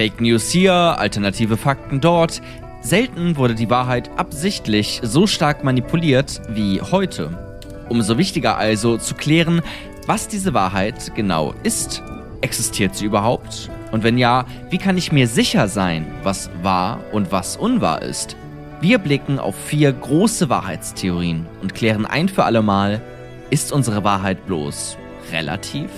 Fake News hier, alternative Fakten dort. Selten wurde die Wahrheit absichtlich so stark manipuliert wie heute. Umso wichtiger also zu klären, was diese Wahrheit genau ist. Existiert sie überhaupt? Und wenn ja, wie kann ich mir sicher sein, was wahr und was unwahr ist? Wir blicken auf vier große Wahrheitstheorien und klären ein für alle Mal, ist unsere Wahrheit bloß relativ?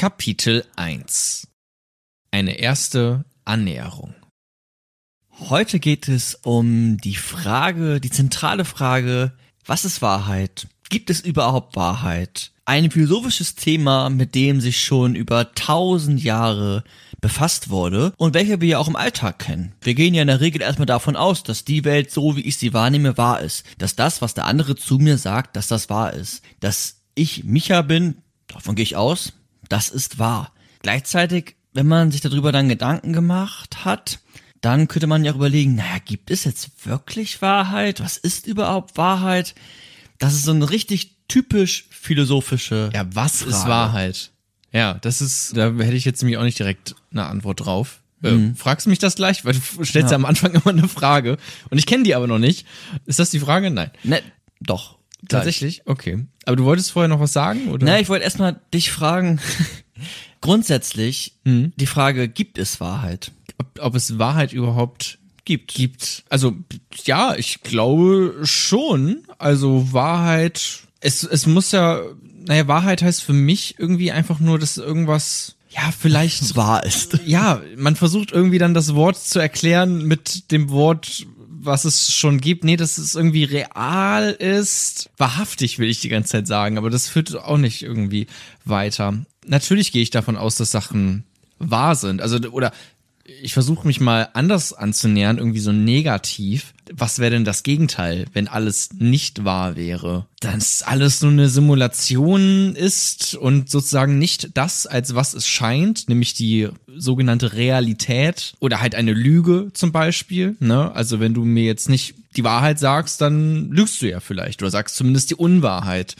Kapitel 1 Eine erste Annäherung Heute geht es um die Frage, die zentrale Frage, was ist Wahrheit? Gibt es überhaupt Wahrheit? Ein philosophisches Thema, mit dem sich schon über tausend Jahre befasst wurde und welche wir ja auch im Alltag kennen. Wir gehen ja in der Regel erstmal davon aus, dass die Welt, so wie ich sie wahrnehme, wahr ist. Dass das, was der andere zu mir sagt, dass das wahr ist. Dass ich Micha bin, davon gehe ich aus, das ist wahr. Gleichzeitig, wenn man sich darüber dann Gedanken gemacht hat, dann könnte man ja überlegen, naja, gibt es jetzt wirklich Wahrheit? Was ist überhaupt Wahrheit? Das ist so eine richtig typisch philosophische. Ja, was Frage. ist Wahrheit? Ja, das ist, da hätte ich jetzt nämlich auch nicht direkt eine Antwort drauf. Äh, Mhm. Fragst du mich das gleich? Weil du stellst ja, Ja. am Anfang immer eine Frage. Und ich kenne die aber noch nicht. Ist das die Frage? Nein. Ne, doch. Gleich. Tatsächlich? Okay. Aber du wolltest vorher noch was sagen? Oder? Na, ich wollte erstmal dich fragen, grundsätzlich Mhm. die Frage, gibt es Wahrheit? ob, ob es Wahrheit überhaupt Gibt. gibt. Also ja, ich glaube schon. Also Wahrheit, es, es muss ja, naja, Wahrheit heißt für mich irgendwie einfach nur, dass irgendwas, ja, vielleicht Wahr ist. ja, man versucht irgendwie dann das Wort zu erklären mit dem Wort, was es schon gibt. Nee, dass es irgendwie real ist. Wahrhaftig will ich die ganze Zeit sagen, aber das führt auch nicht irgendwie weiter. Natürlich gehe ich davon aus, dass Sachen wahr sind. Also, oder ich versuche mich mal anders anzunähern, irgendwie so negativ. Was wäre denn das Gegenteil, wenn alles nicht wahr wäre? Dass alles nur eine Simulation ist und sozusagen nicht das, als was es scheint, nämlich die sogenannte Realität oder halt eine Lüge zum Beispiel. Ne? Also wenn du mir jetzt nicht die Wahrheit sagst, dann lügst du ja vielleicht oder sagst zumindest die Unwahrheit.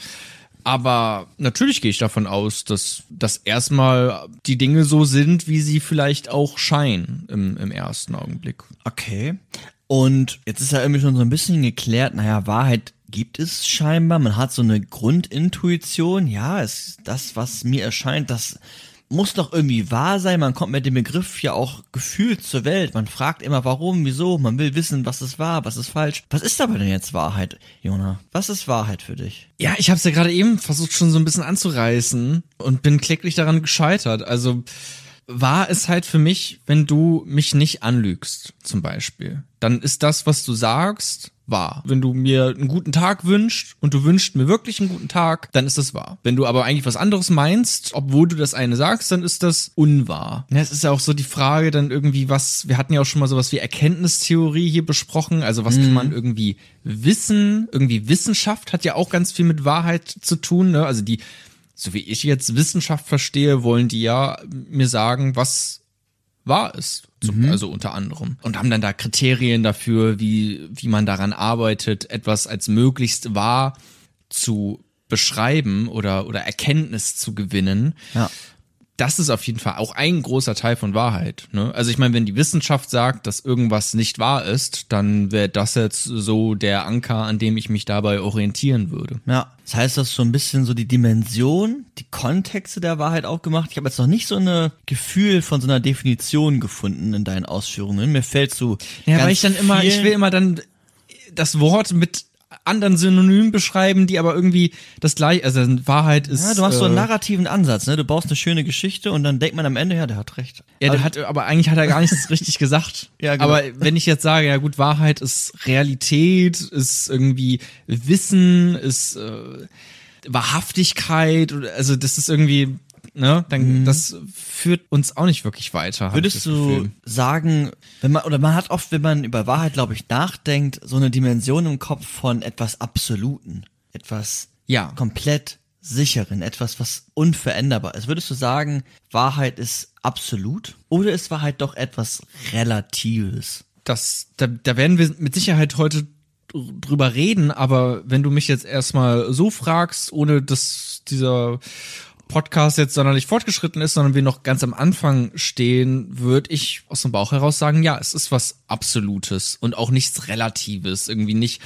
Aber natürlich gehe ich davon aus, dass, dass erstmal die Dinge so sind, wie sie vielleicht auch scheinen im, im ersten Augenblick. Okay. Und jetzt ist ja irgendwie schon so ein bisschen geklärt, naja, Wahrheit gibt es scheinbar. Man hat so eine Grundintuition. Ja, ist das, was mir erscheint, das muss doch irgendwie wahr sein. Man kommt mit dem Begriff ja auch gefühlt zur Welt. Man fragt immer, warum, wieso. Man will wissen, was ist wahr, was ist falsch. Was ist aber denn jetzt Wahrheit, Jona? Was ist Wahrheit für dich? Ja, ich habe es ja gerade eben versucht schon so ein bisschen anzureißen und bin kläglich daran gescheitert. Also wahr ist halt für mich, wenn du mich nicht anlügst, zum Beispiel. Dann ist das, was du sagst, wahr. Wenn du mir einen guten Tag wünschst und du wünschst mir wirklich einen guten Tag, dann ist das wahr. Wenn du aber eigentlich was anderes meinst, obwohl du das eine sagst, dann ist das unwahr. Ja, es ist ja auch so die Frage dann irgendwie, was, wir hatten ja auch schon mal sowas wie Erkenntnistheorie hier besprochen, also was kann man irgendwie wissen? Irgendwie Wissenschaft hat ja auch ganz viel mit Wahrheit zu tun, ne? Also die, so wie ich jetzt Wissenschaft verstehe, wollen die ja mir sagen, was wahr ist. Zum, Also unter anderem. Und haben dann da Kriterien dafür, wie, wie man daran arbeitet, etwas als möglichst wahr zu beschreiben oder, oder Erkenntnis zu gewinnen. Ja. Das ist auf jeden Fall auch ein großer Teil von Wahrheit. Ne? Also ich meine, wenn die Wissenschaft sagt, dass irgendwas nicht wahr ist, dann wäre das jetzt so der Anker, an dem ich mich dabei orientieren würde. Ja, das heißt, hast schon ein bisschen so die Dimension, die Kontexte der Wahrheit auch gemacht. Ich habe jetzt noch nicht so ein Gefühl von so einer Definition gefunden in deinen Ausführungen. Mir fällt so Ja, weil ich dann immer, ich will immer dann das Wort mit anderen Synonymen beschreiben, die aber irgendwie das gleiche, also Wahrheit ist. Ja, du hast so einen äh, narrativen Ansatz, ne? Du baust eine schöne Geschichte und dann denkt man am Ende, ja, der hat recht. Ja, Also- der hat, aber eigentlich hat er gar nichts richtig gesagt. Ja, genau. Aber wenn ich jetzt sage, ja gut, Wahrheit ist Realität, ist irgendwie Wissen, ist äh, Wahrhaftigkeit, also das ist irgendwie, ne, dann das führt uns auch nicht wirklich weiter. Mhm. Würdest du sagen, wenn man, oder man hat oft, wenn man über Wahrheit, glaube ich, nachdenkt, so eine Dimension im Kopf von etwas Absoluten, etwas Ja. komplett sicheren, etwas, was unveränderbar ist. Würdest du sagen, Wahrheit ist absolut oder ist Wahrheit doch etwas Relatives? das, da, da werden wir mit Sicherheit heute dr- drüber reden, aber wenn du mich jetzt erstmal so fragst, ohne dass dieser Podcast jetzt sonderlich fortgeschritten ist, sondern wir noch ganz am Anfang stehen, würde ich aus dem Bauch heraus sagen, ja, es ist was Absolutes und auch nichts Relatives. Irgendwie nicht,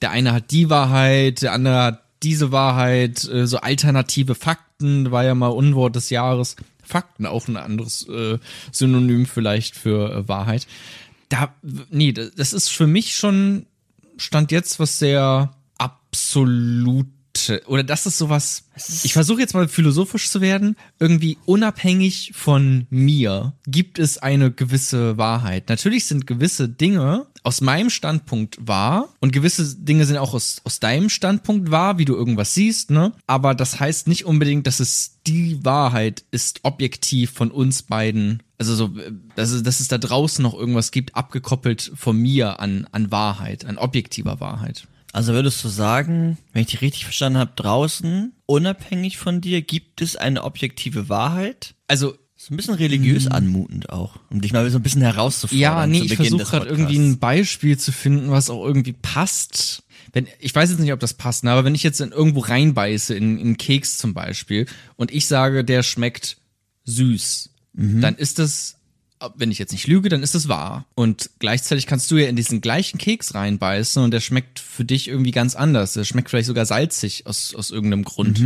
der eine hat die Wahrheit, der andere hat diese Wahrheit, äh, so alternative Fakten, war ja mal Unwort des Jahres. Fakten, auch ein anderes äh, Synonym vielleicht für äh, Wahrheit. Da, nee, das ist für mich schon Stand jetzt was sehr oder das ist sowas. Ich versuche jetzt mal philosophisch zu werden. Irgendwie unabhängig von mir gibt es eine gewisse Wahrheit. Natürlich sind gewisse Dinge aus meinem Standpunkt wahr und gewisse Dinge sind auch aus, aus deinem Standpunkt wahr, wie du irgendwas siehst, ne? Aber das heißt nicht unbedingt, dass es die Wahrheit ist objektiv von uns beiden. Also so, dass es, dass es da draußen noch irgendwas gibt, abgekoppelt von mir an, an Wahrheit, an objektiver Wahrheit. Also würdest du sagen, wenn ich dich richtig verstanden habe, draußen, unabhängig von dir, gibt es eine objektive Wahrheit? Also So ein bisschen religiös anmutend auch, um dich mal so ein bisschen herauszufordern. Ja, nee, ich versuche gerade irgendwie ein Beispiel zu finden, was auch irgendwie passt. Wenn, ich weiß jetzt nicht, ob das passt, ne, aber wenn ich jetzt in irgendwo reinbeiße, in, in Keks zum Beispiel, und ich sage, der schmeckt süß, dann ist das, wenn ich jetzt nicht lüge, dann ist das wahr. Und gleichzeitig kannst du ja in diesen gleichen Keks reinbeißen und der schmeckt für dich irgendwie ganz anders. Der schmeckt vielleicht sogar salzig aus, aus irgendeinem Grund.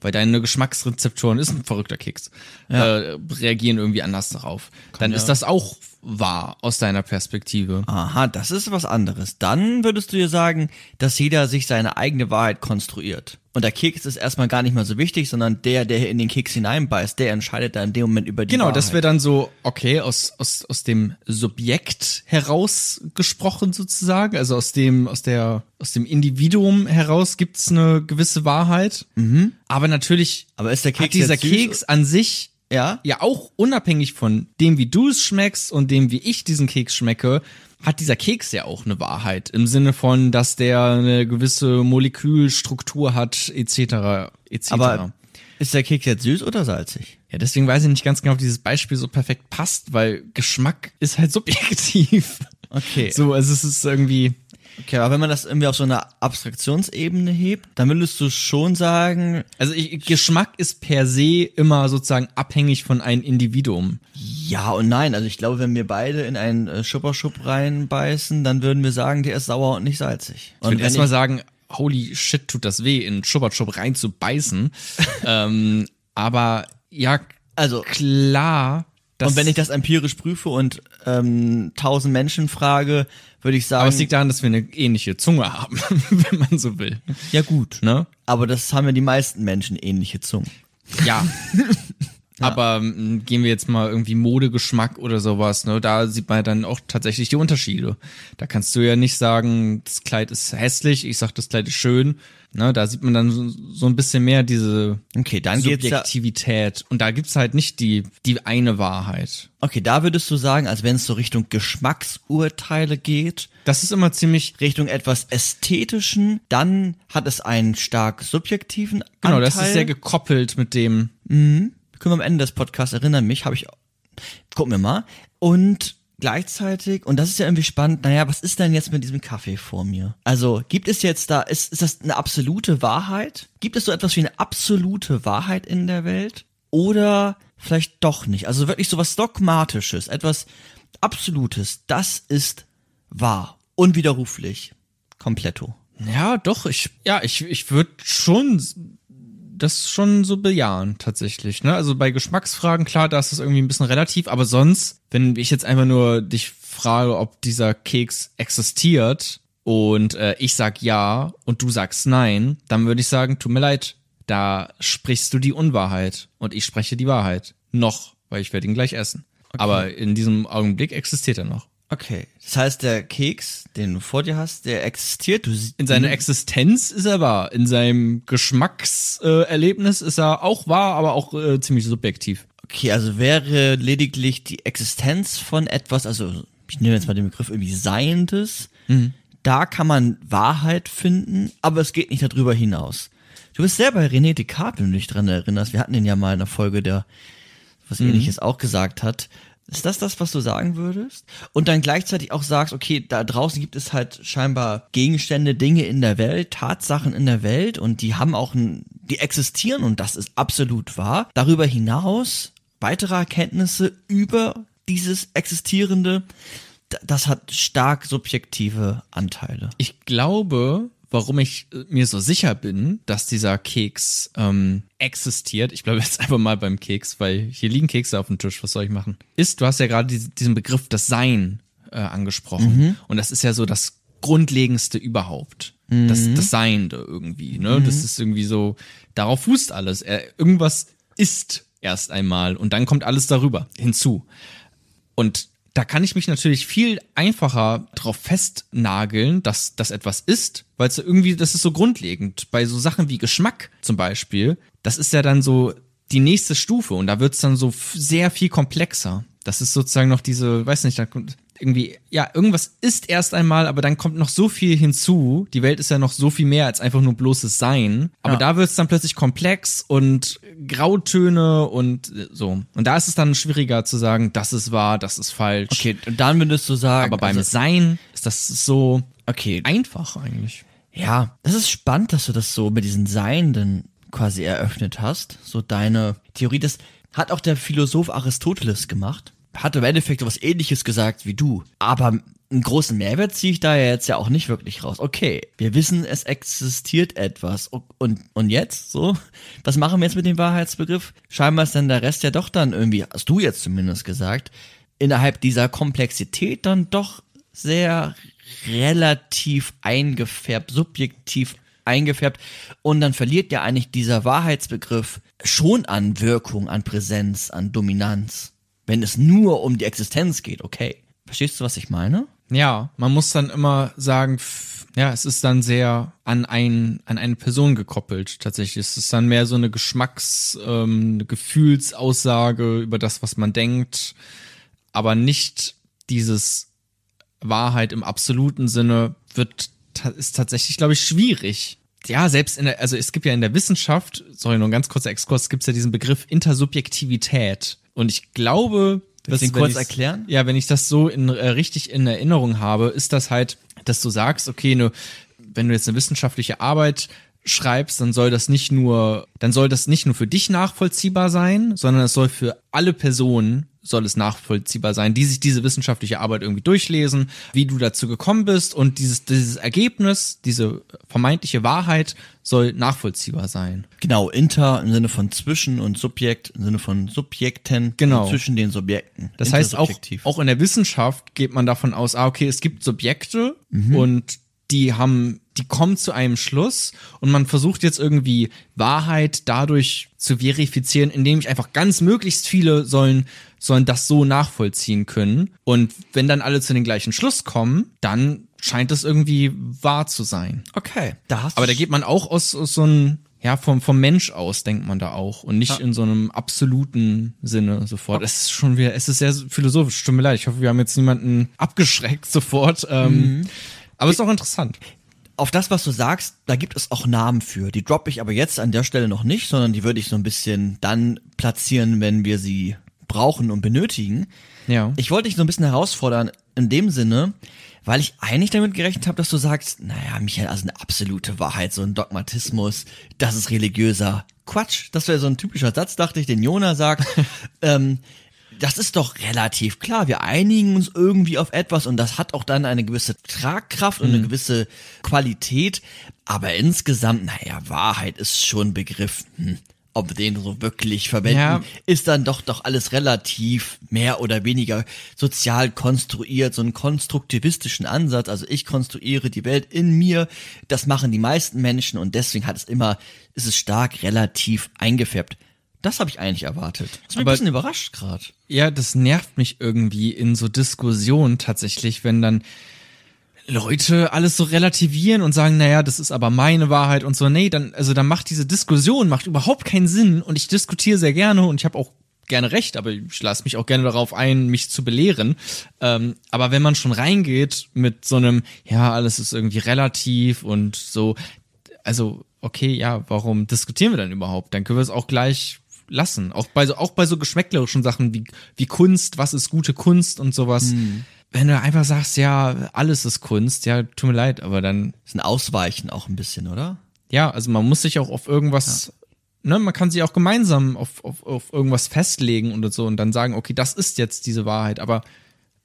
Weil deine Geschmacksrezeptoren ist ein verrückter Keks, äh, reagieren irgendwie anders darauf. Dann ist das auch wahr aus deiner Perspektive. Aha, das ist was anderes. Dann würdest du dir sagen, dass jeder sich seine eigene Wahrheit konstruiert. Und der Keks ist erstmal gar nicht mal so wichtig, sondern der, der in den Keks hineinbeißt, der entscheidet dann in dem Moment über die Genau, Wahrheit. das wäre dann so, okay, aus, aus, aus dem Subjekt herausgesprochen sozusagen, also aus dem, aus der, aus dem Individuum heraus gibt's eine gewisse Wahrheit. Mhm. Aber natürlich Aber ist der Keks hat dieser? Keks an sich Ja? ja auch unabhängig von dem, wie du es schmeckst und dem, wie ich diesen Keks schmecke, hat dieser Keks ja auch eine Wahrheit. Im Sinne von, dass der eine gewisse Molekülstruktur hat, etc. etc. Aber ist der Keks jetzt süß oder salzig? ja, deswegen weiß ich nicht ganz genau, ob dieses Beispiel so perfekt passt, weil Geschmack ist halt subjektiv. Okay. So, also es ist irgendwie. Okay, aber wenn man das irgendwie auf so einer Abstraktionsebene hebt, dann würdest du schon sagen, Also ich, Geschmack ist per se immer sozusagen abhängig von einem Individuum. Ja und nein. Also ich glaube, wenn wir beide in einen äh, Schupperschub reinbeißen, dann würden wir sagen, der ist sauer und nicht salzig. Ich Und würde wenn erstmal sagen, holy shit, tut das weh, in Schubbertschub reinzubeißen. ähm, aber ja, Also- klar. und wenn ich das empirisch prüfe und ähm, tausend Menschen frage, würde ich sagen, aber es liegt daran, dass wir eine ähnliche Zunge haben, wenn man so will. ja gut, Ne? aber das haben ja die meisten Menschen ähnliche Zungen. Ja. Aber ähm, gehen wir jetzt mal irgendwie Modegeschmack oder sowas, ne? Da sieht man dann auch tatsächlich die Unterschiede. Da kannst du ja nicht sagen, das Kleid ist hässlich, ich sag, das Kleid ist schön. Ne? Da sieht man dann so, so ein bisschen mehr diese Okay, dann ja, Subjektivität. Und da gibt's halt nicht die, die eine Wahrheit. okay, da würdest du sagen, als wenn es so Richtung Geschmacksurteile geht, Das ist immer ziemlich, Richtung etwas Ästhetischen, dann hat es einen stark subjektiven genau, Anteil. das ist sehr gekoppelt mit dem, können wir am Ende des Podcasts erinnern mich, habe ich, gucken wir mal. Und gleichzeitig, und das ist ja irgendwie spannend, naja, was ist denn jetzt mit diesem Kaffee vor mir? Also, gibt es jetzt da, ist, ist das eine absolute Wahrheit? Gibt es so etwas wie eine absolute Wahrheit in der Welt? Oder vielleicht doch nicht? Also wirklich so was Dogmatisches, etwas Absolutes, das ist wahr, unwiderruflich, kompletto. ja, doch, ich, ja, ich, ich würde schon das schon so bejahen, tatsächlich, ne? Also bei Geschmacksfragen, klar, da ist das irgendwie ein bisschen relativ, aber sonst, wenn ich jetzt einfach nur dich frage, ob dieser Keks existiert, und äh, ich sag ja und du sagst nein, dann würde ich sagen, tut mir leid, da sprichst du die Unwahrheit und ich spreche die Wahrheit. Noch, weil ich werde ihn gleich essen. Aber in diesem Augenblick existiert er noch. Okay. Das heißt, der Keks, den du vor dir hast, der existiert. Du In seiner Existenz ist er wahr. In seinem Geschmackserlebnis ist er auch wahr, aber auch äh, ziemlich subjektiv. Okay, also wäre lediglich die Existenz von etwas, also ich nehme jetzt mal den Begriff irgendwie Seiendes, da kann man Wahrheit finden, aber es geht nicht darüber hinaus. Du bist selber René Descartes, wenn du dich dran erinnerst. Wir hatten ihn ja mal in einer Folge, der was ähnliches auch gesagt hat. Ist das das, was du sagen würdest? Und dann gleichzeitig auch sagst, okay, da draußen gibt es halt scheinbar Gegenstände, Dinge in der Welt, Tatsachen in der Welt und die haben auch ein, die existieren und das ist absolut wahr. Darüber hinaus weitere Erkenntnisse über dieses Existierende, das hat stark subjektive Anteile. Ich glaube, warum ich äh, mir so sicher bin, dass dieser Keks ähm, existiert, ich bleibe jetzt einfach mal beim Keks, weil hier liegen Kekse auf dem Tisch, was soll ich machen? Ist, du hast ja gerade diese- diesen Begriff das Sein äh, angesprochen. Und das ist ja so das Grundlegendste überhaupt. Das, das Seiende irgendwie, ne? Das ist irgendwie so, darauf fußt alles. Irgendwas ist erst einmal und dann kommt alles darüber hinzu. Und da kann ich mich natürlich viel einfacher drauf festnageln, dass das etwas ist, weil es irgendwie, das ist so grundlegend. Bei so Sachen wie Geschmack zum Beispiel, das ist ja dann so die nächste Stufe und da wird es dann so sehr viel komplexer. Das ist sozusagen noch diese, weiß nicht, irgendwie, ja, irgendwas ist erst einmal, aber dann kommt noch so viel hinzu. Die Welt ist ja noch so viel mehr als einfach nur bloßes Sein. Aber Ja. da wird es dann plötzlich komplex und Grautöne und äh, so. Und da ist es dann schwieriger zu sagen, das ist wahr, das ist falsch. Okay, und dann würdest du sagen, Aber beim also, Sein ist das so okay, einfach eigentlich. Ja, das ist spannend, dass du das so mit diesen Seienden quasi eröffnet hast. So deine Theorie, das hat auch der Philosoph Aristoteles gemacht. Hat im Endeffekt was ähnliches gesagt wie du. Aber einen großen Mehrwert ziehe ich da jetzt ja auch nicht wirklich raus. Okay, wir wissen, es existiert etwas. Und, und jetzt, so, was machen wir jetzt mit dem Wahrheitsbegriff? Scheinbar ist dann der Rest ja doch dann irgendwie, hast du jetzt zumindest gesagt, innerhalb dieser Komplexität dann doch sehr relativ eingefärbt, subjektiv eingefärbt. Und dann verliert ja eigentlich dieser Wahrheitsbegriff schon an Wirkung, an Präsenz, an Dominanz. Wenn es nur um die Existenz geht, okay. Verstehst du, was ich meine? Ja, man muss dann immer sagen, ja, es ist dann sehr an ein, an eine Person gekoppelt, tatsächlich. Es ist dann mehr so eine Geschmacks-, ähm, eine Gefühlsaussage über das, was man denkt, aber nicht dieses Wahrheit im absoluten Sinne wird, ist tatsächlich, glaube ich, schwierig. Ja, selbst in der, also es gibt ja in der Wissenschaft, sorry, nur ein ganz kurzer Exkurs, gibt es ja diesen Begriff Intersubjektivität. Und ich glaube, Willst du wenn kurz erklären? Ja, wenn ich das so in, äh, richtig in Erinnerung habe, ist das halt, dass du sagst, okay, ne, wenn du jetzt eine wissenschaftliche Arbeit schreibst, dann soll das nicht nur, dann soll das nicht nur für dich nachvollziehbar sein, sondern es soll für alle Personen soll es nachvollziehbar sein, die sich diese wissenschaftliche Arbeit irgendwie durchlesen, wie du dazu gekommen bist und dieses, dieses Ergebnis, diese vermeintliche Wahrheit soll nachvollziehbar sein. Genau, inter im Sinne von zwischen und Subjekt im Sinne von Subjekten Genau. zwischen den Subjekten. Das heißt, auch, auch in der Wissenschaft geht man davon aus, ah, okay, es gibt Subjekte und die haben, die kommen zu einem Schluss und man versucht jetzt irgendwie Wahrheit dadurch zu verifizieren, indem ich einfach ganz möglichst viele sollen, sollen das so nachvollziehen können. Und wenn dann alle zu den gleichen Schluss kommen, dann scheint es irgendwie wahr zu sein. Okay, da hast Aber da geht man auch aus, aus so einem, ja, vom, vom Mensch aus denkt man da auch und nicht in so einem absoluten Sinne sofort. Es ist schon wieder, es ist sehr philosophisch, tut mir leid. Ich hoffe, wir haben jetzt niemanden abgeschreckt sofort. Ähm, Aber es ist auch interessant. auf das, was du sagst, da gibt es auch Namen für. Die droppe ich aber jetzt an der Stelle noch nicht, sondern die würde ich so ein bisschen dann platzieren, wenn wir sie brauchen und benötigen. Ja. Ich wollte dich so ein bisschen herausfordern in dem Sinne, weil ich eigentlich damit gerechnet habe, dass du sagst, naja, Michael, also eine absolute Wahrheit, so ein Dogmatismus, das ist religiöser Quatsch. Das wäre so ein typischer Satz, dachte ich, den Jona sagt. ähm, das ist doch relativ klar. Wir einigen uns irgendwie auf etwas und das hat auch dann eine gewisse Tragkraft und eine gewisse Qualität. Aber insgesamt, naja, Wahrheit ist schon ein Begriff. Hm. ob wir den so wirklich verwenden, Ja. ist dann doch doch alles relativ mehr oder weniger sozial konstruiert, so einen konstruktivistischen Ansatz. Also ich konstruiere die Welt in mir. Das machen die meisten Menschen und deswegen hat es immer, ist es stark relativ eingefärbt. Das habe ich eigentlich erwartet. Das mich Aber- ein bisschen überrascht gerade. Ja, das nervt mich irgendwie in so Diskussionen tatsächlich, wenn dann Leute alles so relativieren und sagen, naja, das ist aber meine Wahrheit und so. Nee, dann, also dann macht diese Diskussion macht überhaupt keinen Sinn und ich diskutiere sehr gerne und ich habe auch gerne recht, aber ich lasse mich auch gerne darauf ein, mich zu belehren. Ähm, aber wenn man schon reingeht mit so einem, ja, alles ist irgendwie relativ und so, also okay, ja, warum diskutieren wir dann überhaupt? Dann können wir es auch gleich lassen. Auch bei so, auch bei so geschmäcklerischen Sachen wie, wie Kunst, was ist gute Kunst und sowas. Wenn du einfach sagst, ja, alles ist Kunst, ja, tut mir leid, aber dann, ist ein Ausweichen auch ein bisschen, oder? ja, also man muss sich auch auf irgendwas, ne, man kann sich auch gemeinsam auf, auf, auf irgendwas festlegen oder so und dann sagen, okay, das ist jetzt diese Wahrheit, aber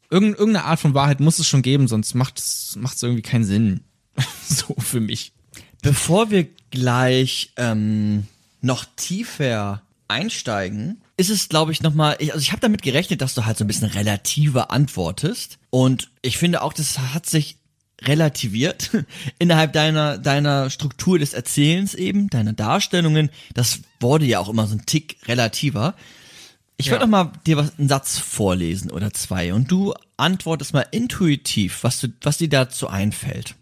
irgend, irgendeine Art von Wahrheit muss es schon geben, sonst macht es macht es irgendwie keinen Sinn. so für mich. Bevor wir gleich ähm, noch tiefer einsteigen, ist es, glaube ich, nochmal, ich, also ich habe damit gerechnet, dass du halt so ein bisschen relativer antwortest. Und ich finde auch, das hat sich relativiert innerhalb deiner, deiner Struktur des Erzählens eben, deiner Darstellungen. Das wurde ja auch immer so ein Tick relativer. Ich Ja. werde noch mal dir was, einen Satz vorlesen oder zwei und du antwortest mal intuitiv, was, du, was dir dazu einfällt.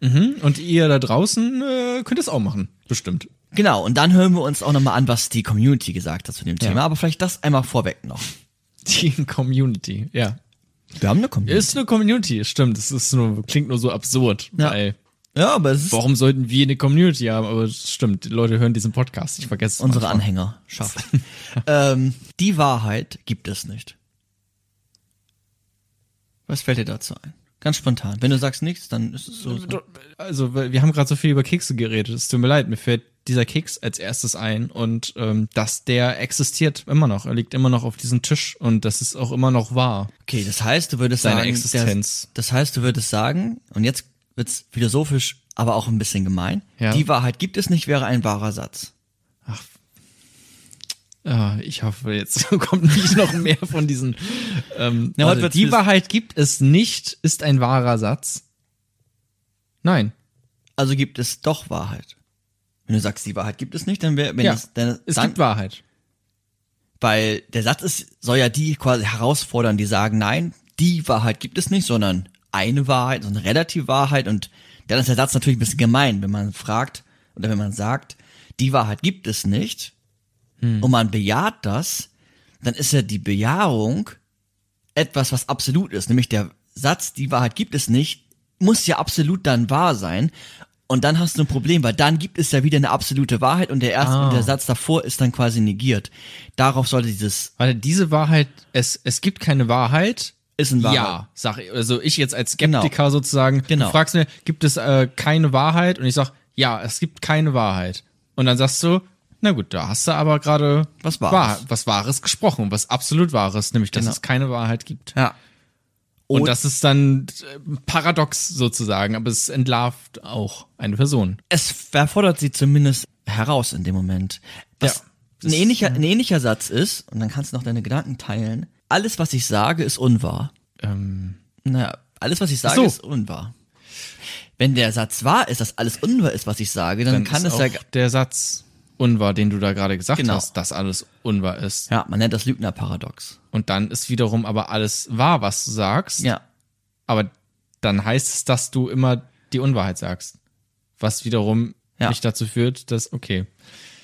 Und ihr da draußen äh, könnt es auch machen, bestimmt. Genau, und dann hören wir uns auch nochmal an, was die Community gesagt hat zu dem Thema. Aber vielleicht das einmal vorweg noch. Die Community, ja. Wir haben eine Community. Ist eine Community, stimmt. Es ist nur, klingt nur so absurd. Ja. Weil, ja, aber es ist warum sollten wir eine Community haben? Aber es stimmt, die Leute hören diesen Podcast. Ich vergesse es unsere manchmal. Anhänger schaffen. ähm, die Wahrheit gibt es nicht. Was fällt dir dazu ein? Ganz spontan. Wenn du sagst nichts, dann ist es so. so. Also, wir haben gerade so viel über Kekse geredet. Es tut mir leid, mir fällt dieser Keks als erstes ein und ähm, dass der existiert immer noch. Er liegt immer noch auf diesem Tisch und das ist auch immer noch wahr. Okay, das heißt, du würdest Seine sagen, Existenz. Der, das heißt, du würdest sagen, und jetzt wird's philosophisch, aber auch ein bisschen gemein. Ja. Die Wahrheit gibt es nicht, wäre ein wahrer Satz. Ah, ich hoffe, jetzt kommt nicht noch mehr von diesen. Ähm, Ja, wird's die Wahrheit gibt es nicht, ist ein wahrer Satz. Nein. Also gibt es doch Wahrheit. Wenn du sagst, die Wahrheit gibt es nicht, dann wäre, wenn Ja, es, dann, Es dann gibt Wahrheit. weil der Satz ist, soll ja die quasi herausfordern, die sagen, nein, die Wahrheit gibt es nicht, sondern eine Wahrheit, so eine relative Wahrheit und dann ist der Satz natürlich ein bisschen gemein, wenn man fragt oder wenn man sagt, die Wahrheit gibt es nicht und man bejaht das, dann ist ja die Bejahung etwas, was absolut ist, nämlich der Satz, die Wahrheit gibt es nicht, muss ja absolut dann wahr sein. Und dann hast du ein Problem, weil dann gibt es ja wieder eine absolute Wahrheit und der erste, Ah. der Satz davor ist dann quasi negiert. Darauf sollte dieses, Weil diese Wahrheit, es, es gibt keine Wahrheit. ist ein Wahrheit. Ja, sag ich. Also ich jetzt als Skeptiker sozusagen, Genau. du fragst mir, gibt es äh, keine Wahrheit? Und ich sag, ja, es gibt keine Wahrheit. Und dann sagst du, na gut, da hast du aber gerade Was Wahres. Wahr, was Wahres gesprochen, was absolut Wahres, nämlich dass Genau. es keine Wahrheit gibt. Ja. Und Und- das ist dann äh, paradox sozusagen, aber es entlarvt auch eine Person. Es erfordert sie zumindest heraus in dem Moment. Was Ja, ein, ähnlicher, ein ähnlicher Satz ist, und dann kannst du noch deine Gedanken teilen, alles, was ich sage, ist unwahr. Ähm, Naja, alles, was ich sage, so. ist unwahr. Wenn der Satz wahr ist, dass alles unwahr ist, was ich sage, dann, dann kann es ja, der Satz unwahr, den du da gerade gesagt Genau. hast, dass alles unwahr ist. ja, man nennt das Lügnerparadox. Und dann ist wiederum aber alles wahr, was du sagst. Ja. Aber dann heißt es, dass du immer die Unwahrheit sagst. Was wiederum Ja. mich dazu führt, dass, okay.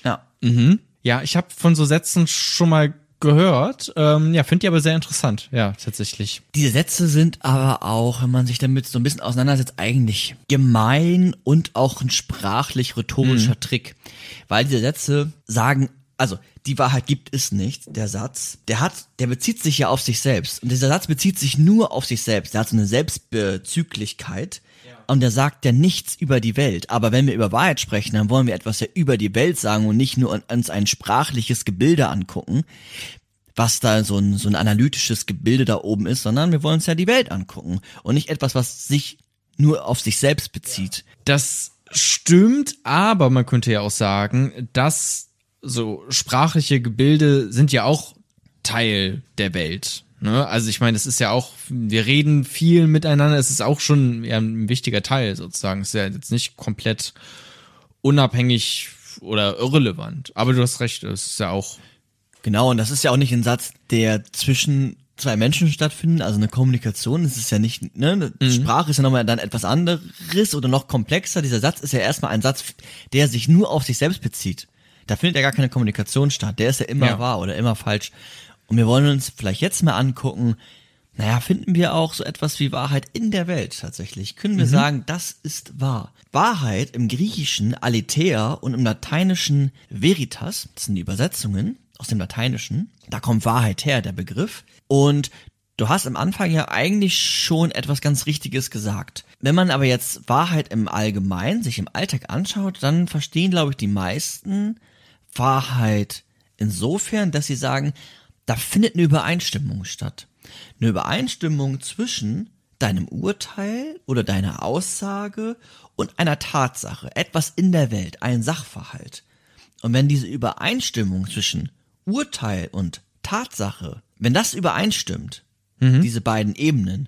Ja. Mhm. Ja, ich habe von so Sätzen schon mal gehört. Ähm, ja, finde die aber sehr interessant. Ja, tatsächlich. Diese Sätze sind aber auch, wenn man sich damit so ein bisschen auseinandersetzt, eigentlich gemein und auch ein sprachlich-rhetorischer Trick. Weil diese Sätze sagen, also die Wahrheit gibt es nicht, der Satz, der hat, der bezieht sich ja auf sich selbst. Und dieser Satz bezieht sich nur auf sich selbst. Der hat so eine Selbstbezüglichkeit. Und der sagt ja nichts über die Welt. Aber wenn wir über Wahrheit sprechen, dann wollen wir etwas ja über die Welt sagen und nicht nur uns ein sprachliches Gebilde angucken was da so ein, so ein analytisches Gebilde da oben ist, sondern wir wollen uns ja die Welt angucken und nicht etwas, was sich nur auf sich selbst bezieht. Das stimmt, aber man könnte ja auch sagen, dass so sprachliche Gebilde sind ja auch Teil der Welt. Ne? Also ich meine, es ist ja auch, wir reden viel miteinander, es ist auch schon ja, ein wichtiger Teil sozusagen. Es ist ja jetzt nicht komplett unabhängig oder irrelevant. Aber du hast recht, es ist ja auch. Genau, und das ist ja auch nicht ein Satz, der zwischen zwei Menschen stattfindet, also eine Kommunikation, es ist ja nicht, ne, mhm. Sprache ist ja nochmal dann etwas anderes oder noch komplexer. Dieser Satz ist ja erstmal ein Satz, der sich nur auf sich selbst bezieht. Da findet ja gar keine Kommunikation statt. Der ist ja immer ja. wahr oder immer falsch. Und wir wollen uns vielleicht jetzt mal angucken, naja, finden wir auch so etwas wie Wahrheit in der Welt tatsächlich? Können wir mhm. sagen, das ist wahr? Wahrheit im Griechischen Aletheia und im Lateinischen Veritas, das sind die Übersetzungen aus dem Lateinischen, da kommt Wahrheit her, der Begriff. Und du hast am Anfang ja eigentlich schon etwas ganz Richtiges gesagt. Wenn man aber jetzt Wahrheit im Allgemeinen sich im Alltag anschaut, dann verstehen, glaube ich, die meisten Wahrheit insofern, dass sie sagen, da findet eine Übereinstimmung statt. Eine Übereinstimmung zwischen deinem Urteil oder deiner Aussage und einer Tatsache, etwas in der Welt, ein Sachverhalt. Und wenn diese Übereinstimmung zwischen Urteil und Tatsache, wenn das übereinstimmt, mhm. diese beiden Ebenen,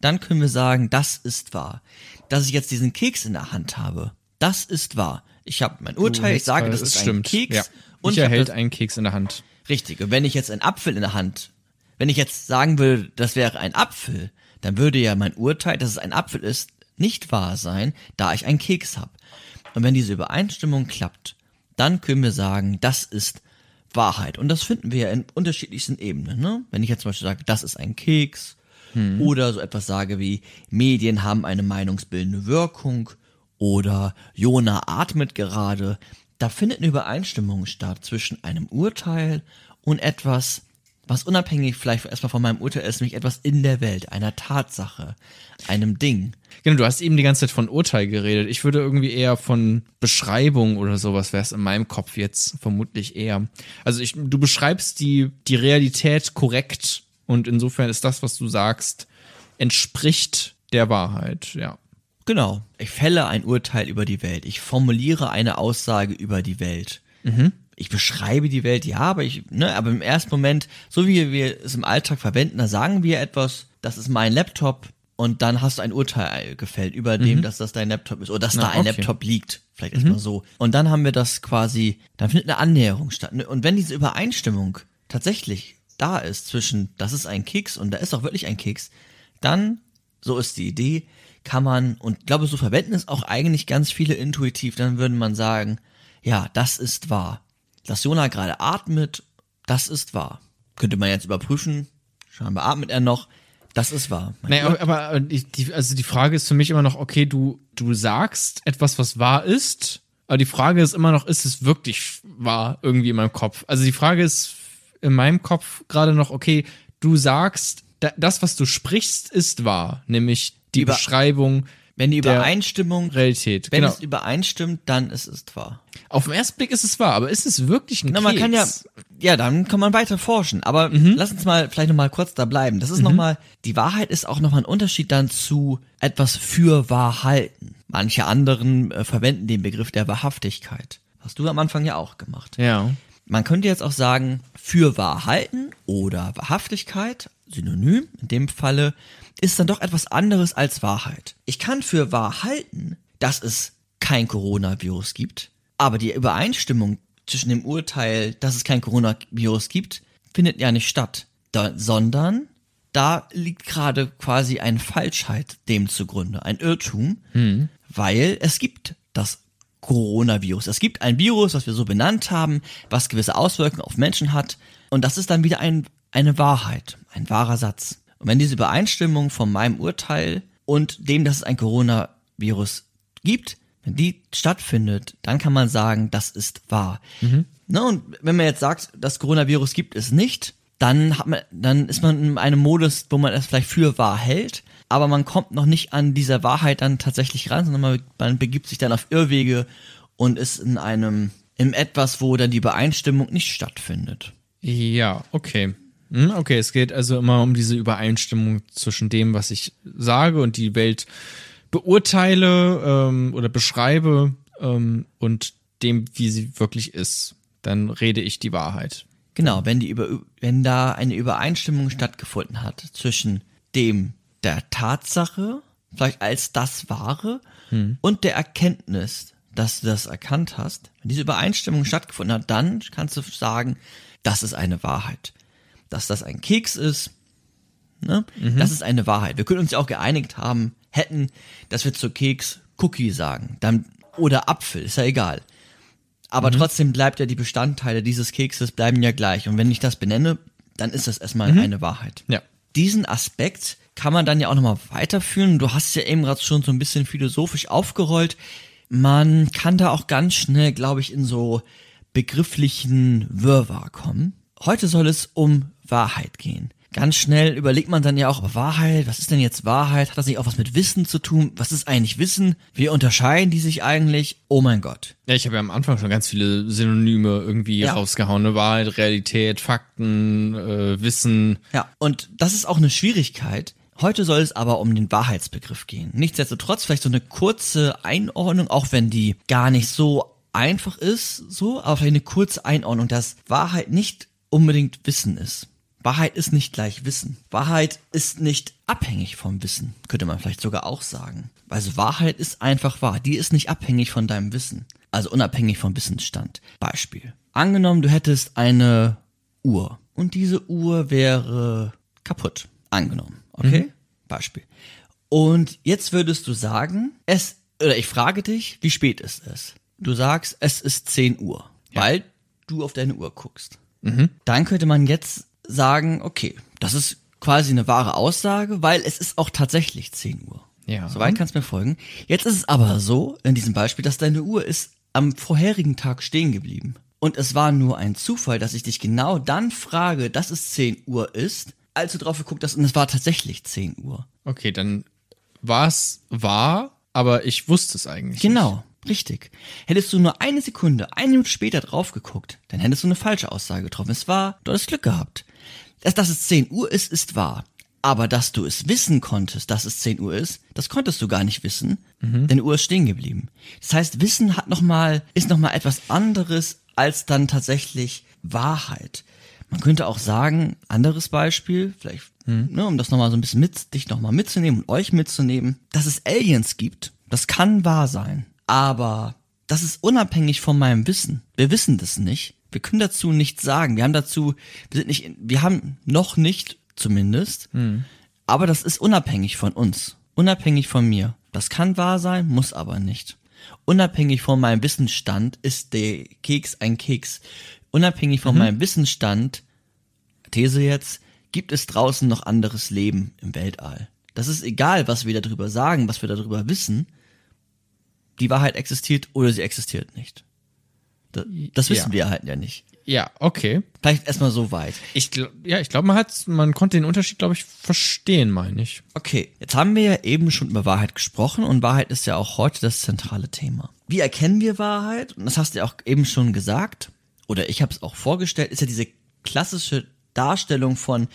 dann können wir sagen, das ist wahr. Dass ich jetzt diesen Keks in der Hand habe, das ist wahr. Ich habe mein Urteil, ich sage, das ist stimmt. ein Keks. Ja. Und ich erhält einen Keks in der Hand. Richtig. Und wenn ich jetzt einen Apfel in der Hand, wenn ich jetzt sagen will, das wäre ein Apfel, dann würde ja mein Urteil, dass es ein Apfel ist, nicht wahr sein, da ich einen Keks habe. Und wenn diese Übereinstimmung klappt, dann können wir sagen, das ist Wahrheit. Und das finden wir ja in unterschiedlichsten Ebenen. Ne? Wenn ich jetzt zum Beispiel sage, das ist ein Keks, hm. oder so etwas sage wie, Medien haben eine meinungsbildende Wirkung, oder Jona atmet gerade, da findet eine Übereinstimmung statt zwischen einem Urteil und etwas, was unabhängig vielleicht erstmal von meinem Urteil ist, nämlich etwas in der Welt, einer Tatsache, einem Ding. Genau, du hast eben die ganze Zeit von Urteil geredet. Ich würde irgendwie eher von Beschreibung oder sowas wäre es in meinem Kopf jetzt vermutlich eher. Also ich, du beschreibst die, die Realität korrekt und insofern ist das, was du sagst, entspricht der Wahrheit, ja. Genau. Ich fälle ein Urteil über die Welt. Ich formuliere eine Aussage über die Welt. Mhm. Ich beschreibe die Welt, ja, aber ich, ne, aber im ersten Moment, so wie wir es im Alltag verwenden, da sagen wir etwas, das ist mein Laptop, und dann hast du ein Urteil gefällt über dem, mhm. dass das dein Laptop ist oder dass Na, da ein okay. Laptop liegt. Vielleicht erstmal mhm. so. Und dann haben wir das quasi, dann findet eine Annäherung statt. Und wenn diese Übereinstimmung tatsächlich da ist zwischen, das ist ein Keks und da ist auch wirklich ein Keks, dann, so ist die Idee, kann man, und ich glaube, so verwenden es auch eigentlich ganz viele intuitiv, dann würde man sagen, ja, das ist wahr. Dass Jonah gerade atmet, das ist wahr. Könnte man jetzt überprüfen, scheinbar atmet er noch, das ist wahr. Naja, aber, aber die, also die Frage ist für mich immer noch, okay, du, du sagst etwas, was wahr ist, aber die Frage ist immer noch, ist es wirklich wahr irgendwie in meinem Kopf? Also die Frage ist in meinem Kopf gerade noch, okay, du sagst, das, was du sprichst, ist wahr, nämlich die Über Beschreibung. Wenn die Übereinstimmung, Realität, wenn genau. es übereinstimmt, dann ist es wahr. Auf den ersten Blick ist es wahr, aber ist es wirklich ein Na, man kann ja, ja, dann kann man weiter forschen. Aber mhm. lass uns mal vielleicht noch mal kurz da bleiben. Das ist mhm. noch mal, die Wahrheit ist auch noch mal ein Unterschied dann zu etwas für wahr halten. Manche anderen äh, verwenden den Begriff der Wahrhaftigkeit. Hast du am Anfang ja auch gemacht. Ja. Man könnte jetzt auch sagen, für wahr halten oder Wahrhaftigkeit, synonym in dem Falle, ist dann doch etwas anderes als Wahrheit. Ich kann für wahr halten, dass es kein Coronavirus gibt, aber die Übereinstimmung zwischen dem Urteil, dass es kein Coronavirus gibt, findet ja nicht statt, da, sondern da liegt gerade quasi eine Falschheit dem zugrunde, ein Irrtum, hm. weil es gibt das Coronavirus. Es gibt ein Virus, was wir so benannt haben, was gewisse Auswirkungen auf Menschen hat und das ist dann wieder ein, eine Wahrheit, ein wahrer Satz. Und wenn diese Übereinstimmung von meinem Urteil und dem, dass es ein Coronavirus gibt, wenn die stattfindet, dann kann man sagen, das ist wahr. Mhm. Ne, und wenn man jetzt sagt, das Coronavirus gibt es nicht, dann hat man, dann ist man in einem Modus, wo man es vielleicht für wahr hält, aber man kommt noch nicht an dieser Wahrheit dann tatsächlich ran, sondern man, man begibt sich dann auf Irrwege und ist in einem, in etwas, wo dann die Übereinstimmung nicht stattfindet. Ja, okay. Hm, okay, es geht also immer um diese Übereinstimmung zwischen dem, was ich sage und die Welt beurteile ähm, oder beschreibe ähm, und dem, wie sie wirklich ist. dann rede ich die Wahrheit. Genau, wenn die über, wenn da eine Übereinstimmung stattgefunden hat zwischen dem der Tatsache, vielleicht als das Wahre, und der Erkenntnis, dass du das erkannt hast, wenn diese Übereinstimmung stattgefunden hat, dann kannst du sagen, das ist eine Wahrheit. Dass das ein Keks ist, ne? Das ist eine Wahrheit. Wir können uns ja auch geeinigt haben, hätten, dass wir zu Keks Cookie sagen, dann oder Apfel, ist ja egal. Aber trotzdem bleibt ja die Bestandteile dieses Kekses bleiben ja gleich. Und wenn ich das benenne, dann ist das erstmal eine Wahrheit. Ja. Diesen Aspekt kann man dann ja auch nochmal weiterführen. Du hast ja eben gerade schon so ein bisschen philosophisch aufgerollt. Man kann da auch ganz schnell, glaube ich, in so begrifflichen Wirrwarr kommen. Heute soll es um Wahrheit gehen. Ganz schnell überlegt man dann ja auch, aber Wahrheit, was ist denn jetzt Wahrheit? Hat das nicht auch was mit Wissen zu tun? Was ist eigentlich Wissen? Wie unterscheiden die sich eigentlich? Oh mein Gott. Ja, ich habe ja am Anfang schon ganz viele Synonyme irgendwie Ja. rausgehauen. Ne? Wahrheit, Realität, Fakten, äh, Wissen. Ja, und das ist auch eine Schwierigkeit. Heute soll es aber um den Wahrheitsbegriff gehen. Nichtsdestotrotz vielleicht so eine kurze Einordnung, auch wenn die gar nicht so einfach ist, so, aber vielleicht eine kurze Einordnung, dass Wahrheit nicht unbedingt Wissen ist. Wahrheit ist nicht gleich Wissen. Wahrheit ist nicht abhängig vom Wissen, könnte man vielleicht sogar auch sagen. Also Wahrheit ist einfach wahr. Die ist nicht abhängig von deinem Wissen. Also unabhängig vom Wissensstand. Beispiel. Angenommen, du hättest eine Uhr und diese Uhr wäre kaputt. Angenommen. Okay? Beispiel. Und jetzt würdest du sagen, es, oder ich frage dich, wie spät ist es? Du sagst, es ist 10 Uhr, weil du auf deine Uhr guckst. Dann könnte man jetzt sagen, okay, das ist quasi eine wahre Aussage, weil es ist auch tatsächlich 10 Uhr. Ja. Soweit kannst du mir folgen. Jetzt ist es aber so, in diesem Beispiel, dass deine Uhr ist am vorherigen Tag stehen geblieben. Und es war nur ein Zufall, dass ich dich genau dann frage, dass es 10 Uhr ist, als du drauf geguckt hast und es war tatsächlich 10 Uhr. Okay, dann war es wahr, aber ich wusste es eigentlich. Genau, richtig. Hättest du nur eine Sekunde, eine Minute später drauf geguckt, dann hättest du eine falsche Aussage getroffen. Es war, du hattest Glück gehabt. Dass, dass es 10 Uhr ist, ist wahr. Aber dass du es wissen konntest, dass es 10 Uhr ist, das konntest du gar nicht wissen, denn die Uhr ist stehen geblieben. Das heißt, Wissen hat noch mal, ist nochmal etwas anderes als dann tatsächlich Wahrheit. Man könnte auch sagen, anderes Beispiel, vielleicht, ne, um das nochmal so ein bisschen mit, dich nochmal mitzunehmen und euch mitzunehmen, dass es Aliens gibt, das kann wahr sein. Aber das ist unabhängig von meinem Wissen. Wir wissen das nicht. Wir können dazu nichts sagen. Wir haben dazu, wir sind nicht, wir haben noch nicht zumindest, aber das ist unabhängig von uns. Unabhängig von mir. Das kann wahr sein, muss aber nicht. Unabhängig von meinem Wissensstand ist der Keks ein Keks. Unabhängig von meinem Wissensstand, These jetzt, gibt es draußen noch anderes Leben im Weltall. Das ist egal, was wir darüber sagen, was wir darüber wissen. Die Wahrheit existiert oder sie existiert nicht. Das, das wissen Ja. wir halt ja nicht. Ja, okay. Vielleicht erstmal so weit. Ich glaub, ja, ich glaube, man hat, man konnte den Unterschied, glaube ich, verstehen, meine ich. Okay, jetzt haben wir ja eben schon über Wahrheit gesprochen und Wahrheit ist ja auch heute das zentrale Thema. Wie erkennen wir Wahrheit? Und das hast du ja auch eben schon gesagt, oder ich habe es auch vorgestellt, ist ja diese klassische Darstellung von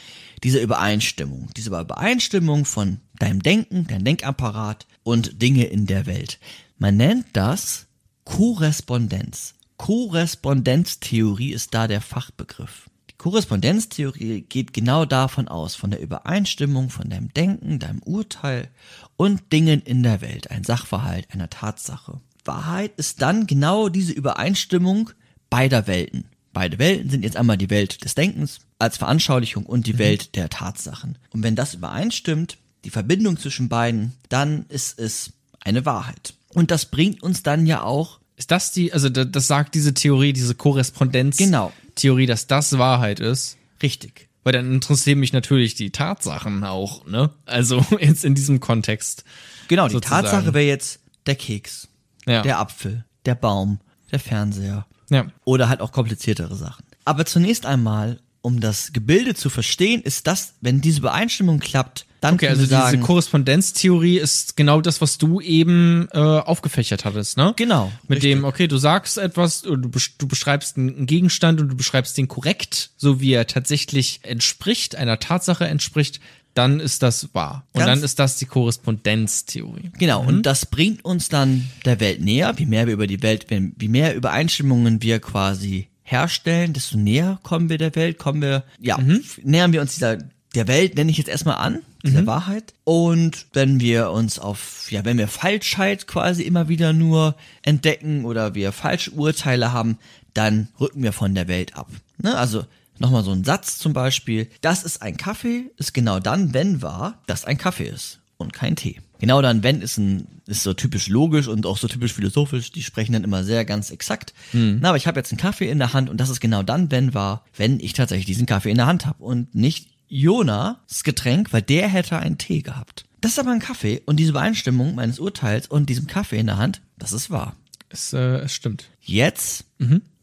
dieser Übereinstimmung. Diese Übereinstimmung von deinem Denken, deinem Denkapparat und Dinge in der Welt. Man nennt das Korrespondenz. Korrespondenztheorie ist da der Fachbegriff. Die Korrespondenztheorie geht genau davon aus, von der Übereinstimmung von deinem Denken, deinem Urteil und Dingen in der Welt, ein Sachverhalt, einer Tatsache. Wahrheit ist dann genau diese Übereinstimmung beider Welten. Beide Welten sind jetzt einmal die Welt des Denkens als Veranschaulichung und die Welt der Tatsachen. Und wenn das übereinstimmt, die Verbindung zwischen beiden, dann ist es eine Wahrheit. Und das bringt uns dann ja auch Ist das die, also da- das sagt diese Theorie, diese Korrespondenz Genau. Theorie, dass das Wahrheit ist? richtig. Weil dann interessieren mich natürlich die Tatsachen auch, ne? Also jetzt in diesem Kontext. Genau, die sozusagen. Tatsache wäre jetzt der Keks, Ja. der Apfel, der Baum, der Fernseher Ja. oder halt auch kompliziertere Sachen. Aber zunächst einmal, um das Gebilde zu verstehen, ist das, wenn diese Übereinstimmung klappt, dann Okay, also sagen, diese Korrespondenztheorie ist genau das, was du eben äh, aufgefächert hattest, ne? Genau, Mit richtig. dem, okay, du sagst etwas, du, besch- du beschreibst einen Gegenstand und du beschreibst den korrekt, so wie er tatsächlich entspricht, einer Tatsache entspricht, dann ist das wahr. Und Ganz- dann ist das die Korrespondenztheorie. Genau, und das bringt uns dann der Welt näher, wie mehr wir über die Welt, wie mehr Übereinstimmungen wir quasi herstellen, desto näher kommen wir der Welt, kommen wir, ja, nähern wir uns dieser, der Welt, nenne ich jetzt erstmal an, dieser Wahrheit. Und wenn wir uns auf, ja, wenn wir Falschheit quasi immer wieder nur entdecken oder wir falsche Urteile haben, dann rücken wir von der Welt ab. Ne? Also nochmal so ein Satz zum Beispiel. Das ist ein Kaffee, ist genau dann, wenn wahr, dass ein Kaffee ist und kein Tee. Genau dann, wenn ist ein ist so typisch logisch und auch so typisch philosophisch. Die sprechen dann immer sehr ganz exakt. Na, aber ich habe jetzt einen Kaffee in der Hand und das ist genau dann, wenn war, wenn ich tatsächlich diesen Kaffee in der Hand habe und nicht Jonas Getränk, weil der hätte einen Tee gehabt. Das ist aber ein Kaffee und diese Übereinstimmung meines Urteils und diesem Kaffee in der Hand, das ist wahr. Es, äh, es stimmt. Jetzt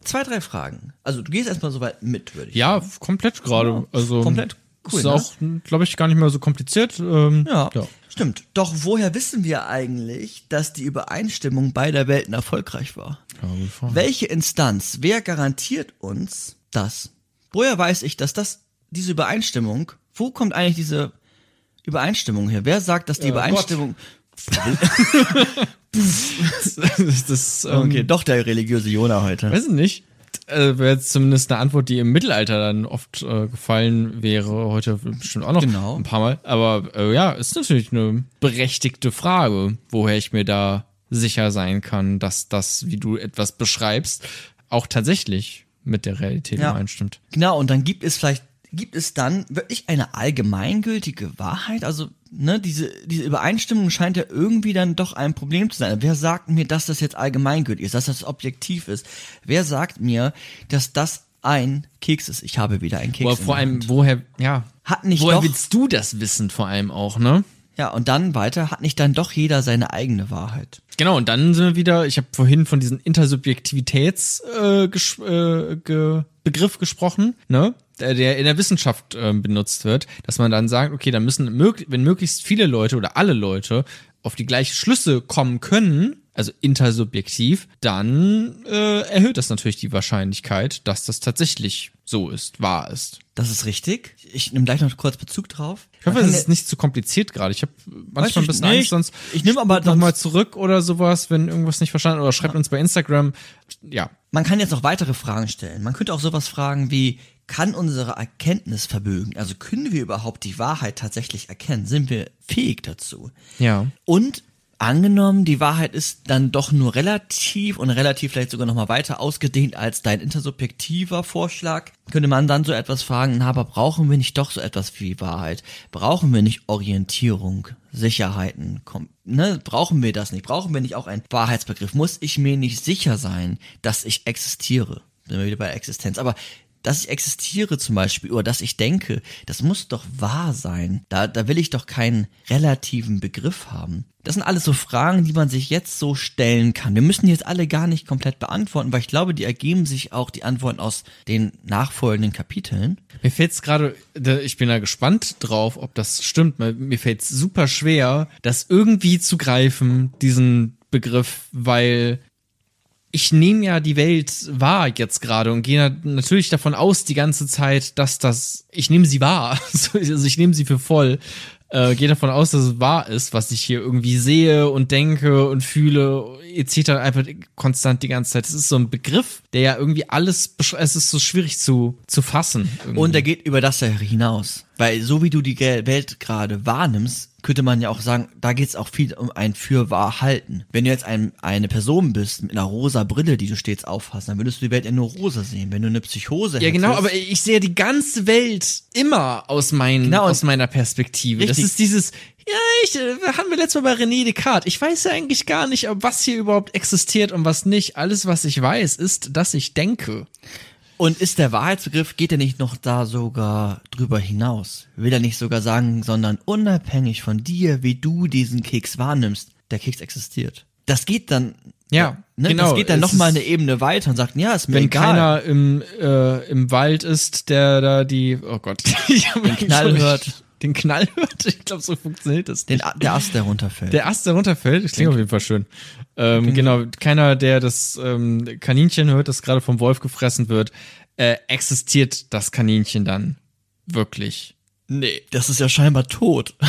zwei, drei Fragen. Also du gehst erstmal so weit mit, würde ich Ja, komplett gerade. Also komplett cool, Ist ne? auch, glaube ich, gar nicht mehr so kompliziert. Ähm, Ja, ja. stimmt. Doch woher wissen wir eigentlich, dass die Übereinstimmung beider Welten erfolgreich war? Ja. Welche Instanz, wer garantiert uns das? Woher weiß ich, dass das, diese Übereinstimmung, wo kommt eigentlich diese Übereinstimmung her? Wer sagt, dass die Ja, Übereinstimmung, das, das, ähm, okay, doch der religiöse Jona heute. Weiß ich nicht. Äh, Wäre jetzt zumindest eine Antwort, die im Mittelalter dann oft äh, gefallen wäre. Heute bestimmt auch noch Genau. ein paar Mal. Aber äh, ja, ist natürlich eine berechtigte Frage, woher ich mir da sicher sein kann, dass das, wie du etwas beschreibst, auch tatsächlich mit der Realität Ja. übereinstimmt. Genau, und dann gibt es vielleicht, gibt es dann wirklich eine allgemeingültige Wahrheit? Also, ne, diese, diese Übereinstimmung scheint ja irgendwie dann doch ein Problem zu sein. Wer sagt mir, dass das jetzt allgemeingültig ist, dass das objektiv ist? Wer sagt mir, dass das ein Keks ist? Ich habe wieder einen Keks. In vor allem, woher, ja. Hat nicht woher doch- willst du das wissen, vor allem auch, ne? Ja, und dann weiter, hat nicht dann doch jeder seine eigene Wahrheit? Genau, und dann sind wir wieder, ich habe vorhin von diesem Intersubjektivitäts äh, ges äh, ge Begriff gesprochen, ne? Der, der in der Wissenschaft äh, benutzt wird, dass man dann sagt, okay, dann müssen mög wenn möglichst viele Leute oder alle Leute auf die gleichen Schlüsse kommen können, also intersubjektiv, dann äh, erhöht das natürlich die Wahrscheinlichkeit, dass das tatsächlich so ist, wahr ist. Das ist richtig. Ich nehme gleich noch kurz Bezug drauf. Ich hoffe, es ja- ist nicht zu kompliziert gerade. Ich habe manchmal ein bisschen Angst, sonst ich nehm aber noch mal zurück oder sowas, wenn irgendwas nicht verstanden oder schreibt uns bei Instagram. Ja, Man kann jetzt noch weitere Fragen stellen. Man könnte auch sowas fragen wie, kann unsere Erkenntnis verbögen? Also können wir überhaupt die Wahrheit tatsächlich erkennen? Sind wir fähig dazu? ja. Und angenommen, die Wahrheit ist dann doch nur relativ und relativ vielleicht sogar noch mal weiter ausgedehnt als dein intersubjektiver Vorschlag, könnte man dann so etwas fragen, na, aber brauchen wir nicht doch so etwas wie Wahrheit? Brauchen wir nicht Orientierung, Sicherheiten? Kom ne, brauchen wir das nicht? Brauchen wir nicht auch einen Wahrheitsbegriff? Muss ich mir nicht sicher sein, dass ich existiere? Sind wir wieder bei Existenz. Aber dass ich existiere zum Beispiel oder dass ich denke, das muss doch wahr sein. Da, da will ich doch keinen relativen Begriff haben. Das sind alles so Fragen, die man sich jetzt so stellen kann. Wir müssen jetzt alle gar nicht komplett beantworten, weil ich glaube, die ergeben sich auch die Antworten aus den nachfolgenden Kapiteln. Mir fällt's gerade, da- ich bin da gespannt drauf, ob das stimmt. Mir fällt's super schwer, das irgendwie zu greifen, diesen Begriff, weil ich nehme ja die Welt wahr jetzt gerade und gehe na- natürlich davon aus die ganze Zeit, dass das, ich nehme sie wahr, also ich nehme sie für voll, äh, gehe davon aus, dass es wahr ist, was ich hier irgendwie sehe und denke und fühle, etc. einfach konstant die ganze Zeit. Das ist so ein Begriff, der ja irgendwie alles, es ist so schwierig zu, zu fassen. irgendwie. Und er geht über das ja hinaus. Weil so wie du die Welt gerade wahrnimmst, könnte man ja auch sagen, da geht es auch viel um ein Fürwahrhalten. Wenn du jetzt ein, eine Person bist mit einer rosa Brille, die du stets aufhast, dann würdest du die Welt ja nur rosa sehen. Wenn du eine Psychose Ja, genau, hättest- aber ich sehe die ganze Welt immer aus, mein, Genau, aus meiner Perspektive. Das Richtig. ist dieses, ja, ich, äh, haben wir letztes Mal bei René Descartes. Ich weiß ja eigentlich gar nicht, ob was hier überhaupt existiert und was nicht. Alles, was ich weiß, ist, dass ich denke. Und ist der Wahrheitsbegriff, geht er nicht noch da sogar drüber hinaus? Will er nicht sogar sagen, sondern unabhängig von dir, wie du diesen Keks wahrnimmst, der Keks existiert. Das geht dann, Ja, ne, genau. das geht dann Es noch mal ist- eine Ebene weiter und sagt, ja, ist mir Wenn egal. keiner im, äh, im Wald ist, der da die, oh Gott, den Knall hört. Den Knall hört? Ich glaube, so funktioniert das. Den, der Ast, der runterfällt. Der Ast, der runterfällt, das klingt auf jeden Fall schön. Ähm, genau, keiner, der das ähm, Kaninchen hört, das gerade vom Wolf gefressen wird, äh, existiert das Kaninchen dann wirklich. nee, das ist ja scheinbar tot.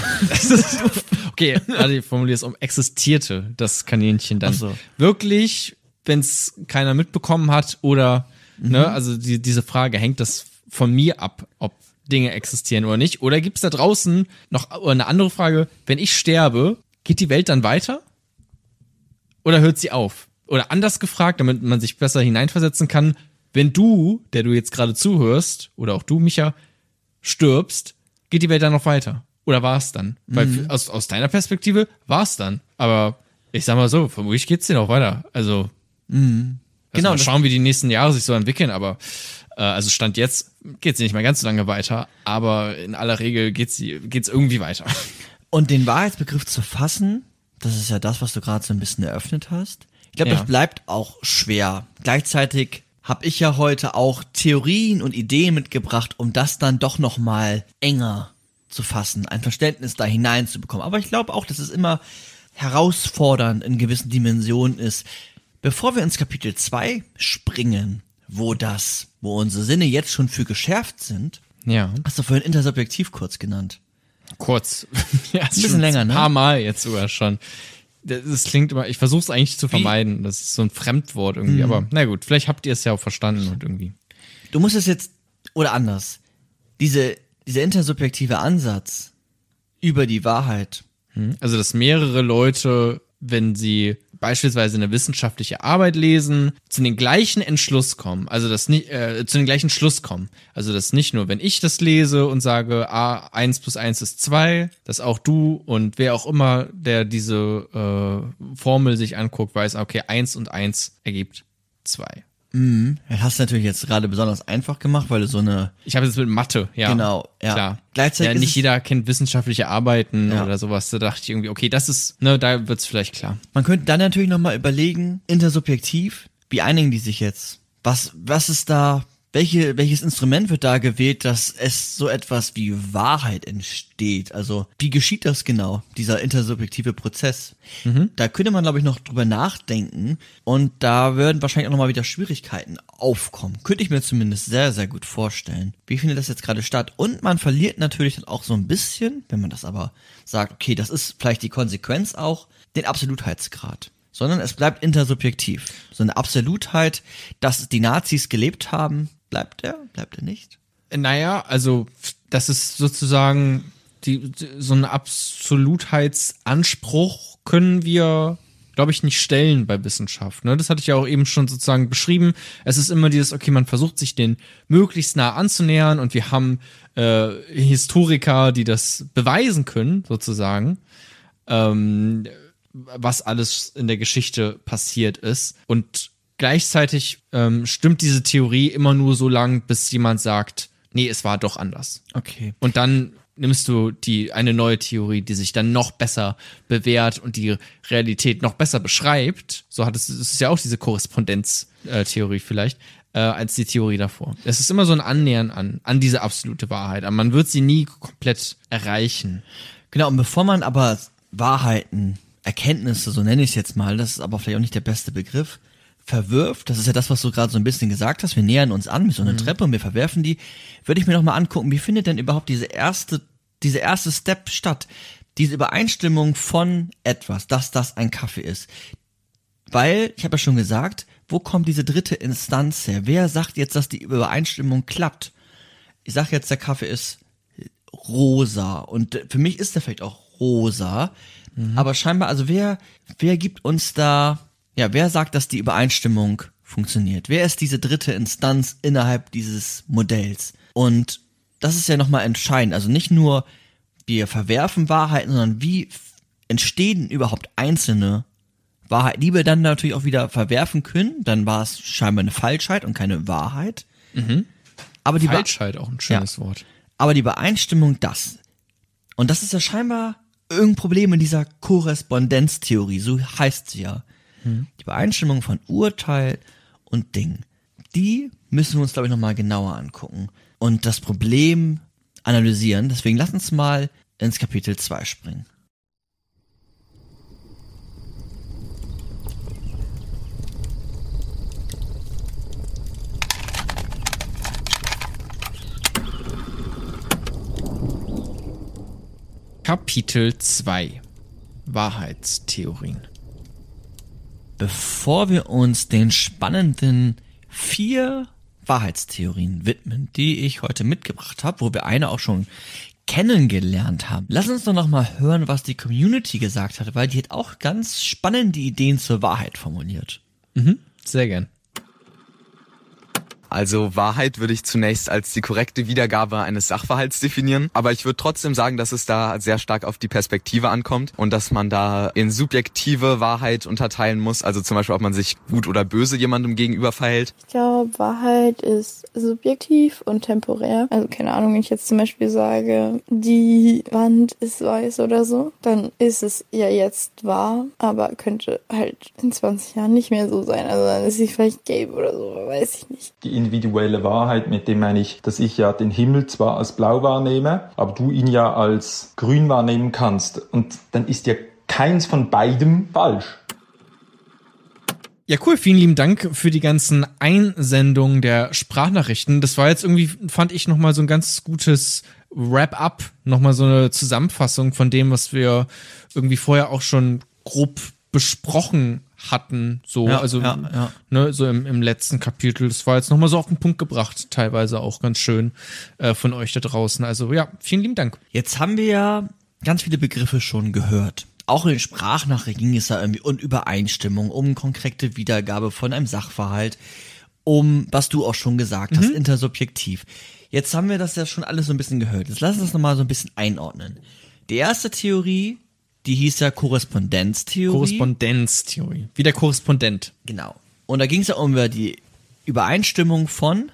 Okay, warte, ich formuliere es um. Existierte das Kaninchen dann so. wirklich, wenn es keiner mitbekommen hat oder Ne? Also die, diese Frage, hängt das von mir ab, ob Dinge existieren oder nicht? Oder gibt es da draußen noch eine andere Frage, wenn ich sterbe, geht die Welt dann weiter? Oder hört sie auf? Oder anders gefragt, damit man sich besser hineinversetzen kann, wenn du, der du jetzt gerade zuhörst, oder auch du, Micha, stirbst, geht die Welt dann noch weiter? Oder war es dann? Weil Mhm. aus, aus deiner Perspektive war es dann. Aber ich sag mal so, vermutlich geht's dir noch weiter. Also Genau, genau, mal schauen, wie die nächsten Jahre sich so entwickeln, aber äh, also Stand jetzt geht's nicht mehr ganz so lange weiter, aber in aller Regel geht's, geht's irgendwie weiter. Und den Wahrheitsbegriff zu fassen, das ist ja das, was du gerade so ein bisschen eröffnet hast. Ich glaube, Ja. das bleibt auch schwer. Gleichzeitig habe ich ja heute auch Theorien und Ideen mitgebracht, um das dann doch noch mal enger zu fassen, ein Verständnis da hineinzubekommen. Aber ich glaube auch, dass es immer herausfordernd in gewissen Dimensionen ist. Bevor wir ins Kapitel 2 springen, wo das, wo unsere Sinne jetzt schon für geschärft sind, Ja. hast du vorhin intersubjektiv kurz genannt. Kurz. ja, ein bisschen länger, ne? Ein paar Mal jetzt sogar schon. Das, das klingt immer, ich versuche es eigentlich zu vermeiden. Das ist so ein Fremdwort Mhm. irgendwie. Aber na gut, vielleicht habt ihr es ja auch verstanden und irgendwie. du musst es jetzt, oder anders, diese, dieser intersubjektive Ansatz über die Wahrheit, Also, dass mehrere Leute, wenn sie beispielsweise eine wissenschaftliche Arbeit lesen, zu den gleichen Entschluss kommen, also das nicht, äh, zu den gleichen Schluss kommen. Also, dass nicht nur, wenn ich das lese und sage, ah, 1 plus 1 ist 2, dass auch du und wer auch immer, der diese äh, Formel sich anguckt, weiß, okay, 1 und 1 ergibt 2. das hast du natürlich jetzt gerade besonders einfach gemacht, weil du so eine, Ich habe jetzt mit Mathe, ja. Genau, ja. Klar. Gleichzeitig ja, nicht jeder kennt wissenschaftliche Arbeiten Ja. oder sowas. Da dachte ich irgendwie, okay, das ist, ne, da wird's vielleicht klar. man könnte dann natürlich nochmal überlegen, intersubjektiv, wie einigen die sich jetzt? Was, was ist da, welche, welches Instrument wird da gewählt, dass es so etwas wie Wahrheit entsteht? Also, wie geschieht das genau, dieser intersubjektive Prozess? Da könnte man, glaube ich, noch drüber nachdenken und da würden wahrscheinlich auch nochmal wieder Schwierigkeiten aufkommen. Könnte ich mir zumindest sehr, sehr gut vorstellen. Wie findet das jetzt gerade statt? Und man verliert natürlich dann auch so ein bisschen, wenn man das aber sagt, okay, das ist vielleicht die Konsequenz auch, den Absolutheitsgrad. Sondern es bleibt intersubjektiv. So eine Absolutheit, dass die Nazis gelebt haben, bleibt er, bleibt er nicht? Naja, also das ist sozusagen die, so ein Absolutheitsanspruch können wir, glaube ich, nicht stellen bei Wissenschaft. Ne? Das hatte ich ja auch eben schon sozusagen beschrieben. Es ist immer dieses, okay, man versucht sich den möglichst nah anzunähern und wir haben äh, Historiker, die das beweisen können, sozusagen. Ähm, was alles in der Geschichte passiert ist. Und gleichzeitig ähm, stimmt diese Theorie immer nur so lang, bis jemand sagt, nee, es war doch anders. Okay. Und dann nimmst du die eine neue Theorie, die sich dann noch besser bewährt und die Realität noch besser beschreibt. So hat es, es ist ja auch diese Korrespondenztheorie vielleicht, äh, als die Theorie davor. Es ist immer so ein Annähern an, an diese absolute Wahrheit, aber man wird sie nie komplett erreichen. Genau, und bevor man aber Wahrheiten, Erkenntnisse, so nenne ich es jetzt mal, das ist aber vielleicht auch nicht der beste Begriff, verwirft, das ist ja das, was du gerade so ein bisschen gesagt hast, wir nähern uns an mit so einer Treppe und wir verwerfen die, würde ich mir noch mal angucken, wie findet denn überhaupt diese erste, diese erste Step statt? Diese Übereinstimmung von etwas, dass das ein Kaffee ist. Weil, ich habe ja schon gesagt, wo kommt diese dritte Instanz her? Wer sagt jetzt, dass die Übereinstimmung klappt? Ich sage jetzt, der Kaffee ist rosa und für mich ist der vielleicht auch rosa, aber scheinbar, also wer, wer gibt uns da, ja, wer sagt, dass die Übereinstimmung funktioniert? Wer ist diese dritte Instanz innerhalb dieses Modells? Und das ist ja nochmal entscheidend, also nicht nur wir verwerfen Wahrheiten, sondern wie entstehen überhaupt einzelne Wahrheiten, die wir dann natürlich auch wieder verwerfen können, dann war es scheinbar eine Falschheit und keine Wahrheit. Aber die Falschheit auch ein schönes Wort. aber die Übereinstimmung, das. Und das ist ja scheinbar irgendein Problem in dieser Korrespondenztheorie, so heißt sie ja. Die Übereinstimmung von Urteil und Ding. Die müssen wir uns, glaube ich, nochmal genauer angucken und das Problem analysieren. Deswegen lass uns mal ins Kapitel 2 springen. Kapitel 2 Wahrheitstheorien. Bevor wir uns den spannenden vier Wahrheitstheorien widmen, die ich heute mitgebracht habe, wo wir eine auch schon kennengelernt haben. Lass uns doch noch mal hören, was die Community gesagt hat, weil die hat auch ganz spannende Ideen zur Wahrheit formuliert. Mhm, sehr gern. Also Wahrheit würde ich zunächst als die korrekte Wiedergabe eines Sachverhalts definieren, aber ich würde trotzdem sagen, dass es da sehr stark auf die Perspektive ankommt und dass man da in subjektive Wahrheit unterteilen muss, also zum Beispiel, ob man sich gut oder böse jemandem gegenüber verhält. Ich glaube, Wahrheit ist subjektiv und temporär. Also keine Ahnung, wenn ich jetzt zum Beispiel sage, die Wand ist weiß oder so, dann ist es ja jetzt wahr, aber könnte halt in 20 Jahren nicht mehr so sein. Also dann ist sie vielleicht gelb oder so, weiß ich nicht. Die individuelle Wahrheit, mit dem meine ich, dass ich ja den Himmel zwar als blau wahrnehme, aber du ihn ja als grün wahrnehmen kannst. Und dann ist ja keins von beidem falsch. Ja, cool. Vielen lieben Dank für die ganzen Einsendungen der Sprachnachrichten. Das war jetzt irgendwie, fand ich, nochmal so ein ganz gutes Wrap-up, nochmal so eine Zusammenfassung von dem, was wir irgendwie vorher auch schon grob besprochen hatten, so, Ja, also, ja, ja. ne, so im, im letzten Kapitel. Das war jetzt nochmal so auf den Punkt gebracht, teilweise auch ganz schön äh, von euch da draußen. Also, ja, vielen lieben Dank. Jetzt haben wir ja ganz viele Begriffe schon gehört. Auch in den Sprachnachrichten ging es ja irgendwie um Übereinstimmung, um konkrete Wiedergabe von einem Sachverhalt, um, was du auch schon gesagt hast, intersubjektiv. Jetzt haben wir das ja schon alles so ein bisschen gehört. Jetzt lass uns das nochmal so ein bisschen einordnen. Die erste Theorie, die hieß ja Korrespondenztheorie. Korrespondenztheorie. Wie der Korrespondent. genau. Und da ging es ja um die Übereinstimmung von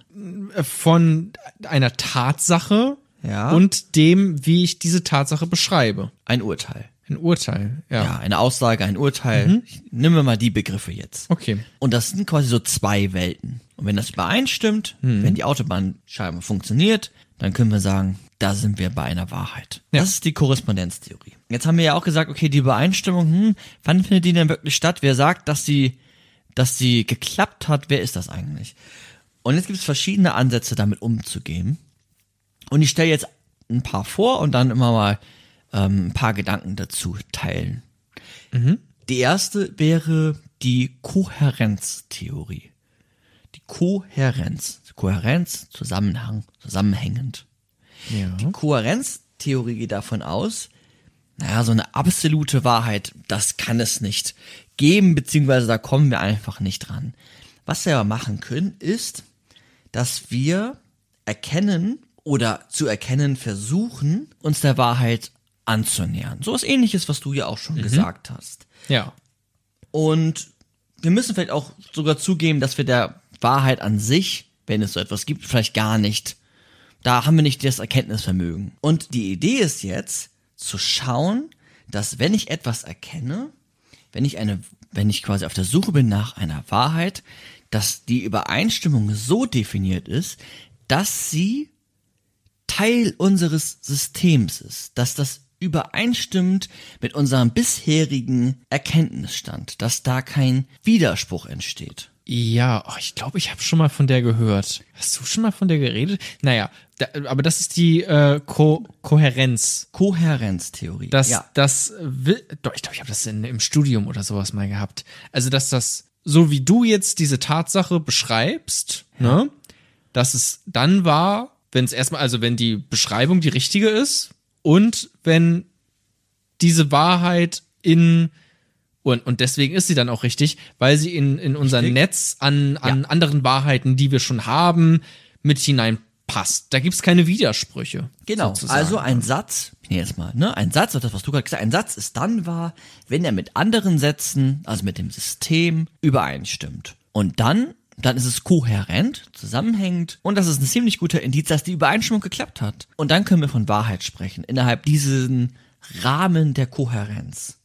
Äh, Von einer Tatsache Ja. und dem, wie ich diese Tatsache beschreibe. ein Urteil. Ein Urteil, ja. Ja, eine Aussage, ein Urteil. Ich, nehmen wir mal die Begriffe jetzt. Okay. Und das sind quasi so zwei Welten. Und wenn das übereinstimmt, wenn die Autobahnscheibe funktioniert, dann können wir sagen, da sind wir bei einer Wahrheit. Ja. Das ist die Korrespondenztheorie. Jetzt haben wir ja auch gesagt, okay, die Übereinstimmung, hm, wann findet die denn wirklich statt? Wer sagt, dass sie, dass sie geklappt hat? Wer ist das eigentlich? Und jetzt gibt es verschiedene Ansätze, damit umzugehen. Und ich stelle jetzt ein paar vor und dann immer mal ähm, ein paar Gedanken dazu teilen. Die erste wäre die Kohärenztheorie. Die Kohärenz. Kohärenz, Zusammenhang, zusammenhängend. Ja. Die Kohärenztheorie geht davon aus, naja, so eine absolute Wahrheit, das kann es nicht geben, beziehungsweise da kommen wir einfach nicht dran. Was wir aber machen können, ist, dass wir erkennen oder zu erkennen versuchen, uns der Wahrheit anzunähern. So was ähnliches, was du ja auch schon gesagt hast. Ja. Und wir müssen vielleicht auch sogar zugeben, dass wir der Wahrheit an sich, wenn es so etwas gibt, vielleicht gar nicht, da haben wir nicht das Erkenntnisvermögen. Und die Idee ist jetzt, zu schauen, dass wenn ich etwas erkenne, wenn ich eine, wenn ich quasi auf der Suche bin nach einer Wahrheit, dass die Übereinstimmung so definiert ist, dass sie Teil unseres Systems ist, dass das übereinstimmt mit unserem bisherigen Erkenntnisstand, dass da kein Widerspruch entsteht. Ja, oh, ich glaube, ich habe schon mal von der gehört. Hast du schon mal von der geredet? Naja, da, aber das ist die äh, Ko Kohärenz. Kohärenztheorie. Das, ja. das will, doch, ich glaube, ich habe das in, im Studium oder sowas mal gehabt. Also, dass das, so wie du jetzt diese Tatsache beschreibst, ne, dass es dann war, wenn es erstmal, also wenn die Beschreibung die richtige ist und wenn diese Wahrheit in und, und deswegen ist sie dann auch richtig, weil sie in, in unser Richtig. Netz an, an anderen Wahrheiten, die wir schon haben, mit hineinpasst. Da gibt's keine Widersprüche. Genau, sozusagen. also ein Satz, ich nehme jetzt mal, ne, ein Satz, das, was du gerade gesagt hast, ein Satz ist dann wahr, wenn er mit anderen Sätzen, also mit dem System, übereinstimmt. Und dann, dann ist es kohärent, zusammenhängend und das ist ein ziemlich guter Indiz, dass die Übereinstimmung geklappt hat. Und dann können wir von Wahrheit sprechen, innerhalb diesen Rahmen der Kohärenz.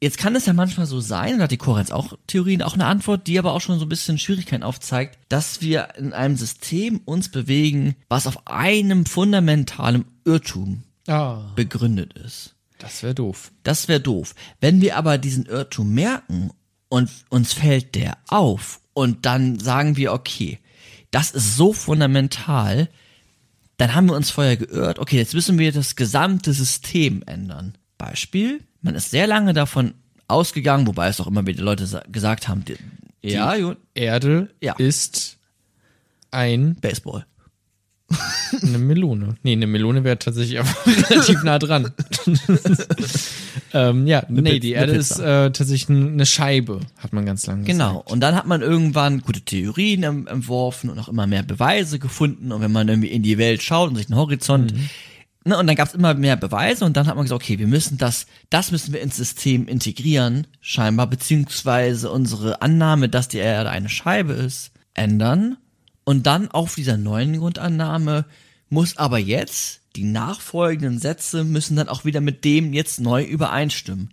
Jetzt kann es ja manchmal so sein, und da hat die Kohärenz auch Theorien auch eine Antwort, die aber auch schon so ein bisschen Schwierigkeiten aufzeigt, dass wir in einem System uns bewegen, was auf einem fundamentalen Irrtum Ah, begründet ist. das wäre doof. Das wäre doof. Wenn wir aber diesen Irrtum merken und uns fällt der auf und dann sagen wir, okay, das ist so fundamental, dann haben wir uns vorher geirrt, okay, jetzt müssen wir das gesamte System ändern. Beispiel, man ist sehr lange davon ausgegangen, wobei es auch immer wieder Leute sa- gesagt haben, die, ja, Erde Ja. ist ein Baseball. Eine Melone. Nee, eine Melone wäre tatsächlich auch relativ nah dran. ähm, ja, nee, Pizza- die eine Erde ist äh, tatsächlich eine Scheibe, hat man ganz lange Genau. gesagt. Und dann hat man irgendwann gute Theorien entworfen und auch immer mehr Beweise gefunden. Und wenn man irgendwie in die Welt schaut und sich den Horizont, ne, und dann gab es immer mehr Beweise und dann hat man gesagt, okay, wir müssen das, das müssen wir ins System integrieren, scheinbar, beziehungsweise unsere Annahme, dass die Erde eine Scheibe ist, ändern. Und dann auf dieser neuen Grundannahme muss aber jetzt die nachfolgenden Sätze müssen dann auch wieder mit dem jetzt neu übereinstimmen.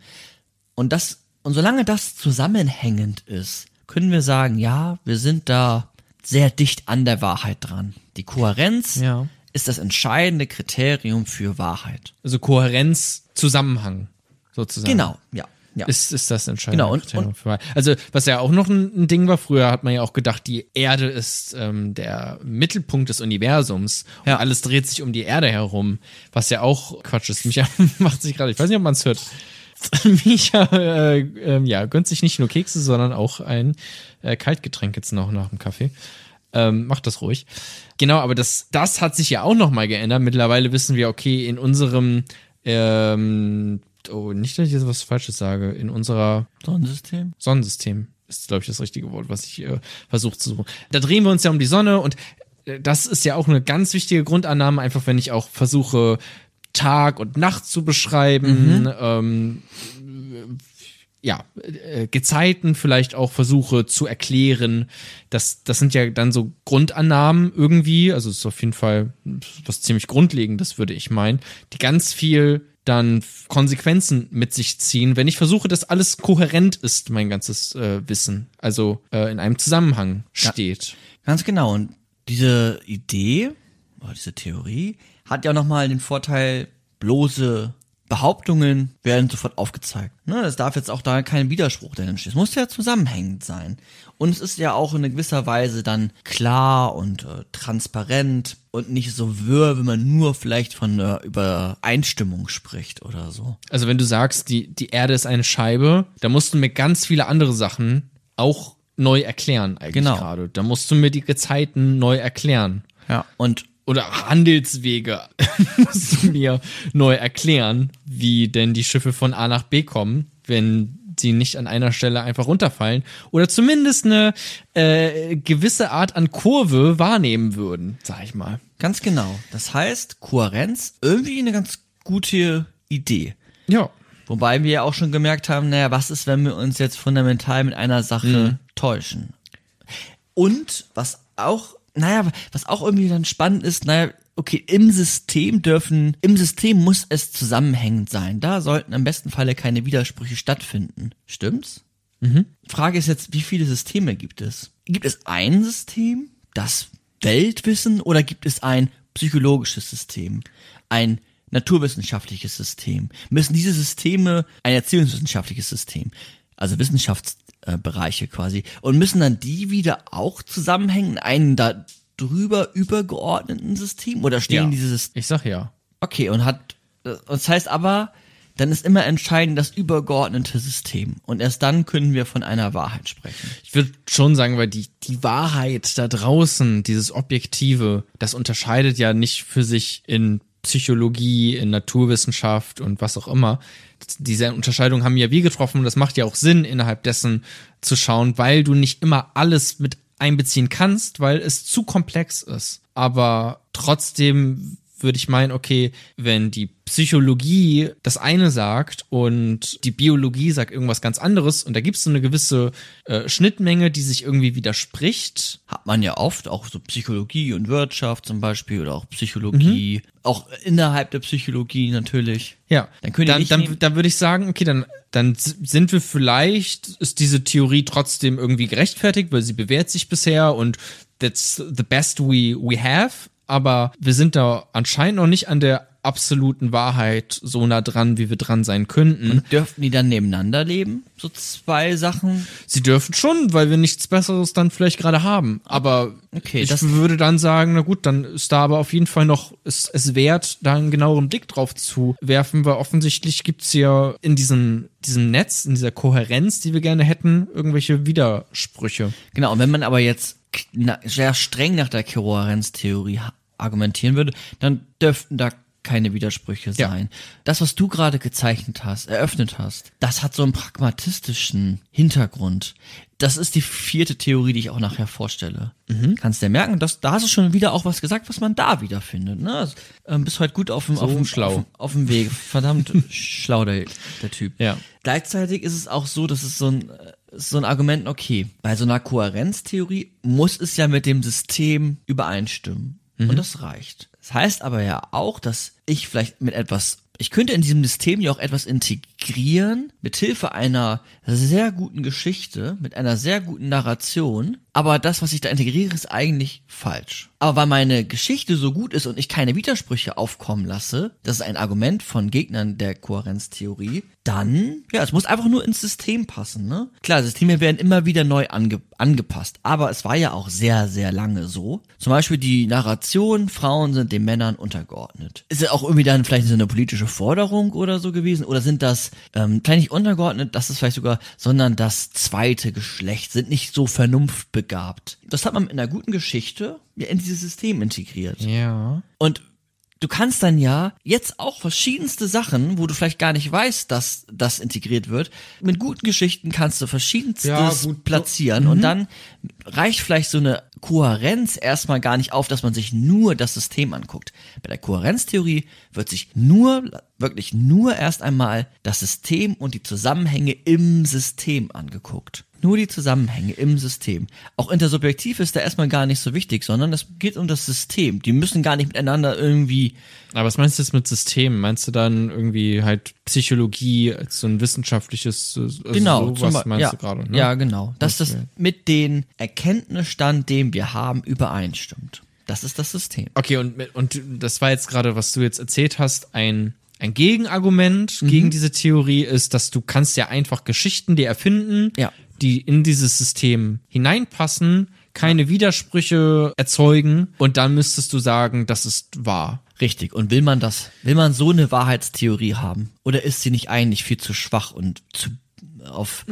Und das, und solange das zusammenhängend ist, können wir sagen, ja, wir sind da sehr dicht an der Wahrheit dran. Die Kohärenz Ja. Ist das entscheidende Kriterium für Wahrheit. Also Kohärenz, Zusammenhang, sozusagen. Genau, ja. ja. Ist, ist das entscheidende Genau, und- Kriterium und- für Wahrheit. Also, was ja auch noch ein, ein Ding war, früher hat man ja auch gedacht, die Erde ist ähm, der Mittelpunkt des Universums und Ja. alles dreht sich um die Erde herum, was ja auch Quatsch ist. Micha macht sich gerade, ich weiß nicht, ob man es hört. Micha äh, ähm, ja, gönnt sich nicht nur Kekse, sondern auch ein äh, Kaltgetränk jetzt noch nach dem Kaffee. Ähm, macht das ruhig. Genau, aber das, das hat sich ja auch noch mal geändert. Mittlerweile wissen wir, okay, in unserem ähm, oh, nicht, dass ich jetzt was Falsches sage, in unserer Sonnensystem? Sonnensystem ist, glaube ich, das richtige Wort, was ich äh, versuche zu suchen. Da drehen wir uns ja um die Sonne und äh, das ist ja auch eine ganz wichtige Grundannahme, einfach wenn ich auch versuche, Tag und Nacht zu beschreiben, ähm, ja, äh, Gezeiten vielleicht auch versuche zu erklären. Das, das sind ja dann so Grundannahmen irgendwie, also es ist auf jeden Fall was ziemlich Grundlegendes, würde ich meinen, die ganz viel dann Konsequenzen mit sich ziehen, wenn ich versuche, dass alles kohärent ist, mein ganzes äh, Wissen, also äh, in einem Zusammenhang steht. Ganz genau. Und diese Idee, oder diese Theorie, hat ja nochmal den Vorteil, bloße Behauptungen werden sofort aufgezeigt. Ne, es darf jetzt auch da kein Widerspruch drin stehen. Es muss ja zusammenhängend sein. Und es ist ja auch in gewisser Weise dann klar und äh, transparent und nicht so wirr, wenn man nur vielleicht von einer Übereinstimmung spricht oder so. Also wenn du sagst, die, die Erde ist eine Scheibe, da musst du mir ganz viele andere Sachen auch neu erklären eigentlich Genau. gerade. Da musst du mir die Gezeiten neu erklären. Ja. Und Oder Handelswege musst du mir neu erklären, wie denn die Schiffe von A nach B kommen, wenn sie nicht an einer Stelle einfach runterfallen oder zumindest eine äh, gewisse Art an Kurve wahrnehmen würden, sag ich mal. ganz genau. Das heißt, Kohärenz, irgendwie eine ganz gute Idee. Ja. Wobei wir ja auch schon gemerkt haben, naja, was ist, wenn wir uns jetzt fundamental mit einer Sache täuschen? Und was auch, naja, was auch irgendwie dann spannend ist, naja, okay, im System dürfen, im System muss es zusammenhängend sein. Da sollten im besten Falle keine Widersprüche stattfinden. Stimmt's? Frage ist jetzt, wie viele Systeme gibt es? Gibt es ein System, das Weltwissen, oder gibt es ein psychologisches System? Ein naturwissenschaftliches System? Müssen diese Systeme ein erziehungswissenschaftliches System, also Wissenschaftsbereiche quasi, und müssen dann die wieder auch zusammenhängen in einem da drüber übergeordneten System? Oder stehen Ja. diese Systeme Ich sag ja. Okay, und hat, äh, das heißt aber, dann ist immer entscheidend das übergeordnete System. Und erst dann können wir von einer Wahrheit sprechen. Ich würde schon sagen, weil die, die Wahrheit da draußen, dieses Objektive, das unterscheidet ja nicht für sich in Psychologie, in Naturwissenschaft und was auch immer. Diese Unterscheidung haben ja wir getroffen und das macht ja auch Sinn, innerhalb dessen zu schauen, weil du nicht immer alles mit einbeziehen kannst, weil es zu komplex ist. Aber trotzdem würde ich meinen, okay, wenn die Psychologie das eine sagt und die Biologie sagt irgendwas ganz anderes und da gibt es so eine gewisse äh, Schnittmenge, die sich irgendwie widerspricht. Hat man ja oft, auch so Psychologie und Wirtschaft zum Beispiel oder auch Psychologie, auch innerhalb der Psychologie natürlich. Ja, Dann könnt ihr dann, nicht dann, dann würde ich sagen, okay, dann, dann sind wir vielleicht, ist diese Theorie trotzdem irgendwie gerechtfertigt, weil sie bewährt sich bisher und that's the best we, we have. Aber wir sind da anscheinend noch nicht an der absoluten Wahrheit so nah dran, wie wir dran sein könnten. Dürften die dann nebeneinander leben? So zwei Sachen? Sie dürfen schon, weil wir nichts Besseres dann vielleicht gerade haben. Aber Okay, ich würde dann sagen, na gut, dann ist da aber auf jeden Fall noch es, es wert, da einen genaueren Blick drauf zu werfen, weil offensichtlich gibt's ja in diesem, diesem Netz, in dieser Kohärenz, die wir gerne hätten, irgendwelche Widersprüche. Genau, und wenn man aber jetzt sehr streng nach der Kohärenztheorie argumentieren würde, dann dürften da keine Widersprüche Ja. sein. Das, was du gerade gezeichnet hast, eröffnet hast, das hat so einen pragmatistischen Hintergrund. Das ist die vierte Theorie, die ich auch nachher vorstelle. Kannst dir merken, dass, da hast du schon wieder auch was gesagt, was man da wiederfindet. Ne? Also, ähm, bist heute gut auf dem, auf dem, schlau. Auf, dem- auf dem Weg. Verdammt schlau, der, der Typ. Ja. Gleichzeitig ist es auch so, dass es so ein, äh, so ein Argument, okay, bei so einer Kohärenztheorie muss es ja mit dem System übereinstimmen. Und das reicht. Das heißt aber ja auch, dass ich vielleicht mit etwas, ich könnte in diesem System ja auch etwas integrieren, mit Hilfe einer sehr guten Geschichte, mit einer sehr guten Narration, aber das, was ich da integriere, ist eigentlich falsch. Aber weil meine Geschichte so gut ist und ich keine Widersprüche aufkommen lasse, das ist ein Argument von Gegnern der Kohärenztheorie, dann, ja, es muss einfach nur ins System passen, ne? Klar, Systeme werden immer wieder neu ange angepasst, aber es war ja auch sehr, sehr lange so. Zum Beispiel die Narration, Frauen sind den Männern untergeordnet. Ist ja auch irgendwie dann vielleicht so eine politische Forderung oder so gewesen? Oder sind das, ähm, vielleicht nicht untergeordnet, das ist vielleicht sogar, sondern das zweite Geschlecht, sind nicht so vernunftbegabt. Das hat man mit einer guten Geschichte ja in dieses System integriert. Ja. Und du kannst dann ja jetzt auch verschiedenste Sachen, wo du vielleicht gar nicht weißt, dass das integriert wird, mit guten Geschichten kannst du verschiedenstes Ja, gut. platzieren und dann reicht vielleicht so eine Kohärenz erstmal gar nicht auf, dass man sich nur das System anguckt. Bei der Kohärenztheorie wird sich nur, wirklich nur erst einmal das System und die Zusammenhänge im System angeguckt. Nur die Zusammenhänge im System. Auch intersubjektiv ist da erstmal gar nicht so wichtig, sondern es geht um das System. Die müssen gar nicht miteinander irgendwie Aber was meinst du jetzt mit Systemen? Meinst du dann irgendwie halt Psychologie als so ein wissenschaftliches, also genau, sowas meinst ja, du gerade? Ne? Ja, genau. Dass das Okay. mit den Erkenntnisstand, den wir haben, übereinstimmt. Das ist das System. Okay, und, und das war jetzt gerade, was du jetzt erzählt hast, ein, ein Gegenargument Mhm. gegen diese Theorie ist, dass du kannst ja einfach Geschichten dir erfinden, Ja. Die in dieses System hineinpassen, keine Widersprüche erzeugen und dann müsstest du sagen, das ist wahr. Richtig. Und will man das, will man so eine Wahrheitstheorie haben? Oder ist sie nicht eigentlich viel zu schwach und zu auf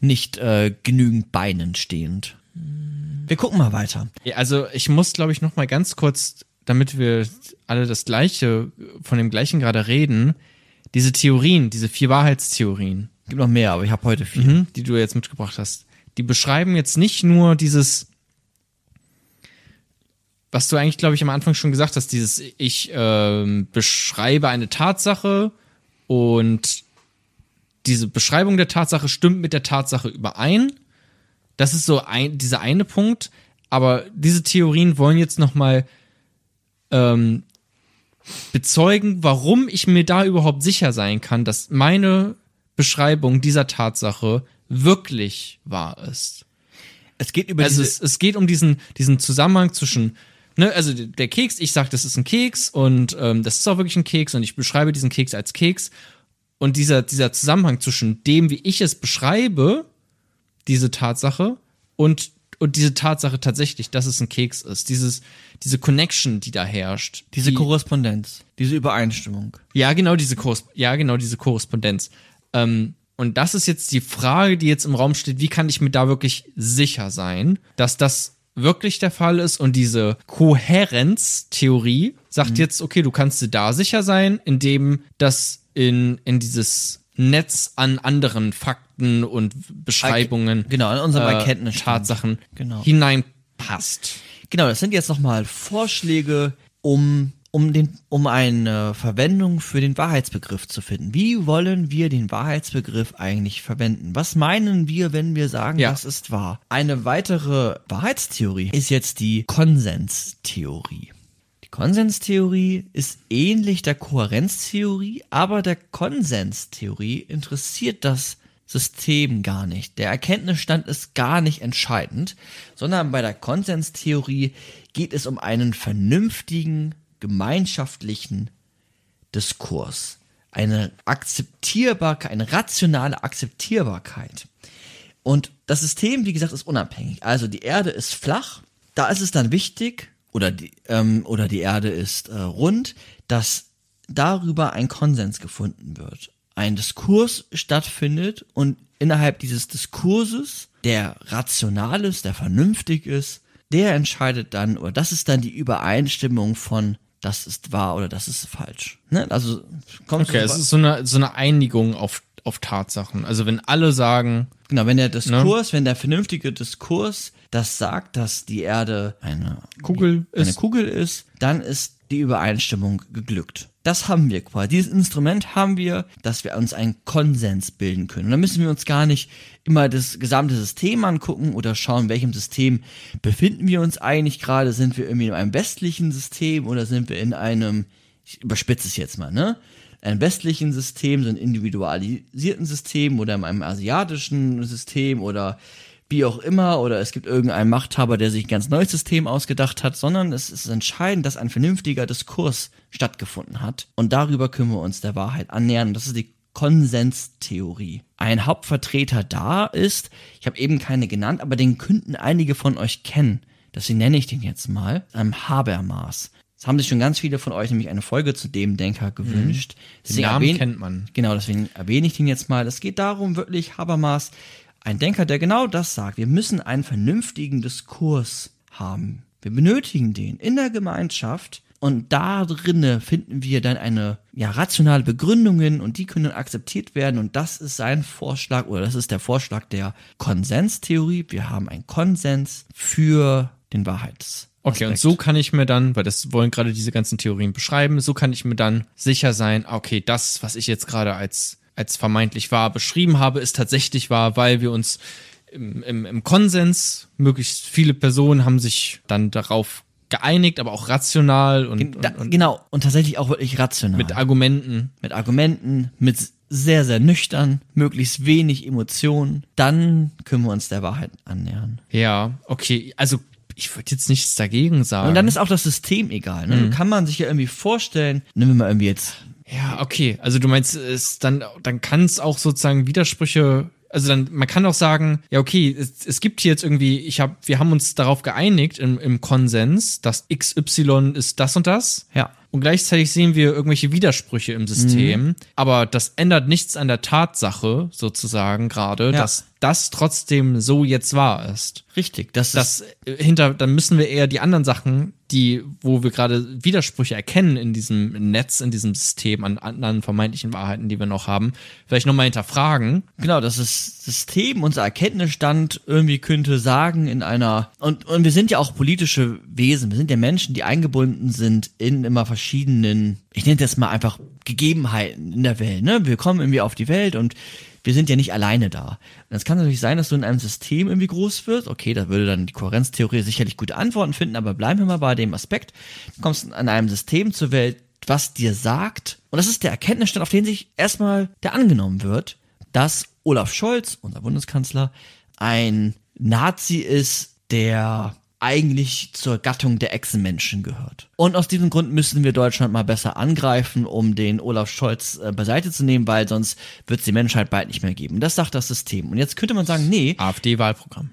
nicht äh, genügend Beinen stehend? Wir gucken mal weiter. Ja, Also ich muss, glaube ich, noch mal ganz kurz, damit wir alle das Gleiche, von dem Gleichen gerade reden, diese Theorien, diese vier Wahrheitstheorien, Gibt noch mehr, aber ich habe heute viel. mhm, die du jetzt mitgebracht hast, die beschreiben jetzt nicht nur dieses, was du eigentlich, glaube ich, am Anfang schon gesagt hast, dieses, ich ähm, beschreibe eine Tatsache und diese Beschreibung der Tatsache stimmt mit der Tatsache überein. Das ist so ein, dieser eine Punkt. Aber diese Theorien wollen jetzt noch mal ähm, bezeugen, warum ich mir da überhaupt sicher sein kann, dass meine Beschreibung dieser Tatsache wirklich wahr ist. Es geht über Also es, es geht um diesen, diesen Zusammenhang zwischen, ne, also der Keks, ich sage, das ist ein Keks und ähm, das ist auch wirklich ein Keks und ich beschreibe diesen Keks als Keks. Und dieser, dieser Zusammenhang zwischen dem, wie ich es beschreibe, diese Tatsache, und, und diese Tatsache tatsächlich, dass es ein Keks ist, dieses, diese Connection, die da herrscht. diese die, Korrespondenz, diese Übereinstimmung. ja, genau diese Korres ja, genau diese Korrespondenz. Ähm, und das ist jetzt die Frage, die jetzt im Raum steht, wie kann ich mir da wirklich sicher sein, dass das wirklich der Fall ist und diese Kohärenztheorie sagt jetzt, okay, du kannst dir da sicher sein, indem das in, in dieses Netz an anderen Fakten und Beschreibungen, Genau, an unserem äh. Tatsachen Genau. hineinpasst. Genau, das sind jetzt nochmal Vorschläge, um, um, den, um eine Verwendung für den Wahrheitsbegriff zu finden. Wie wollen wir den Wahrheitsbegriff eigentlich verwenden? Was meinen wir, wenn wir sagen, Ja. das ist wahr? Eine weitere Wahrheitstheorie ist jetzt die Konsenstheorie. Die Konsenstheorie ist ähnlich der Kohärenztheorie, aber der Konsenstheorie interessiert das System gar nicht. Der Erkenntnisstand ist gar nicht entscheidend, sondern bei der Konsenstheorie geht es um einen vernünftigen, gemeinschaftlichen Diskurs. Eine Akzeptierbarkeit, eine rationale Akzeptierbarkeit. Und das System, wie gesagt, ist unabhängig. Also die Erde ist flach. Da ist es dann wichtig, oder die, ähm, oder die Erde ist äh, rund, dass darüber ein Konsens gefunden wird. Ein Diskurs stattfindet und innerhalb dieses Diskurses, der rational ist, der vernünftig ist, der entscheidet dann, oder das ist dann die Übereinstimmung von das ist wahr oder das ist falsch. Ne? Also kommt Okay, es ist so eine, so eine Einigung auf, auf Tatsachen. Also wenn alle sagen, genau, wenn der Diskurs, wenn der vernünftige Diskurs das sagt, dass die Erde eine Kugel eine ist. Kugel ist, dann ist die Übereinstimmung geglückt. Das haben wir quasi. Dieses Instrument haben wir, dass wir uns einen Konsens bilden können. Und dann müssen wir uns gar nicht immer das gesamte System angucken oder schauen, in welchem System befinden wir uns eigentlich gerade. Sind wir irgendwie in einem westlichen System oder sind wir in einem, ich überspitze es jetzt mal, ne? Einem westlichen System, so einem individualisierten System oder in einem asiatischen System oder wie auch immer, oder es gibt irgendeinen Machthaber, der sich ein ganz neues System ausgedacht hat, sondern es ist entscheidend, dass ein vernünftiger Diskurs stattgefunden hat. Und darüber können wir uns der Wahrheit annähern. Und das ist die Konsenstheorie. Ein Hauptvertreter da ist, ich habe eben keine genannt, aber den könnten einige von euch kennen. Deswegen nenne ich den jetzt mal, ähm, Habermas. Es haben sich schon ganz viele von euch nämlich eine Folge zu dem Denker gewünscht. den Deswegen Namen erwähne- kennt man. Genau, deswegen erwähne ich den jetzt mal. Es geht darum, wirklich Habermas, ein Denker, der genau das sagt. Wir müssen einen vernünftigen Diskurs haben. Wir benötigen den in der Gemeinschaft und da drinne finden wir dann eine ja, rationale Begründungen und die können akzeptiert werden und das ist sein Vorschlag oder das ist der Vorschlag der Konsenstheorie. Wir haben einen Konsens für den Wahrheits. Okay, und so kann ich mir dann, weil das wollen gerade diese ganzen Theorien beschreiben, so kann ich mir dann sicher sein, okay, das, was ich jetzt gerade als, als vermeintlich wahr beschrieben habe, ist tatsächlich wahr, weil wir uns im, im, im Konsens, möglichst viele Personen haben sich dann darauf geeinigt, aber auch rational und, Da, und, und genau, und tatsächlich auch wirklich rational. mit Argumenten. mit Argumenten, mit sehr, sehr nüchtern, möglichst wenig Emotionen, dann können wir uns der Wahrheit annähern. Ja, okay, also ich würde jetzt nichts dagegen sagen. Und dann ist auch das System egal. Ne? Kann man sich ja irgendwie vorstellen, nehmen wir mal irgendwie jetzt, Ja, okay. Also du meinst, es dann, dann kann es auch sozusagen Widersprüche. Also dann, man kann auch sagen, ja, okay, es, es gibt hier jetzt irgendwie, ich habe, wir haben uns darauf geeinigt im, im Konsens, dass XY ist das und das. ja, Und gleichzeitig sehen wir irgendwelche Widersprüche im System. Mhm. Aber das ändert nichts an der Tatsache, sozusagen gerade, Ja. dass das trotzdem so jetzt wahr ist. richtig. Das, ist, Das äh, hinter, dann müssen wir eher die anderen Sachen, die, wo wir gerade Widersprüche erkennen in diesem Netz, in diesem System, an anderen vermeintlichen Wahrheiten, die wir noch haben, vielleicht nochmal hinterfragen. genau, das ist System, unser Erkenntnisstand irgendwie könnte sagen in einer, und, und wir sind ja auch politische Wesen, wir sind ja Menschen, die eingebunden sind in immer verschiedenen, ich nenne das mal einfach Gegebenheiten in der Welt, ne? Wir kommen irgendwie auf die Welt und wir sind ja nicht alleine da. Und es kann natürlich sein, dass du in einem System irgendwie groß wirst. Okay, da würde dann die Kohärenztheorie sicherlich gute Antworten finden, aber bleiben wir mal bei dem Aspekt. Du kommst an einem System zur Welt, was dir sagt, und das ist der Erkenntnisstand, auf den sich erstmal der angenommen wird, dass Olaf Scholz, unser Bundeskanzler, ein Nazi ist, der eigentlich zur Gattung der Echsenmenschen gehört. Und aus diesem Grund müssen wir Deutschland mal besser angreifen, um den Olaf Scholz äh, beiseite zu nehmen, weil sonst wird es die Menschheit bald nicht mehr geben. Das sagt das System. Und jetzt könnte man sagen, nee, AfD-Wahlprogramm.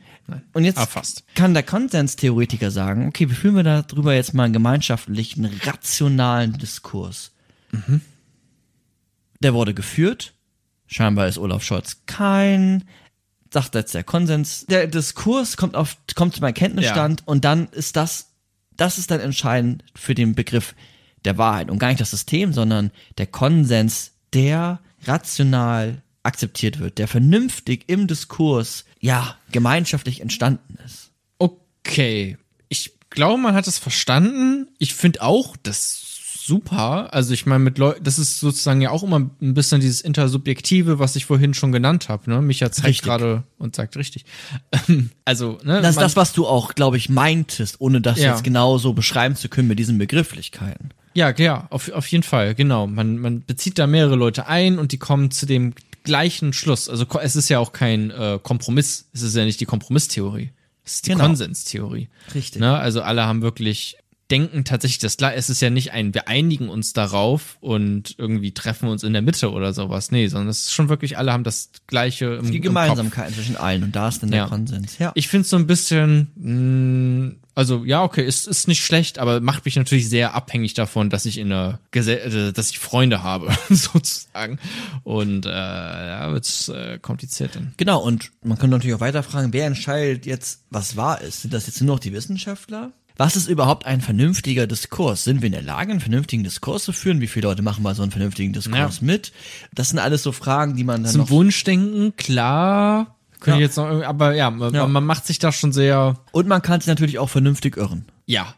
Und jetzt Ah, fast. kann der Konsenstheoretiker sagen, okay, wie führen wir darüber jetzt mal einen gemeinschaftlichen, rationalen Diskurs? Der wurde geführt. Scheinbar ist Olaf Scholz kein, sagt jetzt der Konsens. Der Diskurs kommt auf, kommt zum Erkenntnisstand und dann ist das, das ist dann entscheidend für den Begriff der Wahrheit und gar nicht das System, sondern der Konsens, der rational akzeptiert wird, der vernünftig im Diskurs, ja, gemeinschaftlich entstanden ist. Okay. Ich glaube, man hat es verstanden. Ich finde auch das super. Also ich meine, mit Leuten, das ist sozusagen ja auch immer ein bisschen dieses Intersubjektive, was ich vorhin schon genannt habe. Ne? Micha zeigt gerade und sagt richtig. also, ne, Das ist das, was du auch, glaube ich, meintest, ohne das Ja. jetzt genau so beschreiben zu können mit diesen Begrifflichkeiten. Ja, ja, auf, auf jeden Fall, genau. Man, man bezieht da mehrere Leute ein und die kommen zu dem gleichen Schluss. Also es ist ja auch kein äh, Kompromiss. Es ist ja nicht die Kompromisstheorie. Es ist die Genau. Konsenstheorie. Richtig. Ne? Also alle haben wirklich denken tatsächlich das gleiche. Es ist ja nicht ein, wir einigen uns darauf und irgendwie treffen uns in der Mitte oder sowas. Nee, sondern es ist schon wirklich, alle haben das gleiche im, Die im Gemeinsamkeit zwischen allen und da ist dann der Ja. Konsens. Ja. Ich finde es so ein bisschen, mh, also ja, okay, ist, ist nicht schlecht, aber macht mich natürlich sehr abhängig davon, dass ich in einer Gesell äh, dass ich Freunde habe, sozusagen. Und äh, ja, wird's äh, kompliziert dann. Genau, und man kann natürlich auch weiter fragen, wer entscheidet jetzt, was wahr ist? Sind das jetzt nur noch die Wissenschaftler? Was ist überhaupt ein vernünftiger Diskurs? Sind wir in der Lage, einen vernünftigen Diskurs zu führen? Wie viele Leute machen mal so einen vernünftigen Diskurs Ja. mit? Das sind alles so Fragen, die man dann Zum noch... Jeden, klar. Könnte Ja. ich jetzt noch, irgendwie- aber ja, man, Ja. man macht sich da schon sehr, Und man kann sich natürlich auch vernünftig irren. ja,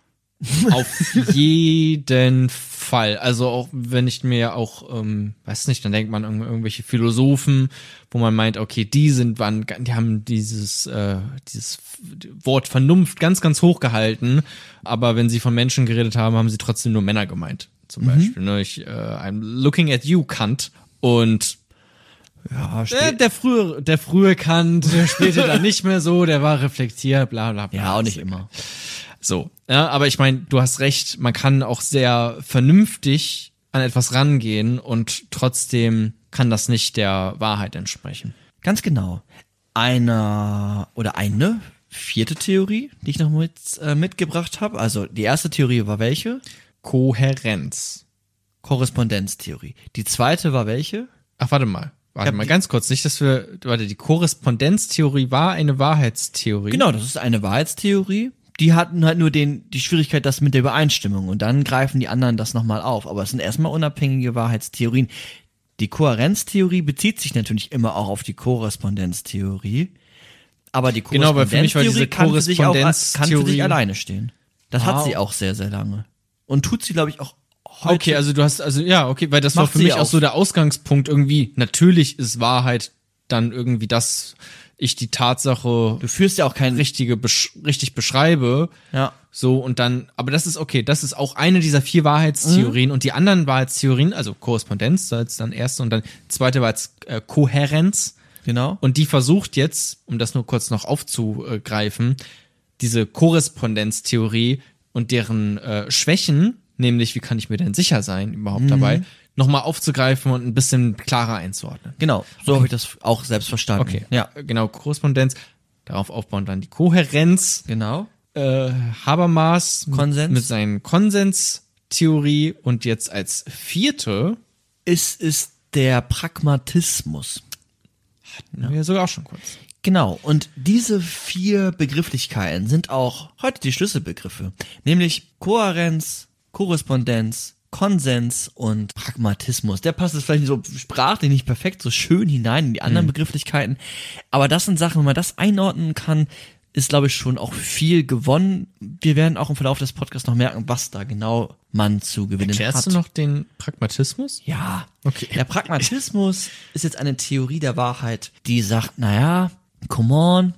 auf jeden Fall. Also auch wenn ich mir auch, ähm, weiß nicht, dann denkt man an irgendwelche Philosophen, wo man meint, okay, die sind, waren, die haben dieses, äh, dieses Wort Vernunft ganz, ganz hoch gehalten, aber wenn sie von Menschen geredet haben, haben sie trotzdem nur Männer gemeint. Zum Beispiel. Ne? Ich, äh, I'm looking at you, Kant. Und Ja, äh, der frühe, der frühe Kant, der spielte da nicht mehr so, der war reflektiert, bla bla bla. ja, auch nicht immer. So, ja, aber ich meine, du hast recht, man kann auch sehr vernünftig an etwas rangehen und trotzdem kann das nicht der Wahrheit entsprechen. Ganz genau. Einer oder eine vierte Theorie, die ich noch mit, äh, mitgebracht habe. Also die erste Theorie war welche? Kohärenz. Korrespondenztheorie. Die zweite war welche? Ach, warte mal. Warte mal, ganz kurz, nicht, dass wir, warte, die Korrespondenztheorie war eine Wahrheitstheorie. Genau, das ist eine Wahrheitstheorie. Die hatten halt nur den, die Schwierigkeit, das mit der Übereinstimmung. Und dann greifen die anderen das nochmal auf. Aber es sind erstmal unabhängige Wahrheitstheorien. Die Kohärenztheorie bezieht sich natürlich immer auch auf die Korrespondenztheorie. Aber die Genau, weil für mich war diese kann für sich auch- kann für sich Korrespondenztheorie- alleine stehen. Das hat Wow. sie auch sehr, sehr lange. Und tut sie, glaube ich, auch heute. Okay, also du hast, also ja, okay, weil das war für mich auch. so der Ausgangspunkt irgendwie. Natürlich ist Wahrheit dann irgendwie, dass ich die Tatsache du führst ja auch kein richtige, besch richtig beschreibe. Ja. So, und dann, aber das ist okay, das ist auch eine dieser vier Wahrheitstheorien und die anderen Wahrheitstheorien, also Korrespondenz, als dann erste und dann zweite war jetzt äh, Kohärenz Genau. und die versucht jetzt, um das nur kurz noch aufzugreifen, diese Korrespondenztheorie und deren äh, Schwächen, nämlich wie kann ich mir denn sicher sein überhaupt dabei, nochmal aufzugreifen und ein bisschen klarer einzuordnen. Genau. So habe ich das auch selbst verstanden. Okay, Ja. genau, Korrespondenz, darauf aufbauen dann die Kohärenz, Genau. äh, Habermas Konsens. mit seinen Konsenstheorie und jetzt als vierte, Es ist der Pragmatismus. ja. wir sogar auch schon kurz. Genau, und diese vier Begrifflichkeiten sind auch heute die Schlüsselbegriffe, nämlich Kohärenz, Korrespondenz, Konsens und Pragmatismus. Der passt jetzt vielleicht so sprachlich nicht perfekt so schön hinein in die anderen Begrifflichkeiten, aber das sind Sachen, wenn man das einordnen kann, ist, glaube ich, schon auch viel gewonnen. Wir werden auch im Verlauf des Podcasts noch merken, was da genau man zu gewinnen Erklärst hat. du noch den Pragmatismus? Ja. Okay. Der Pragmatismus ist jetzt eine Theorie der Wahrheit, die sagt, naja, come on,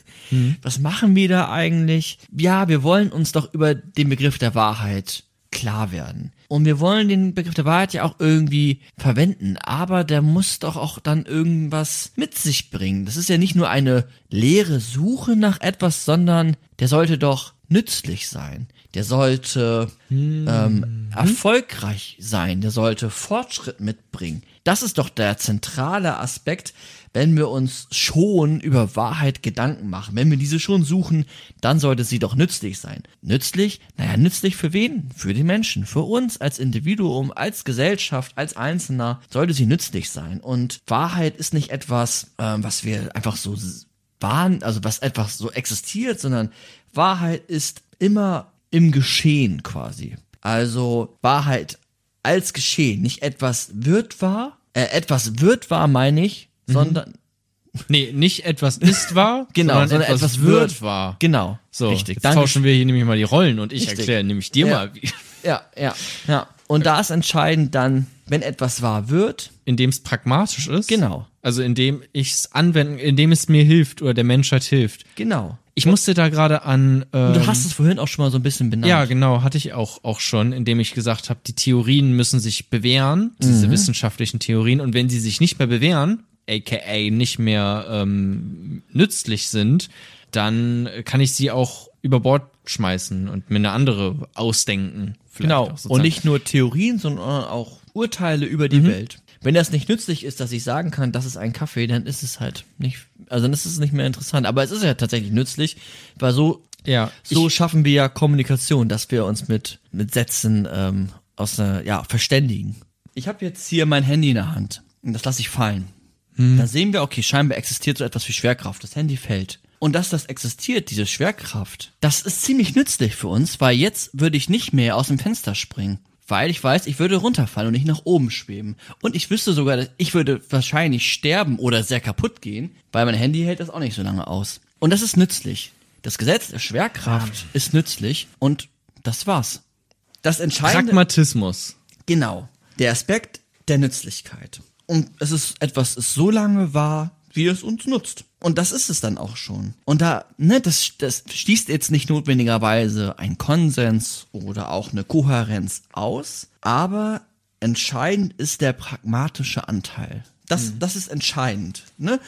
was machen wir da eigentlich? Ja, wir wollen uns doch über den Begriff der Wahrheit klar werden. Und wir wollen den Begriff der Wahrheit ja auch irgendwie verwenden, aber der muss doch auch dann irgendwas mit sich bringen. Das ist ja nicht nur eine leere Suche nach etwas, sondern der sollte doch nützlich sein. Der sollte ähm, erfolgreich sein. Der sollte Fortschritt mitbringen. Das ist doch der zentrale Aspekt, wenn wir uns schon über Wahrheit Gedanken machen. Wenn wir diese schon suchen, dann sollte sie doch nützlich sein. Nützlich? Naja, nützlich für wen? Für die Menschen. Für uns als Individuum, als Gesellschaft, als Einzelner sollte sie nützlich sein. Und Wahrheit ist nicht etwas, ähm, was wir einfach so wahren, also was einfach so existiert, sondern Wahrheit ist immer im Geschehen quasi. Also Wahrheit als Geschehen, nicht etwas wird wahr, äh, etwas wird wahr meine ich, sondern Nee, nicht etwas ist wahr, Genau, sondern, sondern etwas, etwas wird wird- wahr. genau, So, richtig. jetzt Danke. tauschen wir hier nämlich mal die Rollen und ich Richtig. erkläre nämlich dir Ja. mal, wie, Ja, ja, ja. Und da ist entscheidend dann, wenn etwas wahr wird, indem es pragmatisch ist. Genau. Also indem ich es anwenden, indem es mir hilft oder der Menschheit hilft. genau. Ich musste da gerade an. Ähm, du hast es vorhin auch schon mal so ein bisschen benannt. Ja, genau, hatte ich auch, auch schon, indem ich gesagt habe, die Theorien müssen sich bewähren, diese wissenschaftlichen Theorien, und wenn sie sich nicht mehr bewähren, aka nicht mehr ähm, nützlich sind, dann kann ich sie auch über Bord schmeißen und mir eine andere ausdenken. Genau. Und nicht nur Theorien, sondern auch Urteile über die Welt. Wenn das nicht nützlich ist, dass ich sagen kann, das ist ein Kaffee, dann ist es halt nicht, also dann ist es nicht mehr interessant. Aber es ist ja tatsächlich nützlich, weil so, ja, so schaffen wir ja Kommunikation, dass wir uns mit, mit Sätzen ähm, aus einer, ja, verständigen. Ich habe jetzt hier mein Handy in der Hand und das lasse ich fallen. Da sehen wir, okay, scheinbar existiert so etwas wie Schwerkraft. Das Handy fällt. Und dass das existiert, diese Schwerkraft, das ist ziemlich nützlich für uns, weil jetzt würde ich nicht mehr aus dem Fenster springen. Weil ich weiß, ich würde runterfallen und nicht nach oben schweben. Und ich wüsste sogar, dass ich würde wahrscheinlich sterben oder sehr kaputt gehen, weil mein Handy hält das auch nicht so lange aus. Und das ist nützlich. Das Gesetz der Schwerkraft ist nützlich und das war's. Das Entscheidende. Pragmatismus. Genau. Der Aspekt der Nützlichkeit. Und es ist etwas, das so lange war, wie es uns nutzt. Und das ist es dann auch schon. Und da, ne, das, das schließt jetzt nicht notwendigerweise ein Konsens oder auch eine Kohärenz aus, aber entscheidend ist der pragmatische Anteil. Das, das ist entscheidend. Ne?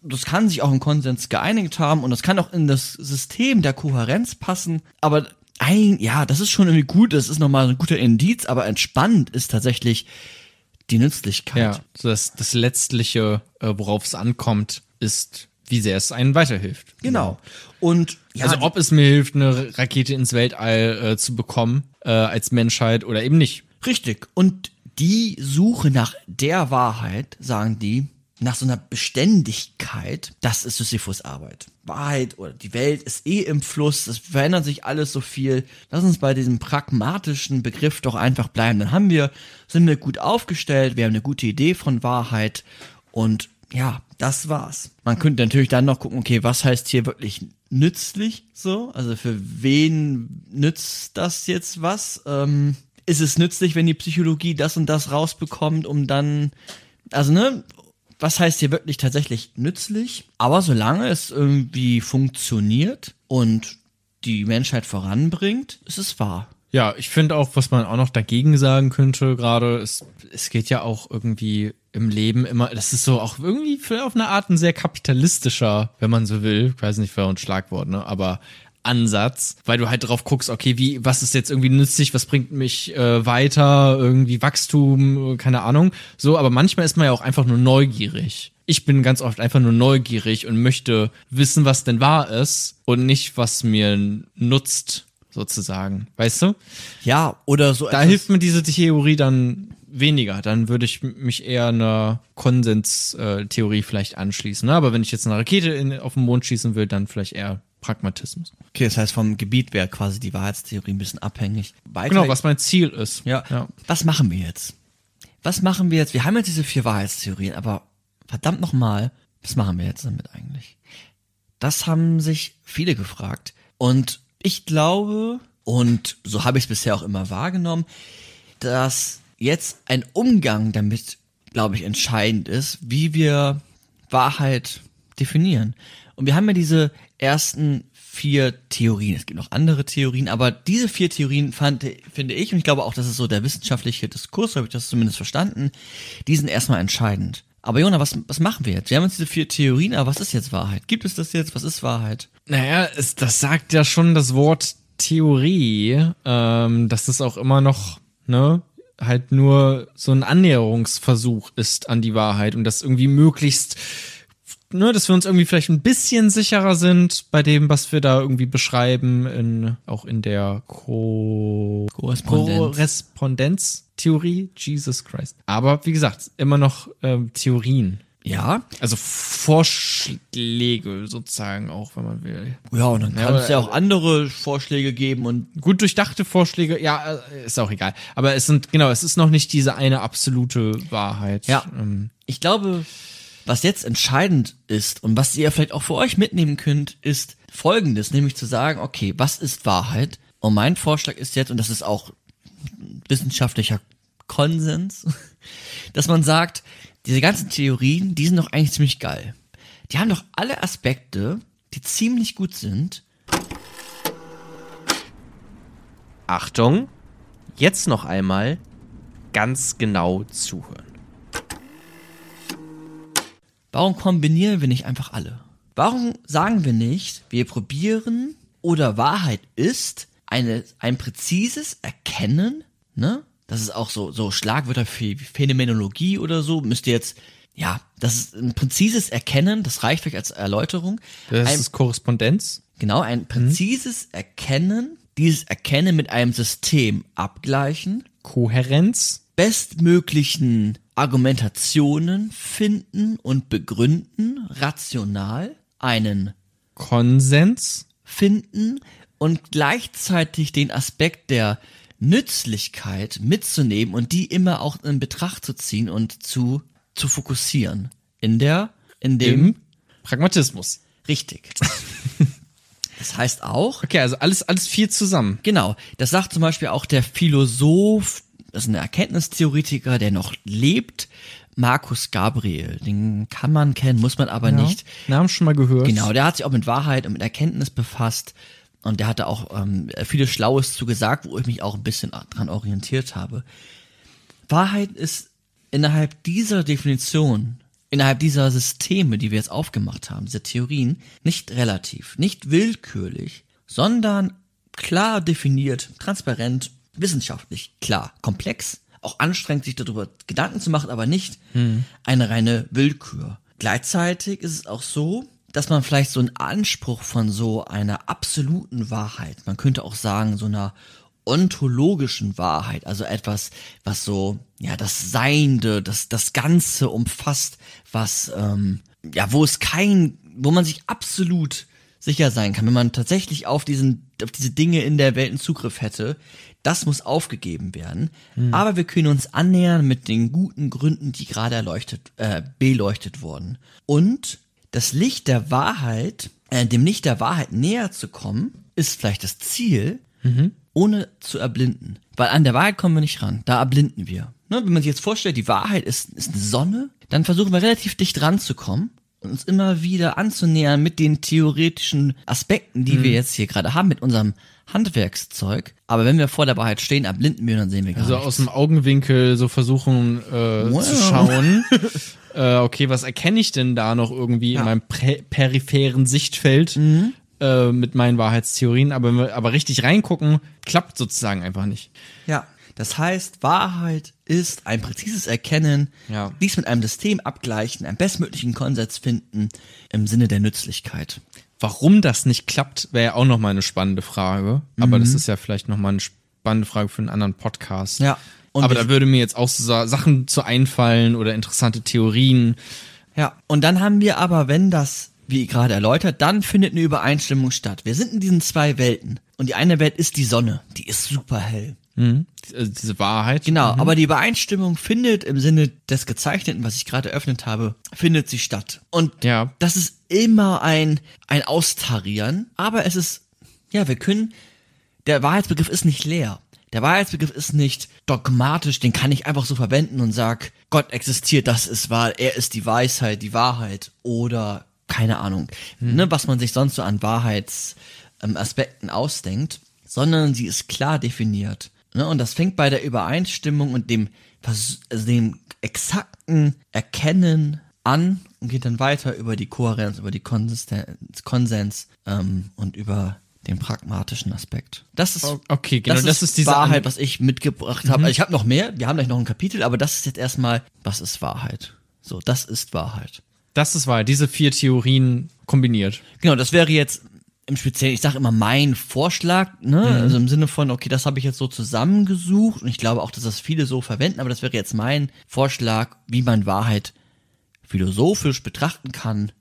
Das kann sich auch im Konsens geeinigt haben und das kann auch in das System der Kohärenz passen, aber ein, ja, das ist schon irgendwie gut, das ist nochmal ein guter Indiz, aber entspannend ist tatsächlich die Nützlichkeit. Ja, so das, das Letztliche, äh, worauf es ankommt, ist, wie sehr es einen weiterhilft. Genau. Und ja, also ob es mir hilft, eine Rakete ins Weltall äh, zu bekommen äh, als Menschheit oder eben nicht. Richtig. Und die Suche nach der Wahrheit, sagen die, nach so einer Beständigkeit, das ist Sisyphus Arbeit. Wahrheit oder die Welt ist eh im Fluss, es verändert sich alles so viel. Lass uns bei diesem pragmatischen Begriff doch einfach bleiben. Dann haben wir, sind wir gut aufgestellt, wir haben eine gute Idee von Wahrheit und ja, das war's. Man könnte natürlich dann noch gucken, okay, was heißt hier wirklich nützlich so? Also für wen nützt das jetzt was? Ähm, ist es nützlich, wenn die Psychologie das und das rausbekommt, um dann, also ne, was heißt hier wirklich tatsächlich nützlich? Aber solange es irgendwie funktioniert und die Menschheit voranbringt, ist es wahr. Ja, ich finde auch, was man auch noch dagegen sagen könnte, gerade, es, es geht ja auch irgendwie im Leben immer, das ist so auch irgendwie auf eine Art ein sehr kapitalistischer, wenn man so will, ich weiß nicht, für ein Schlagwort, ne, aber Ansatz, weil du halt drauf guckst, okay, wie, was ist jetzt irgendwie nützlich, was bringt mich äh, weiter, irgendwie Wachstum, äh, keine Ahnung. So, aber manchmal ist man ja auch einfach nur neugierig. Ich bin ganz oft einfach nur neugierig und möchte wissen, was denn wahr ist und nicht, was mir nutzt, sozusagen. Weißt du? Ja, oder so Da hilft mir diese Theorie dann weniger. Dann würde ich mich eher einer Konsenstheorie vielleicht anschließen. Ne? Aber wenn ich jetzt eine Rakete in, auf den Mond schießen will, dann vielleicht eher Pragmatismus. Okay, das heißt, vom Gebiet wäre quasi die Wahrheitstheorie ein bisschen abhängig. Weiter Genau, was mein Ziel ist. Ja. ja. Was machen wir jetzt? Was machen wir jetzt? Wir haben jetzt diese vier Wahrheitstheorien, aber verdammt nochmal, was machen wir jetzt damit eigentlich? Das haben sich viele gefragt. Und ich glaube, und so habe ich es bisher auch immer wahrgenommen, dass jetzt ein Umgang damit, glaube ich, entscheidend ist, wie wir Wahrheit definieren. Und wir haben ja diese ersten vier Theorien. Es gibt noch andere Theorien, aber diese vier Theorien fand, finde ich, und ich glaube auch, das ist so der wissenschaftliche Diskurs, so habe ich das zumindest verstanden, die sind erstmal entscheidend. Aber Jona, was, was machen wir jetzt? Wir haben jetzt diese vier Theorien, aber was ist jetzt Wahrheit? Gibt es das jetzt? Was ist Wahrheit? Naja, es, das sagt ja schon das Wort Theorie, ähm, dass es auch immer noch, ne, halt nur so ein Annäherungsversuch ist an die Wahrheit und das irgendwie möglichst, ne, dass wir uns irgendwie vielleicht ein bisschen sicherer sind bei dem, was wir da irgendwie beschreiben, in, auch in der Ko Korrespondenz. Korrespondenztheorie, Jesus Christ. Aber wie gesagt, immer noch ähm, Theorien. Ja. Also Vorschläge sozusagen auch, wenn man will. Ja, und dann Ja, kann es aber- ja auch andere Vorschläge geben und Gut durchdachte Vorschläge, ja, äh, ist auch egal. Aber es sind, genau, es ist noch nicht diese eine absolute Wahrheit. Ja. Ähm, Ich glaube, was jetzt entscheidend ist und was ihr vielleicht auch für euch mitnehmen könnt, ist folgendes, nämlich zu sagen, okay, was ist Wahrheit? Und mein Vorschlag ist jetzt, und das ist auch wissenschaftlicher Konsens, dass man sagt, diese ganzen Theorien, die sind doch eigentlich ziemlich geil. Die haben doch alle Aspekte, die ziemlich gut sind. Achtung, jetzt noch einmal ganz genau zuhören. Warum kombinieren wir nicht einfach alle? Warum sagen wir nicht, wir probieren oder Wahrheit ist eine, ein präzises Erkennen, ne? Das ist auch so, so Schlagwörter für Phänomenologie oder so. Müsst ihr jetzt, ja, das ist ein präzises Erkennen, das reicht vielleicht als Erläuterung. Das ein, ist Korrespondenz. Genau, ein präzises Erkennen, dieses Erkennen mit einem System abgleichen, Kohärenz. bestmöglichen Argumentationen finden und begründen, rational, einen Konsens. finden und gleichzeitig den Aspekt der Nützlichkeit mitzunehmen und die immer auch in Betracht zu ziehen und zu, zu fokussieren. In der, in dem, Im Pragmatismus. richtig. Das heißt auch, Okay, also alles, alles vier zusammen. Genau, das sagt zum Beispiel auch der Philosoph, das ist ein Erkenntnistheoretiker, der noch lebt, Markus Gabriel. Den kann man kennen, muss man aber nicht. Namen schon mal gehört. Genau, der hat sich auch mit Wahrheit und mit Erkenntnis befasst und der hatte auch ähm, vieles Schlaues zu gesagt, wo ich mich auch ein bisschen dran orientiert habe. Wahrheit ist innerhalb dieser Definition, innerhalb dieser Systeme, die wir jetzt aufgemacht haben, dieser Theorien, nicht relativ, nicht willkürlich, sondern klar definiert, transparent, wissenschaftlich, klar, komplex, auch anstrengend, sich darüber Gedanken zu machen, aber nicht eine reine Willkür. Gleichzeitig ist es auch so, dass man vielleicht so einen Anspruch von so einer absoluten Wahrheit, man könnte auch sagen, so einer ontologischen Wahrheit, also etwas, was so, ja, das Seiende, das, das Ganze umfasst, was, ähm, ja, wo es kein, wo man sich absolut sicher sein kann, wenn man tatsächlich auf diesen, auf diese Dinge in der Welt einen Zugriff hätte, das muss aufgegeben werden. Aber wir können uns annähern mit den guten Gründen, die gerade erleuchtet, äh, beleuchtet wurden. Und das Licht der Wahrheit, äh, dem Licht der Wahrheit näher zu kommen, ist vielleicht das Ziel, ohne zu erblinden. Weil an der Wahrheit kommen wir nicht ran. Da erblinden wir. Ne? Wenn man sich jetzt vorstellt, die Wahrheit ist, ist eine Sonne, dann versuchen wir relativ dicht ranzukommen uns immer wieder anzunähern mit den theoretischen Aspekten, die wir jetzt hier gerade haben, mit unserem Handwerkszeug. Aber wenn wir vor der Wahrheit stehen, erblinden wir und dann sehen wir gar Also nichts. aus dem Augenwinkel so versuchen äh, Wow. zu schauen. äh, okay, was erkenne ich denn da noch irgendwie in meinem peripheren Sichtfeld äh, mit meinen Wahrheitstheorien? Aber, wenn wir- aber richtig reingucken, klappt sozusagen einfach nicht. Ja. Das heißt, Wahrheit ist ein präzises Erkennen, Ja. dies mit einem System abgleichen, einen bestmöglichen Konsens finden im Sinne der Nützlichkeit. Warum das nicht klappt, wäre ja auch nochmal eine spannende Frage. Aber das ist ja vielleicht nochmal eine spannende Frage für einen anderen Podcast. Ja. Und aber da würde mir jetzt auch so Sa- Sachen zu einfallen oder interessante Theorien. Ja, und dann haben wir aber, wenn das, wie gerade erläutert, dann findet eine Übereinstimmung statt. Wir sind in diesen zwei Welten. Und die eine Welt ist die Sonne. Die ist super hell. Also diese Wahrheit. Genau, aber die Übereinstimmung findet im Sinne des Gezeichneten, was ich gerade eröffnet habe, findet sie statt. Und Ja. das ist immer ein, ein Austarieren, aber es ist, ja, wir können, der Wahrheitsbegriff ist nicht leer. Der Wahrheitsbegriff ist nicht dogmatisch, den kann ich einfach so verwenden und sag, Gott existiert, das ist wahr, er ist die Weisheit, die Wahrheit oder keine Ahnung, ne, was man sich sonst so an Wahrheitsaspekten Aspekten ausdenkt, sondern sie ist klar definiert. Ne, und das fängt bei der Übereinstimmung und dem, also dem exakten Erkennen an und geht dann weiter über die Kohärenz, über die Konsistenz, Konsens ähm, und über den pragmatischen Aspekt. Das ist Okay, genau, das, das ist, ist Wahrheit, was ich mitgebracht habe. Also ich habe noch mehr, wir haben gleich noch ein Kapitel, aber das ist jetzt erstmal, was ist Wahrheit? So, das ist Wahrheit. Das ist wahr. Diese vier Theorien kombiniert. Genau, das wäre jetzt im Speziellen, ich sage immer mein Vorschlag, ne? Also im Sinne von, okay, das habe ich jetzt so zusammengesucht und ich glaube auch, dass das viele so verwenden, aber das wäre jetzt mein Vorschlag, wie man Wahrheit philosophisch betrachten kann,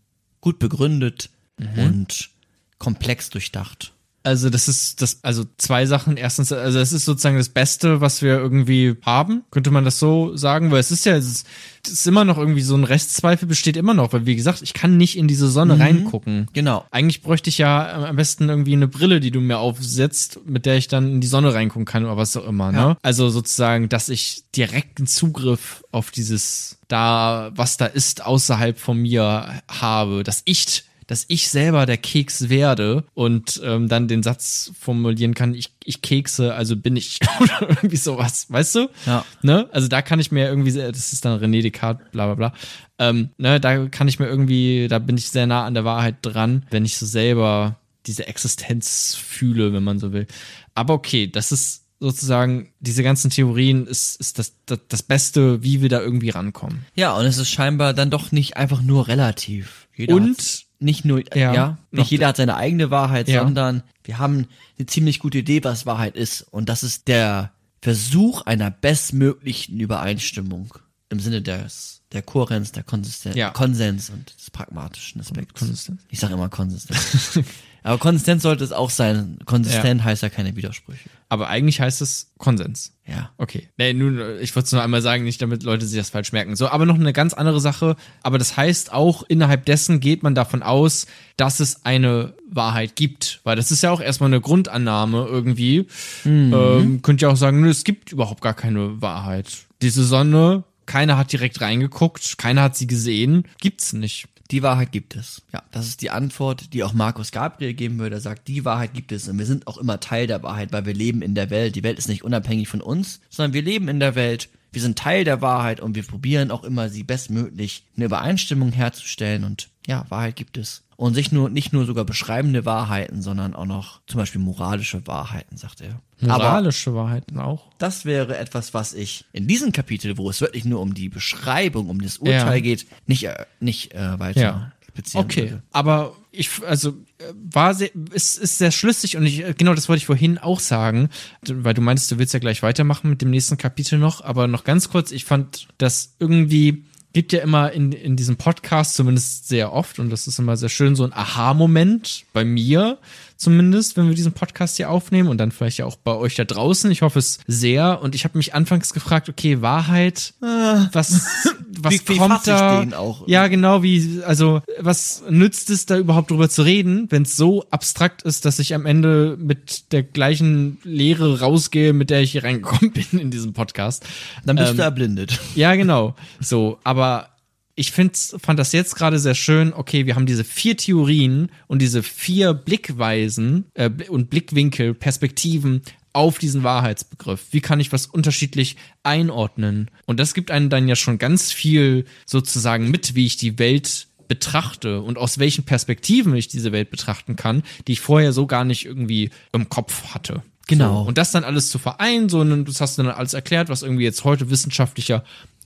gut begründet und komplex durchdacht. Also das ist das, also zwei Sachen. Erstens, also es ist sozusagen das Beste, was wir irgendwie haben. Könnte man das so sagen? Weil es ist ja, es ist, es ist immer noch irgendwie so ein Restzweifel besteht immer noch, weil wie gesagt, ich kann nicht in diese Sonne reingucken. Genau. Eigentlich bräuchte ich ja am besten irgendwie eine Brille, die du mir aufsetzt, mit der ich dann in die Sonne reingucken kann oder was auch immer, ne? Ja. Also sozusagen, dass ich direkten Zugriff auf dieses da, was da ist, außerhalb von mir habe, dass ich dass ich selber der Keks werde und ähm, dann den Satz formulieren kann, ich, ich kekse, also bin ich oder irgendwie sowas, weißt du? Ja. Ne? Also da kann ich mir irgendwie, das ist dann René Descartes, bla bla bla, ähm, ne, da kann ich mir irgendwie, da bin ich sehr nah an der Wahrheit dran, wenn ich so selber diese Existenz fühle, wenn man so will. Aber okay, das ist sozusagen, diese ganzen Theorien ist, ist das, das, das Beste, wie wir da irgendwie rankommen. Ja, und es ist scheinbar dann doch nicht einfach nur relativ. Jeder Und- nicht nur, Ja, ja, noch- nicht jeder hat seine eigene Wahrheit, Ja. sondern wir haben eine ziemlich gute Idee, was Wahrheit ist. Und das ist der Versuch einer bestmöglichen Übereinstimmung im Sinne des, der Kohärenz, der Konsistenz, Ja. Konsens und des pragmatischen Aspekts. Konsistenz. Ich sage immer Konsistenz. Aber konsistent sollte es auch sein. Konsistent heißt ja keine Widersprüche. Aber eigentlich heißt es Konsens. Ja. Okay. Nee, nun, ich wollte es nur einmal sagen, nicht damit Leute sich das falsch merken. So, aber noch eine ganz andere Sache. Aber das heißt auch, innerhalb dessen geht man davon aus, dass es eine Wahrheit gibt. Weil das ist ja auch erstmal eine Grundannahme irgendwie. Ähm, könnt ihr auch sagen, nö, es gibt überhaupt gar keine Wahrheit. Diese Sonne, keiner hat direkt reingeguckt, keiner hat sie gesehen, gibt's nicht. Die Wahrheit gibt es. Ja, das ist die Antwort, die auch Markus Gabriel geben würde. Er sagt, die Wahrheit gibt es und wir sind auch immer Teil der Wahrheit, weil wir leben in der Welt. Die Welt ist nicht unabhängig von uns, sondern wir leben in der Welt. Wir sind Teil der Wahrheit und wir probieren auch immer, sie bestmöglich eine Übereinstimmung herzustellen und ja, Wahrheit gibt es. Und sich nur, nicht nur sogar beschreibende Wahrheiten, sondern auch noch zum Beispiel moralische Wahrheiten, sagt er. Aber Moralische Wahrheiten auch. das wäre etwas, was ich in diesem Kapitel, wo es wirklich nur um die Beschreibung, um das Urteil Ja. geht, nicht, äh, nicht äh, weiter Ja. Okay, würde. aber ich, also, äh, war sehr, ist, ist sehr schlüssig und ich, äh, genau das wollte ich vorhin auch sagen, weil du meinst, du willst ja gleich weitermachen mit dem nächsten Kapitel noch, aber noch ganz kurz, ich fand das irgendwie, gibt ja immer in, in diesem Podcast, zumindest sehr oft, und das ist immer sehr schön, so ein Aha-Moment bei mir zumindest, wenn wir diesen Podcast hier aufnehmen und dann vielleicht ja auch bei euch da draußen. Ich hoffe es sehr. Und ich habe mich anfangs gefragt, okay, Wahrheit, was, was Wie- wie kommt ich da? Ja, genau, wie, also, was nützt es da überhaupt drüber zu reden, wenn es so abstrakt ist, dass ich am Ende mit der gleichen Lehre rausgehe, mit der ich hier reingekommen bin in diesem Podcast. Dann bist Ähm, du erblindet. Ja, genau. So, aber ich find's, fand das jetzt gerade sehr schön. Okay, wir haben diese vier Theorien und diese vier Blickweisen äh, und Blickwinkel, Perspektiven auf diesen Wahrheitsbegriff. Wie kann ich was unterschiedlich einordnen? Und das gibt einem dann ja schon ganz viel sozusagen mit, wie ich die Welt betrachte und aus welchen Perspektiven ich diese Welt betrachten kann, die ich vorher so gar nicht irgendwie im Kopf hatte. Genau. So, und das dann alles zu vereinen, so, und das hast du dann alles erklärt, was irgendwie jetzt heute wissenschaftlicher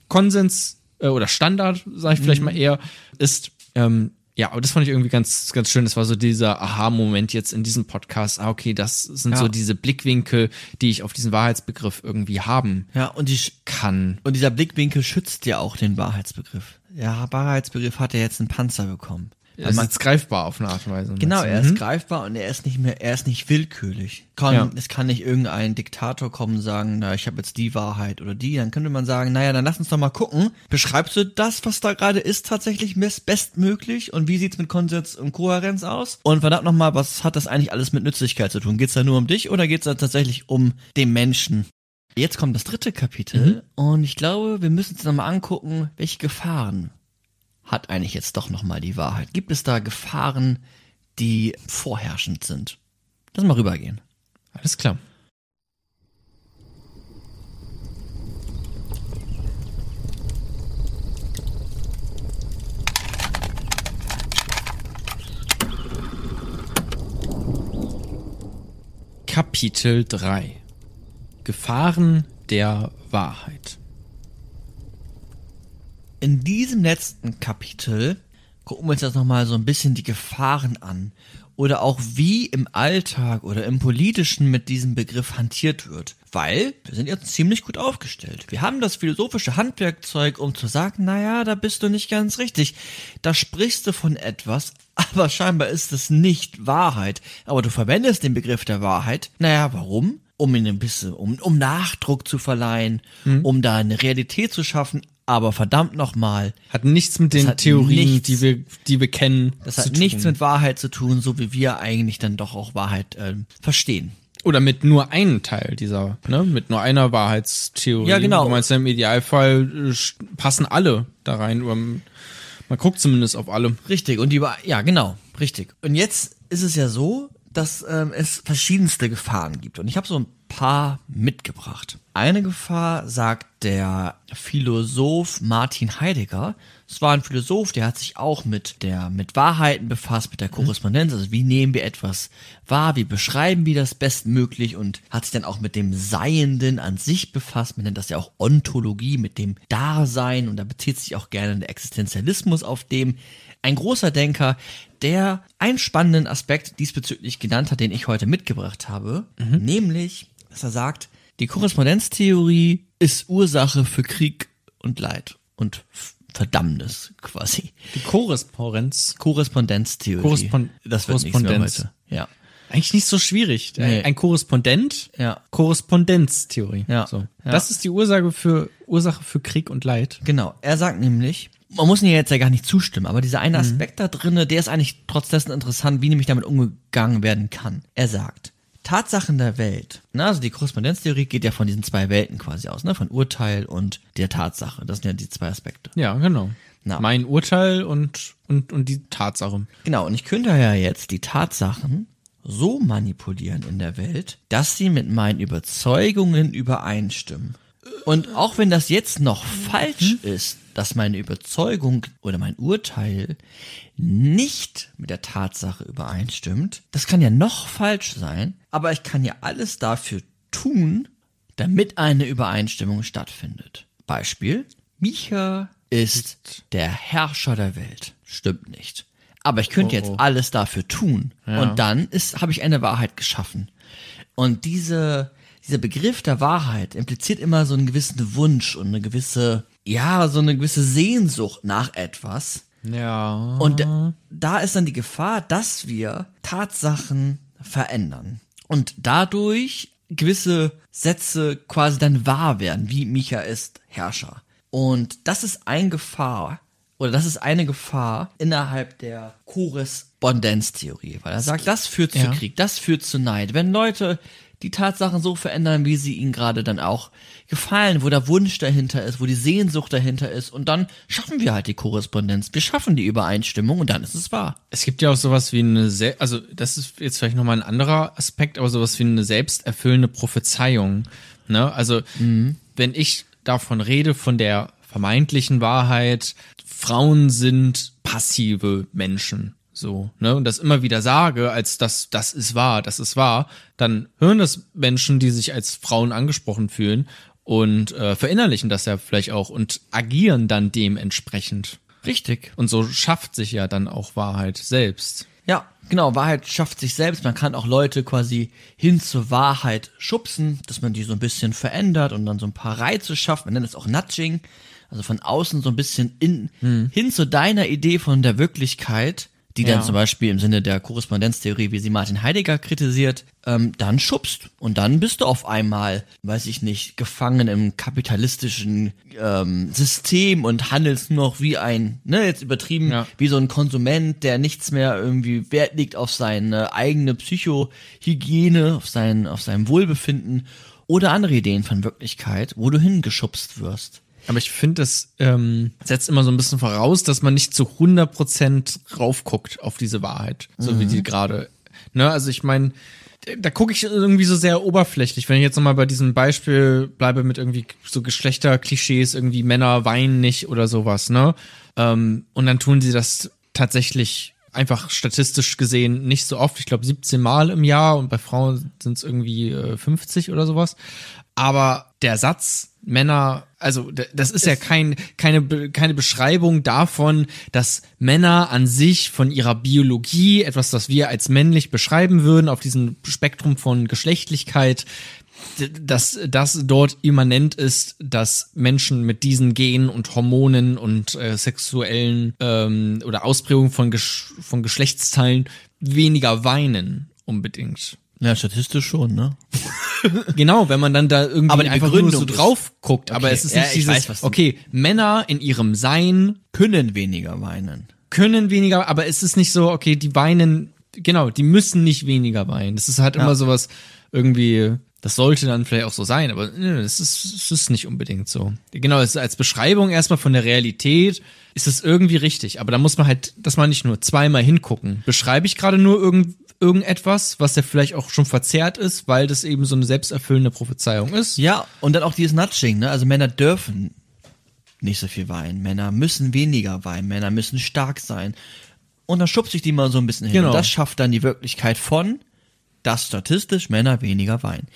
Konsens äh, oder Standard, sage ich vielleicht mal eher, ist. Ähm, ja, aber das fand ich irgendwie ganz, ganz schön. Das war so dieser Aha-Moment jetzt in diesem Podcast. Ah, okay, das sind Ja. so diese Blickwinkel, die ich auf diesen Wahrheitsbegriff irgendwie haben Ja, und, die, kann. und dieser Blickwinkel schützt ja auch den Wahrheitsbegriff. Der Wahrheitsbegriff hat ja jetzt einen Panzer bekommen. Es ist man, jetzt greifbar auf eine Art und Weise. genau, er ist Mhm. greifbar und er ist nicht mehr, er ist nicht willkürlich. Kann, Ja. Es kann nicht irgendein Diktator kommen und sagen, na, ich habe jetzt die Wahrheit oder die. Dann könnte man sagen, naja, dann lass uns doch mal gucken. Beschreibst du das, was da gerade ist, tatsächlich best- bestmöglich? Und wie sieht's mit Konsens und Kohärenz aus? Und verdammt nochmal, was hat das eigentlich alles mit Nützlichkeit zu tun? Geht's da nur um dich oder geht's da tatsächlich um den Menschen? Jetzt kommt das dritte Kapitel und ich glaube, wir müssen uns nochmal angucken, welche Gefahren hat eigentlich jetzt doch nochmal die Wahrheit? Gibt es da Gefahren, die vorherrschend sind? Lass mal rübergehen. Alles klar. Kapitel 3 Gefahren der Wahrheit. In diesem letzten Kapitel gucken wir uns jetzt nochmal so ein bisschen die Gefahren an oder auch wie im Alltag oder im Politischen mit diesem Begriff hantiert wird. Weil wir sind jetzt ziemlich gut aufgestellt. Wir haben das philosophische Handwerkzeug, um zu sagen, naja, da bist du nicht ganz richtig. Da sprichst du von etwas, aber scheinbar ist es nicht Wahrheit. Aber du verwendest den Begriff der Wahrheit. Naja, warum? Um ihn ein bisschen, um, um Nachdruck zu verleihen, um da eine Realität zu schaffen. Aber verdammt nochmal, Hat nichts mit den Theorien, nichts- die wir, die wir kennen. das hat nichts tun. mit Wahrheit zu tun, so wie wir eigentlich dann doch auch Wahrheit ähm, verstehen. Oder mit nur einem Teil dieser, ne? Mit nur einer Wahrheitstheorie. Ja, genau. Du meinst ja im Idealfall äh, passen alle da rein. Man guckt zumindest auf alle. Richtig, und die ja, genau, richtig. Und jetzt ist es ja so, dass ähm, es verschiedenste Gefahren gibt. Und ich habe so ein paar mitgebracht. Eine Gefahr sagt der Philosoph Martin Heidegger. Es war ein Philosoph, der hat sich auch mit der, mit Wahrheiten befasst, mit der Korrespondenz. Also wie nehmen wir etwas wahr? Wie beschreiben wir das bestmöglich? Und hat sich dann auch mit dem Seienden an sich befasst. Man nennt das ja auch Ontologie, mit dem Dasein. Und da bezieht sich auch gerne der Existenzialismus auf dem. Ein großer Denker, der einen spannenden Aspekt diesbezüglich genannt hat, den ich heute mitgebracht habe. Nämlich, dass er sagt, die Korrespondenztheorie ist Ursache für Krieg und Leid und Verdammnis quasi. Die Korrespondenz. Korrespondenztheorie. Korrespon- das wird Korrespondenz. heute. Ja. Eigentlich nicht so schwierig. Nee. Ein Korrespondent. Ja. Korrespondenztheorie. Ja. So. Ja. Das ist die Ursache für, Ursache für Krieg und Leid. Genau. Er sagt nämlich, man muss mir jetzt ja gar nicht zustimmen, aber dieser eine Aspekt da drinne, der ist eigentlich trotz dessen interessant, wie nämlich damit umgegangen werden kann. Er sagt, Tatsachen der Welt. Na, also die Korrespondenztheorie geht ja von diesen zwei Welten quasi aus, ne? Von Urteil und der Tatsache. Das sind ja die zwei Aspekte. Ja, genau. Na. Mein Urteil und, und, und die Tatsache. Genau, und ich könnte ja jetzt die Tatsachen so manipulieren in der Welt, dass sie mit meinen Überzeugungen übereinstimmen. Und auch wenn das jetzt noch falsch ist, dass meine Überzeugung oder mein Urteil nicht mit der Tatsache übereinstimmt, das kann ja noch falsch sein, aber ich kann ja alles dafür tun, damit eine Übereinstimmung stattfindet. Beispiel, Micha ist der Herrscher der Welt. Stimmt nicht. Aber ich könnte Oh, jetzt oh. alles dafür tun. Ja. Und dann habe ich eine Wahrheit geschaffen. Und diese, dieser Begriff der Wahrheit impliziert immer so einen gewissen Wunsch und eine gewisse, ja, so eine gewisse Sehnsucht nach etwas. Ja. Und da ist dann die Gefahr, dass wir Tatsachen verändern. Und dadurch gewisse Sätze quasi dann wahr werden, wie Micha ist Herrscher. Und das ist ein Gefahr, oder das ist eine Gefahr innerhalb der Korrespondenztheorie, weil er sagt, das führt zu Ja. Krieg, das führt zu Neid. Wenn Leute die Tatsachen so verändern, wie sie ihnen gerade dann auch gefallen, wo der Wunsch dahinter ist, wo die Sehnsucht dahinter ist, und dann schaffen wir halt die Korrespondenz, wir schaffen die Übereinstimmung und dann ist es wahr. Es gibt ja auch sowas wie eine, Sel also das ist jetzt vielleicht nochmal ein anderer Aspekt, aber sowas wie eine selbsterfüllende Prophezeiung. Ne? Also wenn ich davon rede, von der vermeintlichen Wahrheit, Frauen sind passive Menschen. So, ne, und das immer wieder sage, als das, das ist wahr, das ist wahr, dann hören das Menschen, die sich als Frauen angesprochen fühlen und äh, verinnerlichen das ja vielleicht auch und agieren dann dementsprechend. Richtig. Und so schafft sich ja dann auch Wahrheit selbst. Ja, genau, Wahrheit schafft sich selbst. Man kann auch Leute quasi hin zur Wahrheit schubsen, dass man die so ein bisschen verändert und dann so ein paar Reize schafft. Man nennt es auch Nudging. Also von außen so ein bisschen in, hin zu deiner Idee von der Wirklichkeit, die dann Ja. zum Beispiel im Sinne der Korrespondenztheorie, wie sie Martin Heidegger kritisiert, ähm, dann schubst. Und dann bist du auf einmal, weiß ich nicht, gefangen im kapitalistischen ähm, System und handelst nur noch wie ein, ne, jetzt übertrieben, Ja. wie so ein Konsument, der nichts mehr irgendwie Wert legt auf seine eigene Psychohygiene, auf sein, auf sein Wohlbefinden oder andere Ideen von Wirklichkeit, wo du hingeschubst wirst. Aber ich finde, das ähm, setzt immer so ein bisschen voraus, dass man nicht zu 100% raufguckt auf diese Wahrheit, so wie die gerade. Ne, also ich meine, da gucke ich irgendwie so sehr oberflächlich. Wenn ich jetzt nochmal bei diesem Beispiel bleibe mit irgendwie so Geschlechterklischees, irgendwie Männer weinen nicht oder sowas, ne? Ähm, und dann tun sie das tatsächlich einfach statistisch gesehen nicht so oft. Ich glaube 17 Mal im Jahr und bei Frauen sind es irgendwie äh, 50 oder sowas. Aber der Satz Männer, also das ist ja kein, keine, keine Beschreibung davon, dass Männer an sich von ihrer Biologie, etwas, das wir als männlich beschreiben würden, auf diesem Spektrum von Geschlechtlichkeit, dass das dort immanent ist, dass Menschen mit diesen Genen und Hormonen und äh, sexuellen ähm, oder Ausprägungen von, Gesch von Geschlechtsteilen weniger weinen unbedingt. Ja, statistisch schon, ne? Genau, wenn man dann da irgendwie Aber einfach nur so Begründung drauf guckt. Aber Okay, es ist ja, nicht ich dieses, weiß, okay, Männer in ihrem Sein Können weniger weinen. können weniger, aber es ist nicht so, okay, die weinen, genau, die müssen nicht weniger weinen. Das ist halt Ja. immer sowas irgendwie, das sollte dann vielleicht auch so sein, aber es ist, es ist nicht unbedingt so. Genau, es ist als Beschreibung erstmal von der Realität ist es irgendwie richtig, aber da muss man halt, dass man nicht nur zweimal hingucken. Beschreibe ich gerade nur irgend, irgendetwas, was ja vielleicht auch schon verzerrt ist, weil das eben so eine selbsterfüllende Prophezeiung ist. Ja, und dann auch dieses Nudging, ne? Also Männer dürfen nicht so viel weinen. Männer müssen weniger weinen. Männer müssen stark sein. Und dann schubst sich die mal so ein bisschen hin. Genau. Und das schafft dann die Wirklichkeit von, dass statistisch Männer weniger weinen.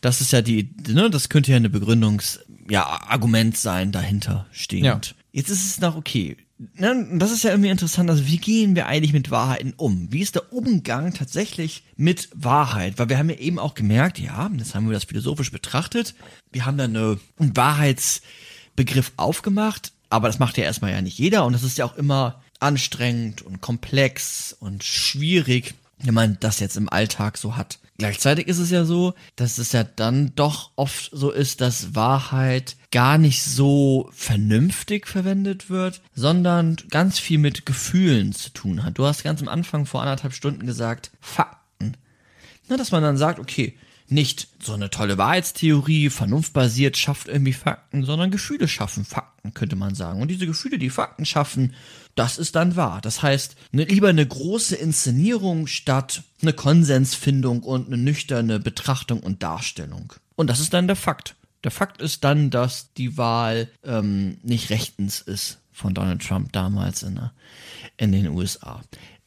Das ist ja die, ne, das könnte ja eine Begründungs, ja, Argument sein dahinter stehend. Ja. Jetzt ist es noch okay. Ne, das ist ja irgendwie interessant. Also, wie gehen wir eigentlich mit Wahrheiten um? Wie ist der Umgang tatsächlich mit Wahrheit? Weil wir haben ja eben auch gemerkt, ja, das haben wir das philosophisch betrachtet. Wir haben da eine, einen Wahrheitsbegriff aufgemacht, aber das macht ja erstmal ja nicht jeder und das ist ja auch immer anstrengend und komplex und schwierig, wenn man das jetzt im Alltag so hat. Gleichzeitig ist es ja so, dass es ja dann doch oft so ist, dass Wahrheit gar nicht so vernünftig verwendet wird, sondern ganz viel mit Gefühlen zu tun hat. Du hast ganz am Anfang vor anderthalb Stunden gesagt, Fakten. Na, dass man dann sagt, okay, nicht so eine tolle Wahrheitstheorie, vernunftbasiert schafft irgendwie Fakten, sondern Gefühle schaffen Fakten, könnte man sagen. Und diese Gefühle, die Fakten schaffen, das ist dann wahr. Das heißt, ne, lieber eine große Inszenierung statt eine Konsensfindung und eine nüchterne Betrachtung und Darstellung. Und das ist dann der Fakt. Der Fakt ist dann, dass die Wahl ähm, nicht rechtens ist von Donald Trump damals in, der, in den USA.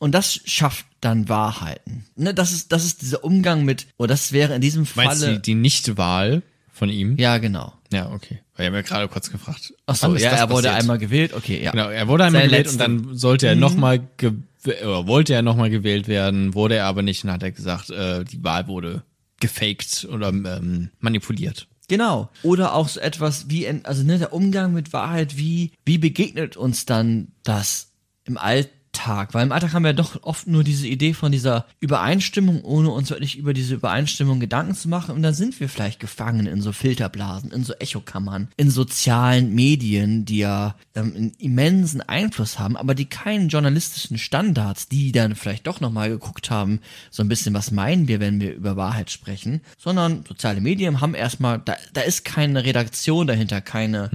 Und das schafft dann Wahrheiten. Ne, das ist, das ist dieser Umgang mit, oder das wäre in diesem Meinst du die, die Nichtwahl von ihm? ja, genau. Ja, okay. Weil er mir gerade kurz gefragt. Ach so, ja, er wurde passiert? einmal gewählt. Okay, ja. Genau, er wurde einmal Seine gewählt und dann sollte er noch mal ge oder wollte er nochmal gewählt werden, wurde er aber nicht und hat er gesagt, äh, die Wahl wurde gefaked oder ähm, manipuliert. Genau. Oder auch so etwas wie, also ne, der Umgang mit Wahrheit, wie, wie begegnet uns dann das im Alltag? Weil im Alltag haben wir doch oft nur diese Idee von dieser Übereinstimmung, ohne uns wirklich über diese Übereinstimmung Gedanken zu machen. Und dann sind wir vielleicht gefangen in so Filterblasen, in so Echokammern, in sozialen Medien, die ja ähm, einen immensen Einfluss haben, aber die keinen journalistischen Standards, die dann vielleicht doch nochmal geguckt haben, so ein bisschen, was meinen wir, wenn wir über Wahrheit sprechen, sondern soziale Medien haben erstmal, da, da ist keine Redaktion dahinter, keine,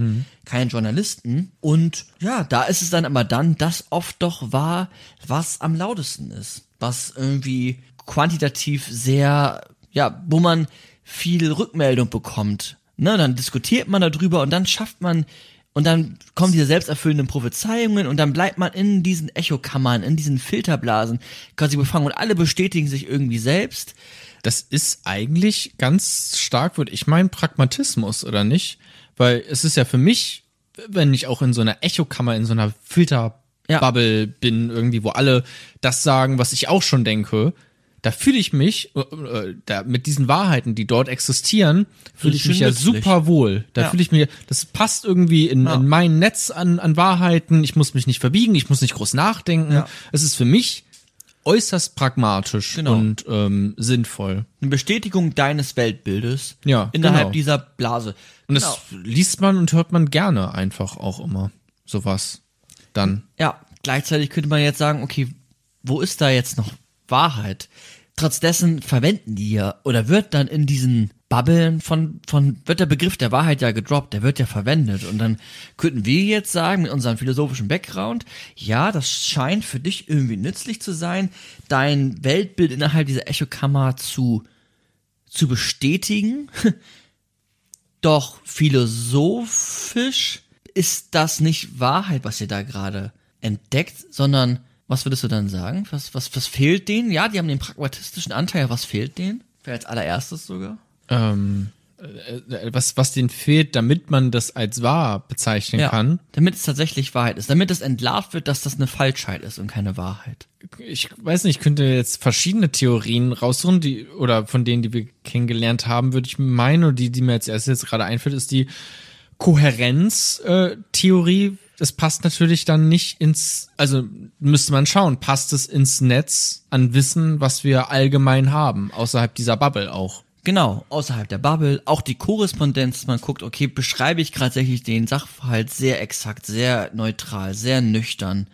kein Journalisten. Und ja, da ist es dann aber dann das oft doch wahr, was am lautesten ist. Was irgendwie quantitativ sehr, ja, wo man viel Rückmeldung bekommt. Ne, dann diskutiert man darüber und dann schafft man und dann kommen diese selbsterfüllenden Prophezeiungen und dann bleibt man in diesen Echokammern, in diesen Filterblasen quasi befangen und alle bestätigen sich irgendwie selbst. Das ist eigentlich ganz stark, würde ich meinen, Pragmatismus, oder nicht? Weil es ist ja für mich, wenn ich auch in so einer Echokammer, in so einer Filterbubble bin, irgendwie, wo alle das sagen, was ich auch schon denke, da fühle ich mich, äh, äh, da, mit diesen Wahrheiten, die dort existieren, fühle ich mich ja nützlich. super wohl. Da Ja. fühle ich mich, das passt irgendwie in, Ja. in mein Netz an, an Wahrheiten. Ich muss mich nicht verbiegen, ich muss nicht groß nachdenken. Ja. Es ist für mich äußerst pragmatisch Genau. und ähm, sinnvoll. Eine Bestätigung deines Weltbildes Ja, innerhalb genau. dieser Blase. Und Genau. das liest man und hört man gerne einfach auch immer. Sowas. Dann. Ja, gleichzeitig könnte man jetzt sagen, okay, wo ist da jetzt noch Wahrheit? Trotz dessen verwenden die ja, oder wird dann in diesen Bubbeln von, von, wird der Begriff der Wahrheit ja gedroppt, der wird ja verwendet. Und dann könnten wir jetzt sagen, mit unserem philosophischen Background, ja, das scheint für dich irgendwie nützlich zu sein, dein Weltbild innerhalb dieser Echokammer zu, zu bestätigen. Doch philosophisch ist das nicht Wahrheit, was ihr da gerade entdeckt, sondern was würdest du dann sagen? Was, was, was fehlt denen? Ja, die haben den pragmatistischen Anteil. Was fehlt denen? Vielleicht als allererstes sogar? Ähm, äh, was, was denen fehlt, damit man das als wahr bezeichnen kann. Damit es tatsächlich Wahrheit ist. Damit es entlarvt wird, dass das eine Falschheit ist und keine Wahrheit. Ich weiß nicht, ich könnte jetzt verschiedene Theorien raussuchen, die, oder von denen, die wir kennengelernt haben, würde ich meinen, oder die, die mir als erstes jetzt gerade einfällt, ist die Kohärenz-Theorie. Das passt natürlich dann nicht ins, also müsste man schauen, passt es ins Netz an Wissen, was wir allgemein haben, außerhalb dieser Bubble auch. Genau, außerhalb der Bubble, auch die Korrespondenz, man guckt, okay, beschreibe ich tatsächlich den Sachverhalt sehr exakt, sehr neutral, sehr nüchtern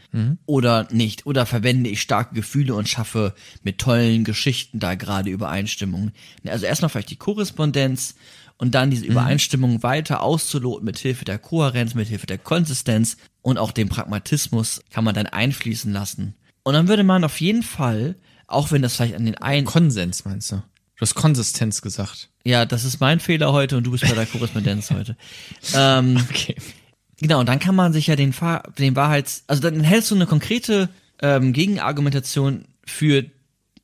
oder nicht, oder verwende ich starke Gefühle und schaffe mit tollen Geschichten da gerade Übereinstimmungen. Also erstmal vielleicht die Korrespondenz und dann diese Übereinstimmung weiter auszuloten mit Hilfe der Kohärenz, mit Hilfe der Konsistenz und auch dem Pragmatismus kann man dann einfließen lassen. Und dann würde man auf jeden Fall Auch wenn das vielleicht an den einen, Konsens meinst du? Du hast Konsistenz gesagt. ja, das ist mein Fehler heute und du bist bei der Korrespondenz heute. Ähm, Okay. Genau, und dann kann man sich ja den, den Wahrheits, also dann hältst du eine konkrete ähm, Gegenargumentation für,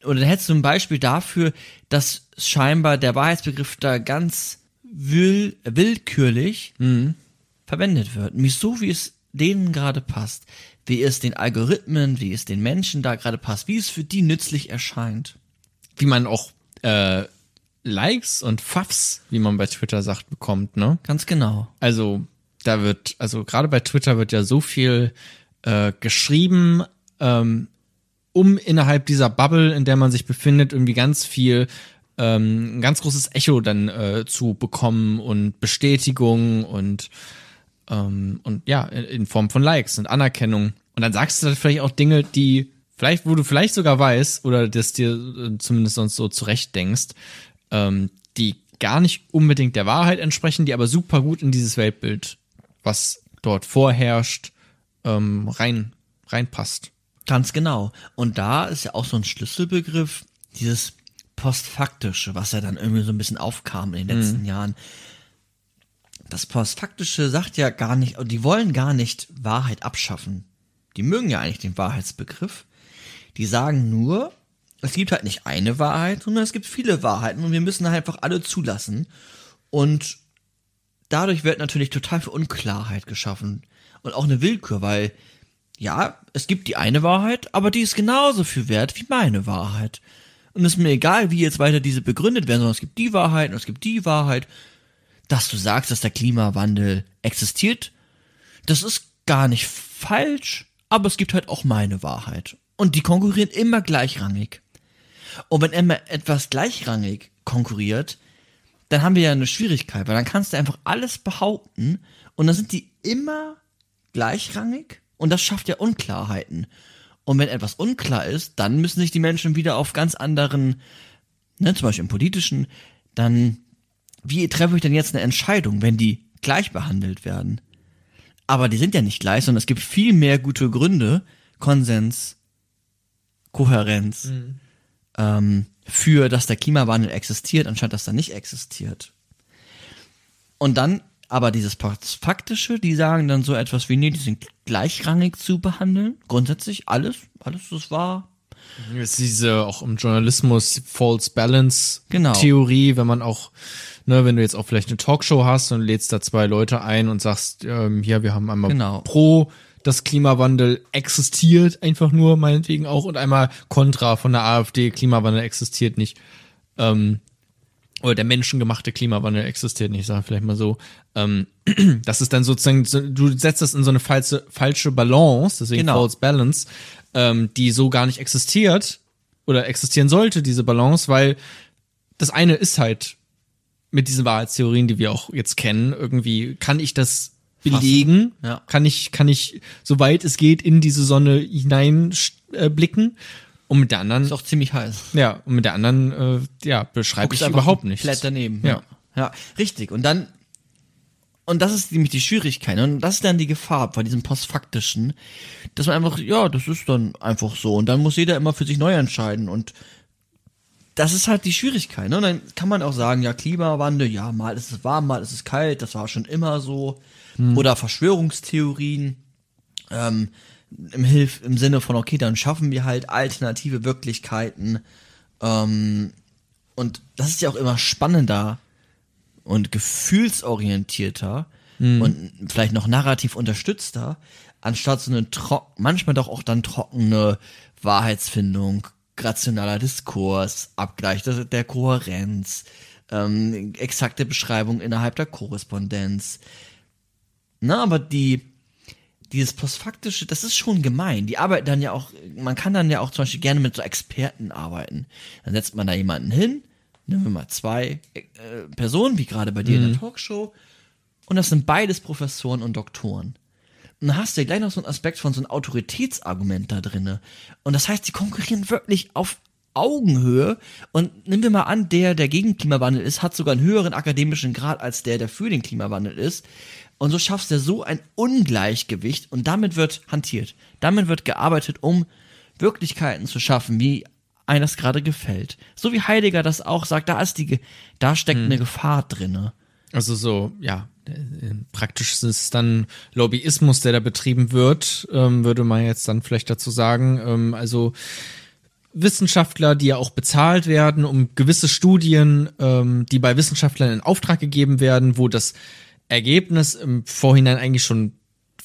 oder dann hättest du ein Beispiel dafür, dass scheinbar der Wahrheitsbegriff da ganz will, willkürlich verwendet wird. Nämlich so, wie es denen gerade passt. Wie es den Algorithmen, wie es den Menschen da gerade passt, wie es für die nützlich erscheint. Wie man auch äh, Likes und Pfaffs, wie man bei Twitter sagt, bekommt, ne? Ganz genau. Also da wird, also gerade bei Twitter wird ja so viel äh, geschrieben, ähm, um innerhalb dieser Bubble, in der man sich befindet, irgendwie ganz viel, ähm, ein ganz großes Echo dann äh, zu bekommen und Bestätigung und ähm, und ja, in, in Form von Likes und Anerkennung. Und dann sagst du dann vielleicht auch Dinge, die vielleicht, wo du vielleicht sogar weißt oder das dir äh, zumindest sonst so zurecht denkst, ähm, die gar nicht unbedingt der Wahrheit entsprechen, die aber super gut in dieses Weltbild, was dort vorherrscht, ähm, rein reinpasst. Ganz genau. Und da ist ja auch so ein Schlüsselbegriff, dieses Postfaktische, was ja dann irgendwie so ein bisschen aufkam in den letzten Jahren. Das Postfaktische sagt ja gar nicht, die wollen gar nicht Wahrheit abschaffen. Die mögen ja eigentlich den Wahrheitsbegriff. Die sagen nur, es gibt halt nicht eine Wahrheit, sondern es gibt viele Wahrheiten und wir müssen halt einfach alle zulassen. Und dadurch wird natürlich total viel Unklarheit geschaffen. Und auch eine Willkür, weil ja, es gibt die eine Wahrheit, aber die ist genauso viel wert wie meine Wahrheit. Und es ist mir egal, wie jetzt weiter diese begründet werden, sondern es gibt die Wahrheit und es gibt die Wahrheit. Dass du sagst, dass der Klimawandel existiert, das ist gar nicht falsch, aber es gibt halt auch meine Wahrheit. Und die konkurrieren immer gleichrangig. Und wenn immer etwas gleichrangig konkurriert, dann haben wir ja eine Schwierigkeit, weil dann kannst du einfach alles behaupten und dann sind die immer gleichrangig und das schafft ja Unklarheiten. Und wenn etwas unklar ist, dann müssen sich die Menschen wieder auf ganz anderen, ne, zum Beispiel im politischen, dann, wie treffe ich denn jetzt eine Entscheidung, wenn die gleich behandelt werden? Aber die sind ja nicht gleich, sondern es gibt viel mehr gute Gründe, Konsens, Kohärenz, ähm, für, dass der Klimawandel existiert, anstatt dass er nicht existiert. Und dann aber dieses Faktische, die sagen dann so etwas wie, nee, die sind gleichrangig zu behandeln. Grundsätzlich alles, alles ist wahr. Jetzt diese auch im Journalismus False Balance Genau. Theorie, wenn man auch, ne, wenn du jetzt auch vielleicht eine Talkshow hast und lädst da zwei Leute ein und sagst, ähm, hier, wir haben einmal Genau. pro das Klimawandel existiert einfach nur, meinetwegen auch, und einmal kontra von der AfD, Klimawandel existiert nicht. Ähm, oder der menschengemachte Klimawandel existiert nicht, sag ich vielleicht mal so. Ähm, das ist dann sozusagen, so- du setzt das in so eine falsche, falsche Balance, deswegen Genau. False Balance, ähm, die so gar nicht existiert oder existieren sollte, diese Balance, weil das eine ist halt mit diesen Wahrheitstheorien, die wir auch jetzt kennen, irgendwie kann ich das belegen, Ja. kann ich, kann ich, soweit es geht, in diese Sonne hineinblicken. Und mit der anderen, Ist auch ziemlich heiß. ja, und mit der anderen, äh, ja, beschreibe ich überhaupt nicht. Komplett daneben. Ja. Ja, richtig. Und dann, und das ist nämlich die Schwierigkeit. Und das ist dann die Gefahr bei diesem Postfaktischen, dass man einfach, ja, das ist dann einfach so. Und dann muss jeder immer für sich neu entscheiden. Und das ist halt die Schwierigkeit. Ne? Und dann kann man auch sagen, ja, Klimawandel, ja, mal ist es warm, mal ist es kalt, das war schon immer so. Oder Verschwörungstheorien. Ähm, im Hilf im Sinne von, okay, dann schaffen wir halt alternative Wirklichkeiten. Ähm, und das ist ja auch immer spannender und gefühlsorientierter und vielleicht noch narrativ unterstützter, anstatt so eine manchmal doch auch dann trockene Wahrheitsfindung, rationaler Diskurs, Abgleich der, der Kohärenz, ähm, exakte Beschreibung innerhalb der Korrespondenz. Na, aber die, dieses Postfaktische, das ist schon gemein. Die arbeiten dann ja auch, man kann dann ja auch zum Beispiel gerne mit so Experten arbeiten. Dann setzt man da jemanden hin, nehmen wir mal zwei äh, Personen, wie gerade bei dir in der Talkshow, und das sind beides Professoren und Doktoren. Und dann hast du ja gleich noch so einen Aspekt von so einem Autoritätsargument da drinne. Und das heißt, die konkurrieren wirklich auf Augenhöhe. Und nimm dir mal an, der, der gegen Klimawandel ist, hat sogar einen höheren akademischen Grad als der, der für den Klimawandel ist. Und so schaffst du so ein Ungleichgewicht und damit wird hantiert. Damit wird gearbeitet, um Wirklichkeiten zu schaffen, wie einem das gerade gefällt. So wie Heidegger das auch sagt, da ist die, da steckt Hm. eine Gefahr drinne. Also so, ja, äh, praktisch ist es dann Lobbyismus, der da betrieben wird, ähm, würde man jetzt dann vielleicht dazu sagen. Ähm, also Wissenschaftler, die ja auch bezahlt werden, um gewisse Studien, ähm, die bei Wissenschaftlern in Auftrag gegeben werden, wo das Ergebnis im Vorhinein eigentlich schon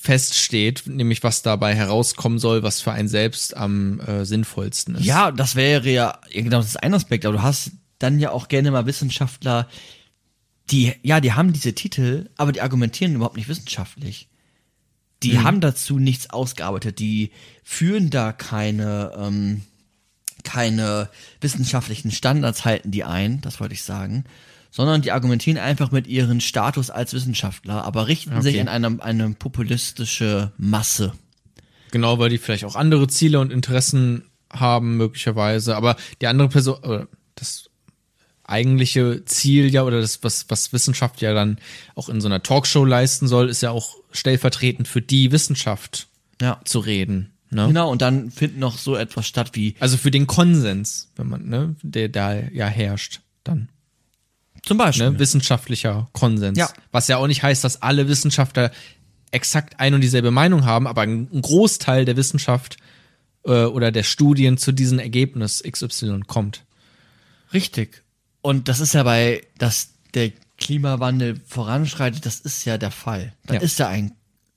feststeht, nämlich was dabei herauskommen soll, was für einen selbst am äh, sinnvollsten ist. Ja, das wäre ja, genau, das ist ein Aspekt, aber du hast dann ja auch gerne mal Wissenschaftler, die, ja, die haben diese Titel, aber die argumentieren überhaupt nicht wissenschaftlich. Die haben dazu nichts ausgearbeitet, die führen da keine, ähm, keine wissenschaftlichen Standards halten die ein, das wollte ich sagen, sondern die argumentieren einfach mit ihrem Status als Wissenschaftler, aber richten sich Okay. an eine, eine populistische Masse. Genau, weil die vielleicht auch andere Ziele und Interessen haben, möglicherweise. Aber die andere Person, das eigentliche Ziel ja, oder das, was, was Wissenschaft ja dann auch in so einer Talkshow leisten soll, ist ja auch stellvertretend für die Wissenschaft Ja. zu reden. Ne? Genau, und dann findet noch so etwas statt wie Also für den Konsens, wenn man, ne, der da ja herrscht, dann. Zum Beispiel. Ne? Wissenschaftlicher Konsens. Ja. Was ja auch nicht heißt, dass alle Wissenschaftler exakt ein und dieselbe Meinung haben, aber ein Großteil der Wissenschaft äh, oder der Studien zu diesem Ergebnis XY kommt. Richtig. Und das ist ja bei, dass der Klimawandel voranschreitet, das ist ja der Fall. Da Ja. ist ja ein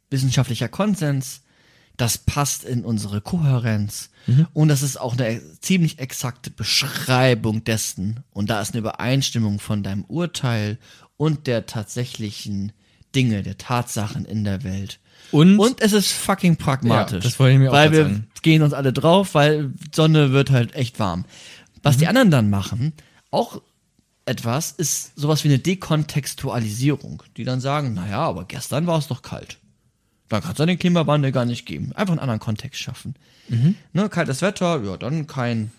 wissenschaftlicher Konsens, das passt in unsere Kohärenz Mhm. und das ist auch eine ziemlich exakte Beschreibung dessen und da ist eine Übereinstimmung von deinem Urteil und der tatsächlichen Dinge, der Tatsachen in der Welt. Und, Und es ist fucking pragmatisch. Ja, das wollte ich mir auch Weil wir sagen. gehen uns alle drauf, weil Sonne wird halt echt warm. Was Mhm. die anderen dann machen, auch etwas, ist sowas wie eine Dekontextualisierung. Die dann sagen, naja, aber gestern war es doch kalt. Da kann es ja den Klimawandel gar nicht geben. Einfach einen anderen Kontext schaffen. Mhm. Ne, kaltes Wetter, ja, dann kein.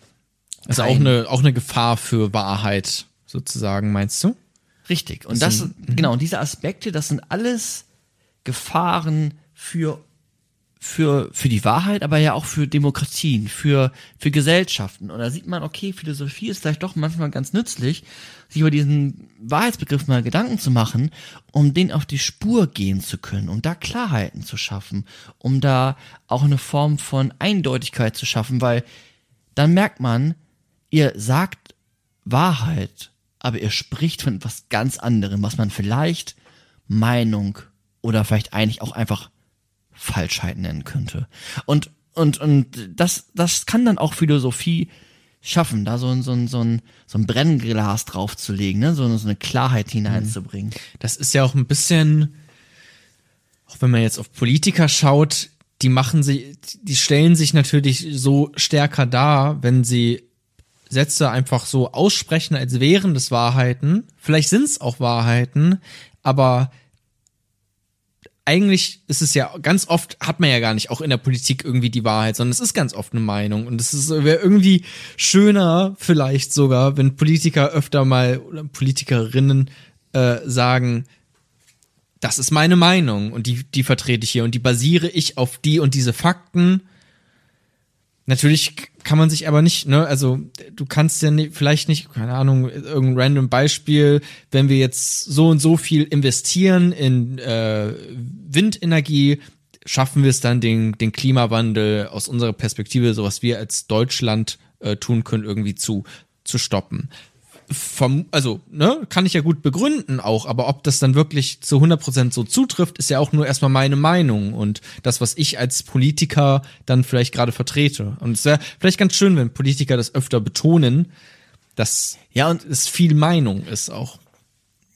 ist auch kein- eine, auch eine Gefahr für Wahrheit, sozusagen, meinst du? Richtig. Und das, mhm. genau, und diese Aspekte, das sind alles Gefahren für, für, für die Wahrheit, aber ja auch für Demokratien, für, für Gesellschaften. Und da sieht man, okay, Philosophie ist vielleicht doch manchmal ganz nützlich, sich über diesen Wahrheitsbegriff mal Gedanken zu machen, um den auf die Spur gehen zu können, um da Klarheiten zu schaffen, um da auch eine Form von Eindeutigkeit zu schaffen, weil dann merkt man, ihr sagt Wahrheit, aber ihr spricht von etwas ganz anderem, was man vielleicht Meinung oder vielleicht eigentlich auch einfach Falschheit nennen könnte. Und, und, und das, das kann dann auch Philosophie schaffen, da so ein, so ein, so ein, so ein Brennglas draufzulegen, ne? so, so eine Klarheit hineinzubringen. Das ist ja auch ein bisschen, auch wenn man jetzt auf Politiker schaut, die machen sie, die stellen sich natürlich so stärker dar, wenn sie Sätze einfach so aussprechen, als wären das Wahrheiten. Vielleicht sind es auch Wahrheiten, aber eigentlich ist es ja ganz oft hat man ja gar nicht auch in der Politik irgendwie die Wahrheit, sondern es ist ganz oft eine Meinung und es wäre irgendwie schöner vielleicht sogar, wenn Politiker öfter mal oder Politikerinnen äh, sagen, das ist meine Meinung und die die vertrete ich hier und die basiere ich auf die und diese Fakten. Natürlich kann man sich aber nicht, ne, also du kannst ja nicht, vielleicht nicht, keine Ahnung, irgendein random Beispiel, wenn wir jetzt so und so viel investieren in äh, Windenergie, schaffen wir es dann, den, den Klimawandel aus unserer Perspektive, so was wir als Deutschland äh, tun können, irgendwie zu, zu stoppen. Also, ne, kann ich ja gut begründen auch, aber ob das dann wirklich zu 100% so zutrifft, ist ja auch nur erstmal meine Meinung und das, was ich als Politiker dann vielleicht gerade vertrete. Und es wäre vielleicht ganz schön, wenn Politiker das öfter betonen, dass Ja, und es viel Meinung ist auch.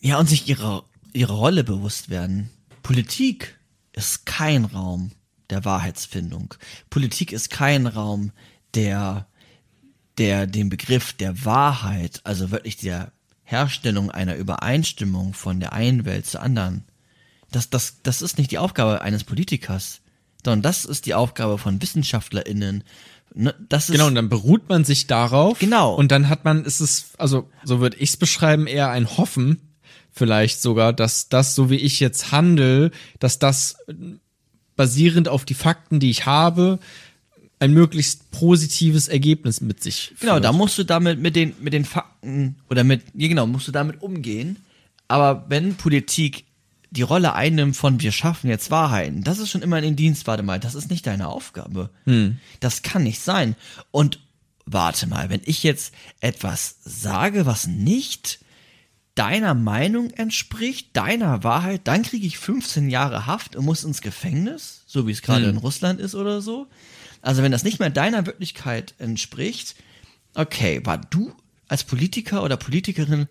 Ja, und sich ihrer, ihrer Rolle bewusst werden. Politik ist kein Raum der Wahrheitsfindung. Politik ist kein Raum der, der den Begriff der Wahrheit, also wirklich der Herstellung einer Übereinstimmung von der einen Welt zur anderen. Das, das, das ist nicht die Aufgabe eines Politikers, sondern das ist die Aufgabe von WissenschaftlerInnen. Ne, Das ist, Genau, und dann beruht man sich darauf. Genau. Und dann hat man, ist es, also so würde ich es beschreiben, eher ein Hoffen, vielleicht sogar, dass das, so wie ich jetzt handle, dass das basierend auf die Fakten, die ich habe, ein möglichst positives Ergebnis mit sich führt. Genau, da musst du damit mit den, mit den Fakten oder mit, ja genau, musst du damit umgehen. Aber wenn Politik die Rolle einnimmt von wir schaffen jetzt Wahrheiten, das ist schon immer in den Dienst, warte mal, das ist nicht deine Aufgabe. Das kann nicht sein. Und warte mal, wenn ich jetzt etwas sage, was nicht deiner Meinung entspricht, deiner Wahrheit, dann kriege ich 15 Jahre Haft und muss ins Gefängnis, so wie es gerade in Russland ist oder so. Also wenn das nicht mehr deiner Wirklichkeit entspricht, okay, war du als Politiker oder Politikerin,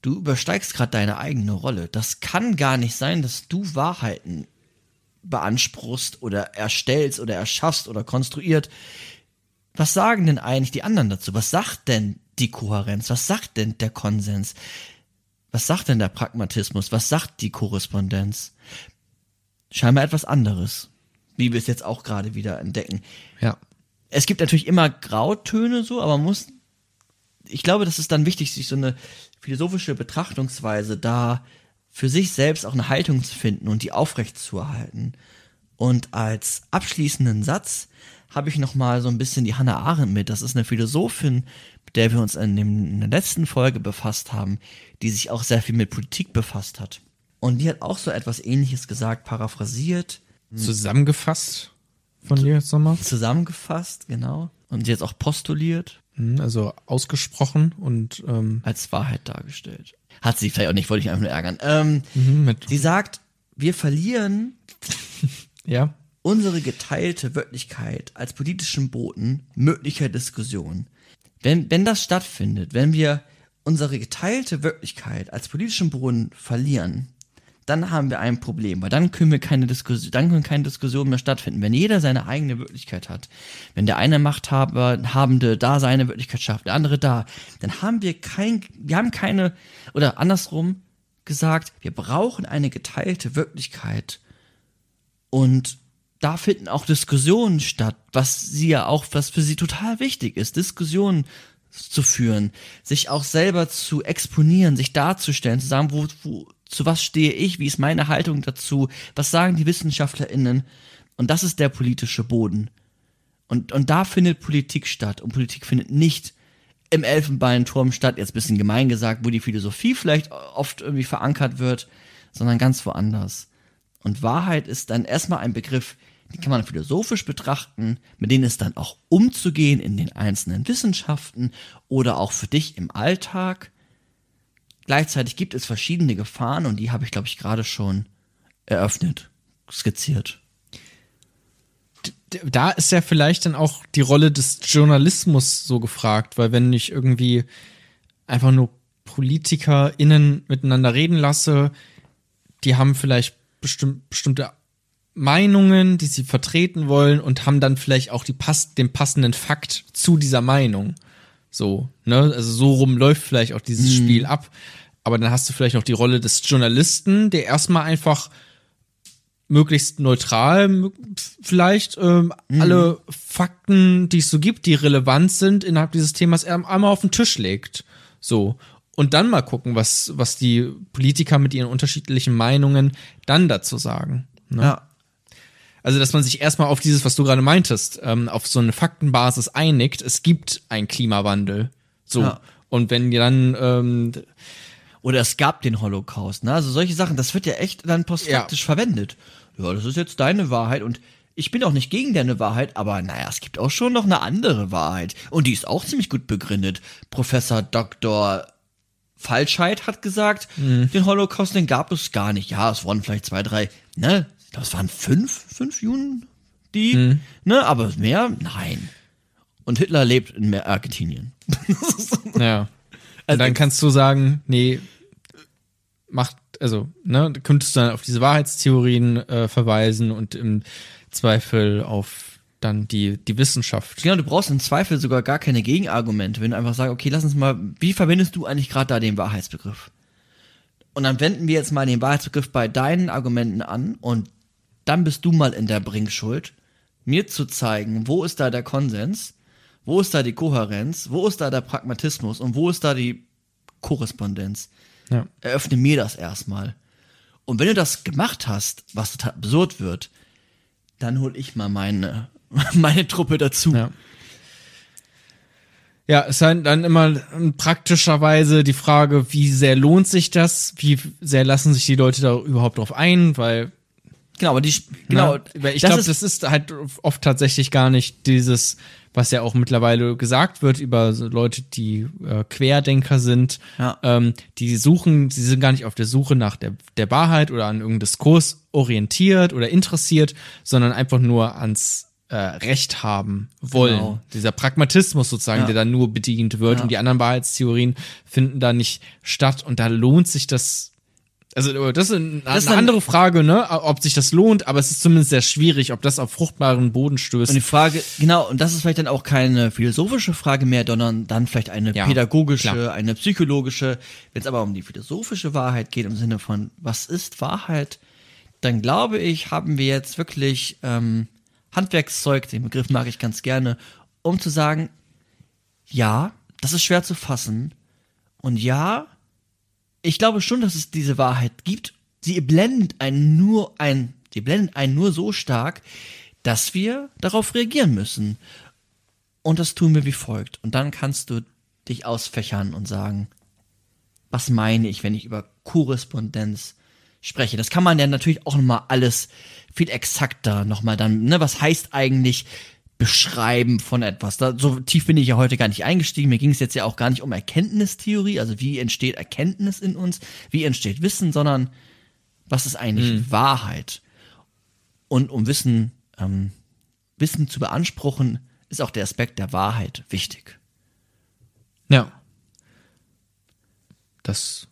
du übersteigst gerade deine eigene Rolle. Das kann gar nicht sein, dass du Wahrheiten beanspruchst oder erstellst oder erschaffst oder konstruiert. Was sagen denn eigentlich die anderen dazu? Was sagt denn die Kohärenz? Was sagt denn der Konsens? Was sagt denn der Pragmatismus? Was sagt die Korrespondenz? Scheinbar etwas anderes, wie wir es jetzt auch gerade wieder entdecken. Ja. Es gibt natürlich immer Grautöne so, aber man muss, ich glaube, das ist dann wichtig, sich so eine philosophische Betrachtungsweise da für sich selbst auch eine Haltung zu finden und die aufrechtzuerhalten. Und als abschließenden Satz habe ich noch mal so ein bisschen die Hannah Arendt mit. Das ist eine Philosophin, mit der wir uns in, dem, in der letzten Folge befasst haben, die sich auch sehr viel mit Politik befasst hat. Und die hat auch so etwas Ähnliches gesagt, paraphrasiert, Zusammengefasst von dir jetzt nochmal. zusammengefasst, genau. Und jetzt auch postuliert, Mhm, Also ausgesprochen und ähm, als Wahrheit dargestellt. Hat sie vielleicht auch nicht, wollte ich einfach nur ärgern. Ähm, mhm, sie sagt, wir verlieren ja. unsere geteilte Wirklichkeit als politischen Boten möglicher Diskussion. Wenn, wenn das stattfindet, wenn wir unsere geteilte Wirklichkeit als politischen Boden verlieren, dann haben wir ein Problem, weil dann können wir keine Diskussion, dann können keine Diskussionen mehr stattfinden. Wenn jeder seine eigene Wirklichkeit hat, wenn der eine Machthaber, Habende da seine Wirklichkeit schafft, der andere da, dann haben wir kein, wir haben keine, oder andersrum gesagt, wir brauchen eine geteilte Wirklichkeit. Und da finden auch Diskussionen statt, was sie ja auch, was für sie total wichtig ist, Diskussionen zu führen, sich auch selber zu exponieren, sich darzustellen, zu sagen, wo, wo, zu was stehe ich, wie ist meine Haltung dazu, was sagen die WissenschaftlerInnen. Und das ist der politische Boden. Und, und da findet Politik statt. Und Politik findet nicht im Elfenbeinturm statt, jetzt bisschen gemein gesagt, wo die Philosophie vielleicht oft irgendwie verankert wird, sondern ganz woanders. Und Wahrheit ist dann erstmal ein Begriff, den kann man philosophisch betrachten, mit denen ist dann auch umzugehen in den einzelnen Wissenschaften oder auch für dich im Alltag. Gleichzeitig gibt es verschiedene Gefahren und die habe ich, glaube ich, gerade schon eröffnet, skizziert. da ist ja vielleicht dann auch die Rolle des Journalismus so gefragt, weil wenn ich irgendwie einfach nur PolitikerInnen miteinander reden lasse, die haben vielleicht bestimmt, bestimmte Meinungen, die sie vertreten wollen und haben dann vielleicht auch die pass den passenden Fakt zu dieser Meinung. So, ne? Also so rum läuft vielleicht auch dieses Spiel ab. Aber dann hast du vielleicht noch die Rolle des Journalisten, der erstmal einfach möglichst neutral vielleicht ähm, alle Fakten, die es so gibt, die relevant sind innerhalb dieses Themas er- einmal auf den Tisch legt. So. Und dann mal gucken, was, was die Politiker mit ihren unterschiedlichen Meinungen dann dazu sagen. Ne? Ja. Also, dass man sich erstmal auf dieses, was du gerade meintest, ähm, auf so eine Faktenbasis einigt, es gibt einen Klimawandel. So. Ja. Und wenn die dann, ähm, Oder es gab den Holocaust, ne? Also solche Sachen, das wird ja echt dann postfaktisch verwendet. Ja, das ist jetzt deine Wahrheit und ich bin auch nicht gegen deine Wahrheit, aber naja, es gibt auch schon noch eine andere Wahrheit. Und die ist auch ziemlich gut begründet. Professor Dr. Falschheit hat gesagt, den Holocaust, den gab es gar nicht. Ja, es waren vielleicht zwei, drei, ne? Glaube, es waren fünf, fünf Juden, die, ne? Aber mehr? Nein. Und Hitler lebt in Argentinien. Ja. Und dann kannst du sagen, nee, macht, also, ne, könntest du dann auf diese Wahrheitstheorien äh, verweisen und im Zweifel auf dann die, die Wissenschaft. Genau, du brauchst im Zweifel sogar gar keine Gegenargumente, wenn du einfach sagst, okay, lass uns mal, wie verwendest du eigentlich gerade da den Wahrheitsbegriff? Und dann wenden wir jetzt mal den Wahrheitsbegriff bei deinen Argumenten an und dann bist du mal in der Bringschuld, mir zu zeigen, wo ist da der Konsens, wo ist da die Kohärenz, wo ist da der Pragmatismus und wo ist da die Korrespondenz. Ja. Eröffne mir das erstmal. Und wenn du das gemacht hast, was total absurd wird, dann hol ich mal meine meine Truppe dazu. Ja. Ja, es ist dann immer praktischerweise die Frage, wie sehr lohnt sich das? Wie sehr lassen sich die Leute da überhaupt drauf ein? Weil Genau, aber die, genau, Ne? Weil ich glaube, das ist halt oft tatsächlich gar nicht dieses, was ja auch mittlerweile gesagt wird über so Leute, die äh, Querdenker sind. Ja. Ähm, die suchen, sie sind gar nicht auf der Suche nach der, der Wahrheit oder an irgendeinem Diskurs orientiert oder interessiert, sondern einfach nur ans äh, Recht haben wollen. Genau. Dieser Pragmatismus sozusagen, Ja. der dann nur bedient wird Ja. und die anderen Wahrheitstheorien finden da nicht statt und da lohnt sich das also das ist eine, Das ist eine andere Frage, ne, ob sich das lohnt, aber es ist zumindest sehr schwierig, ob das auf fruchtbaren Boden stößt. Und die Frage, genau, und das ist vielleicht dann auch keine philosophische Frage mehr, sondern dann vielleicht eine Ja, pädagogische, klar. eine psychologische. Wenn es aber um die philosophische Wahrheit geht, im Sinne von, was ist Wahrheit, dann glaube ich, haben wir jetzt wirklich ähm, Handwerkszeug, den Begriff mag ich ganz gerne, um zu sagen, ja, das ist schwer zu fassen. Und ja, ich glaube schon, dass es diese Wahrheit gibt. Sie blendet einen nur ein, sie blendet einen nur so stark, dass wir darauf reagieren müssen. Und das tun wir wie folgt. Und dann kannst du dich ausfächern und sagen, was meine ich, wenn ich über Korrespondenz spreche. Das kann man ja natürlich auch nochmal alles viel exakter nochmal dann, ne, was heißt eigentlich beschreiben von etwas. Da, so tief bin ich ja heute gar nicht eingestiegen. Mir ging es jetzt ja auch gar nicht um Erkenntnistheorie, also wie entsteht Erkenntnis in uns, wie entsteht Wissen, sondern was ist eigentlich Wahrheit? Und um Wissen, ähm, Wissen zu beanspruchen, ist auch der Aspekt der Wahrheit wichtig. ja. Das,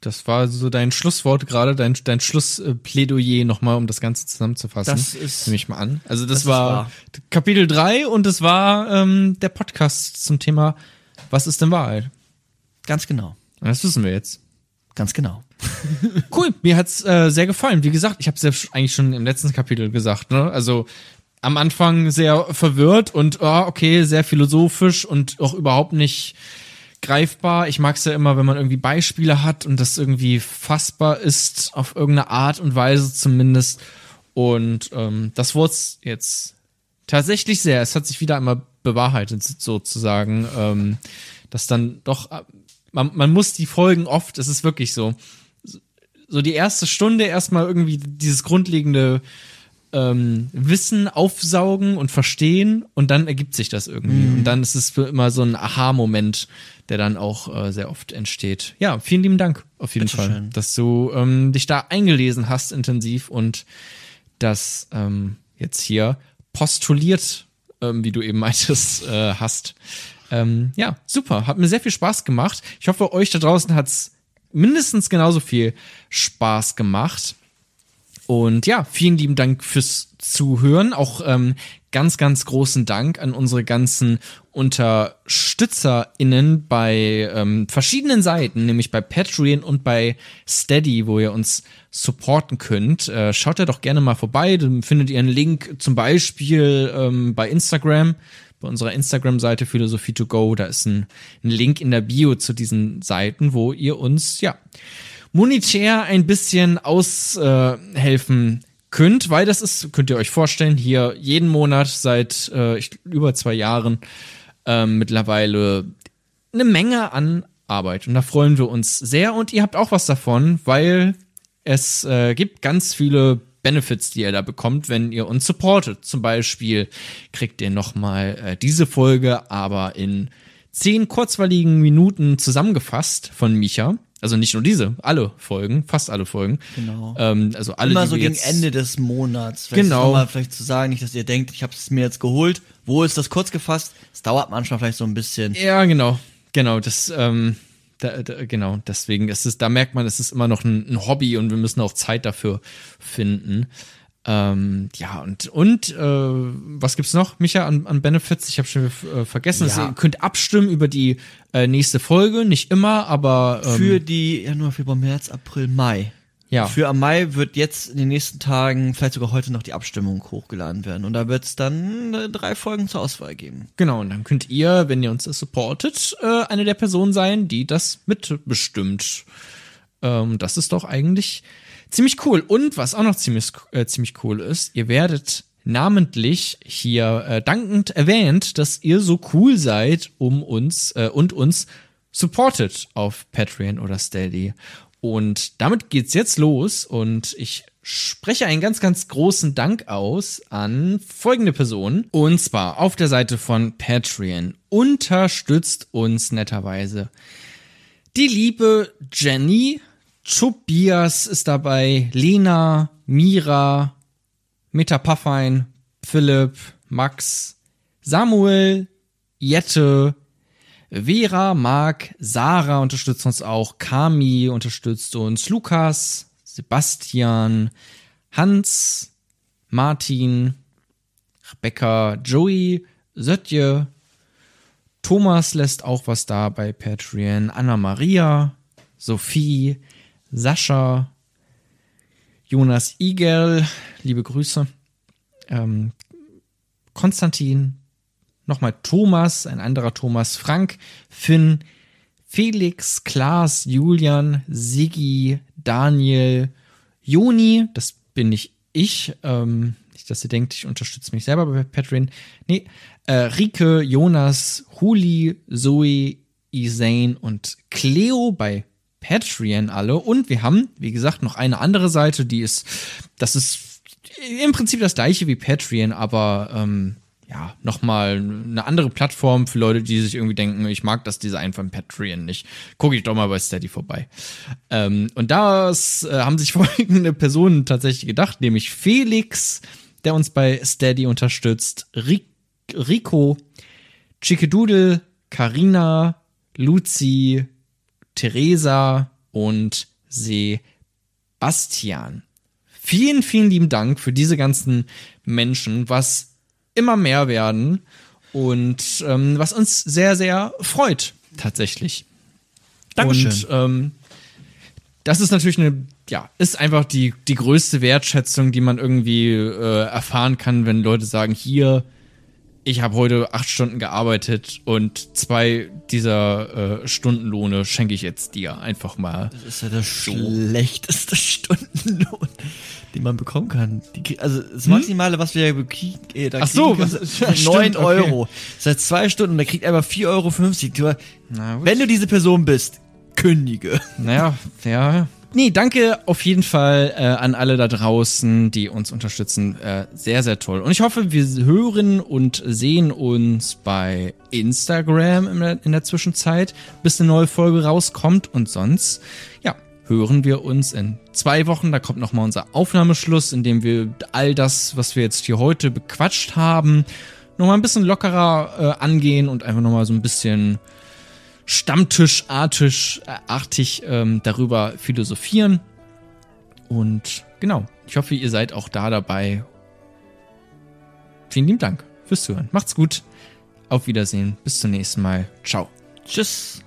das war so dein Schlusswort gerade, dein, dein Schlussplädoyer nochmal, um das Ganze zusammenzufassen. Das ist- Nehme ich mal an. Also das, das war. Kapitel 3 und es war ähm, der Podcast zum Thema Was ist denn Wahrheit? Ganz genau. Das wissen wir jetzt. Ganz genau. Cool, mir hat's äh, sehr gefallen. Wie gesagt, ich habe es ja eigentlich schon im letzten Kapitel gesagt. Ne? Also am Anfang sehr verwirrt und ah, okay, sehr philosophisch und auch überhaupt nicht greifbar. Ich mag's ja immer, wenn man irgendwie Beispiele hat und das irgendwie fassbar ist auf irgendeine Art und Weise zumindest. Und ähm, das wurd's jetzt tatsächlich sehr. Es hat sich wieder einmal bewahrheitet sozusagen, ähm, dass dann doch äh, man, man muss die Folgen oft. Es ist wirklich so so die erste Stunde erstmal irgendwie dieses grundlegende ähm, Wissen aufsaugen und verstehen und dann ergibt sich das irgendwie. Und dann ist es für immer so ein Aha-Moment, der dann auch äh, sehr oft entsteht. Ja, vielen lieben Dank auf jeden Bitteschön. Fall, dass du ähm, dich da eingelesen hast intensiv und das ähm, jetzt hier postuliert, ähm, wie du eben meintest, äh, hast. Ähm, ja, super. Hat mir sehr viel Spaß gemacht. Ich hoffe, euch da draußen hat's mindestens genauso viel Spaß gemacht. Und ja, vielen lieben Dank fürs Zuhören. Auch ähm, ganz, ganz großen Dank an unsere ganzen UnterstützerInnen bei ähm, verschiedenen Seiten, nämlich bei Patreon und bei Steady, wo ihr uns supporten könnt. Äh, schaut da doch gerne mal vorbei. Dann findet ihr einen Link zum Beispiel ähm, bei Instagram, bei unserer Instagram-Seite Philosophie to go. Da ist ein, ein Link in der Bio zu diesen Seiten, wo ihr uns, ja, monetär ein bisschen aushelfen könnt, weil das ist, könnt ihr euch vorstellen, hier jeden Monat seit äh, ich, über zwei Jahren ähm, mittlerweile eine Menge an Arbeit. Und da freuen wir uns sehr. Und ihr habt auch was davon, weil es äh, gibt ganz viele Benefits, die ihr da bekommt, wenn ihr uns supportet. Zum Beispiel kriegt ihr nochmal äh, diese Folge, aber in zehn kurzweiligen Minuten zusammengefasst von Micha. Also nicht nur diese, alle Folgen, fast alle Folgen. Genau. Ähm, also alle, Immer so gegen Ende des Monats. Vielleicht Genau. mal vielleicht zu sagen, nicht, dass ihr denkt, ich habe es mir jetzt geholt. Wo ist das kurz gefasst? Es dauert manchmal vielleicht so ein bisschen. Ja, genau. Genau, das, ähm, da, da, genau, deswegen ist es, da merkt man, es ist immer noch ein, ein Hobby und wir müssen auch Zeit dafür finden. Ähm, ja, und, und äh, was gibt's noch, Micha, an, an Benefits? Ich habe schon äh, vergessen. Ja. Ihr könnt abstimmen über die äh, nächste Folge, nicht immer, aber ähm, Für die Januar, Februar, März, April, Mai. ja. Für am Mai wird jetzt in den nächsten Tagen, vielleicht sogar heute noch die Abstimmung hochgeladen werden. Und da wird es dann äh, drei Folgen zur Auswahl geben. Genau, und dann könnt ihr, wenn ihr uns das supportet, äh, eine der Personen sein, die das mitbestimmt. Ähm, das ist doch eigentlich ziemlich cool. Und was auch noch ziemlich, äh, ziemlich cool ist, ihr werdet namentlich hier äh, dankend erwähnt, dass ihr so cool seid, um uns äh, und uns supportet auf Patreon oder Steady. Und damit geht's jetzt los und ich spreche einen ganz, ganz großen Dank aus an folgende Personen. Und zwar auf der Seite von Patreon unterstützt uns netterweise die liebe Jenny, Tobias ist dabei, Lena, Mira, Meta Puffein, Philipp, Max, Samuel, Jette, Vera, Marc, Sarah unterstützt uns auch, Kami unterstützt uns, Lukas, Sebastian, Hans, Martin, Rebecca, Joey, Sötje, Thomas lässt auch was da bei Patreon, Anna Maria, Sophie, Sascha, Jonas Igel, liebe Grüße, ähm, Konstantin, nochmal Thomas, ein anderer Thomas, Frank, Finn, Felix, Klaas, Julian, Siggi, Daniel, Joni, das bin nicht ich, ähm, nicht, dass ihr denkt, ich unterstütze mich selber bei Patreon. Nee, äh, Rike, Jonas, Huli, Zoe, Isane und Cleo bei Patreon alle. Und wir haben, wie gesagt, noch eine andere Seite, die ist, das ist im Prinzip das gleiche wie Patreon, aber ähm, ja, nochmal eine andere Plattform für Leute, die sich irgendwie denken, ich mag das Design von Patreon nicht. Gucke ich doch mal bei Steady vorbei. Ähm, und das äh, haben sich folgende Personen tatsächlich gedacht, nämlich Felix, der uns bei Steady unterstützt, Rico, Chickedoodle, Karina, Luzi, Theresa und Sebastian. Vielen, vielen lieben Dank für diese ganzen Menschen, was immer mehr werden und ähm, was uns sehr, sehr freut, tatsächlich. Dankeschön. Und ähm, das ist natürlich eine, ja, ist einfach die, die größte Wertschätzung, die man irgendwie äh, erfahren kann, wenn Leute sagen, hier, ich habe heute acht Stunden gearbeitet und zwei dieser äh, Stundenlohne schenke ich jetzt dir einfach mal. Das ist ja der schlechteste Stundenlohn, den man bekommen kann. Die, also das Maximale, was wir kriegen, äh, da Ach so, kriegen was, ja, 9 Euro. Seit zwei Stunden, da kriegt er aber 4,50 Euro. Wenn du diese Person bist, kündige. Naja, ja, Nee, danke auf jeden Fall äh, an alle da draußen, die uns unterstützen. Äh, sehr, sehr toll. Und ich hoffe, wir hören und sehen uns bei Instagram in der, in der Zwischenzeit, bis eine neue Folge rauskommt. Und sonst, ja, hören wir uns in zwei Wochen. Da kommt nochmal unser Aufnahmeschluss, in dem wir all das, was wir jetzt hier heute bequatscht haben, nochmal ein bisschen lockerer äh, angehen und einfach nochmal so ein bisschen Stammtischartig artig, ähm, darüber philosophieren. Und genau, ich hoffe, ihr seid auch da dabei. Vielen lieben Dank fürs Zuhören. Macht's gut. Auf Wiedersehen. Bis zum nächsten Mal. Ciao. Tschüss.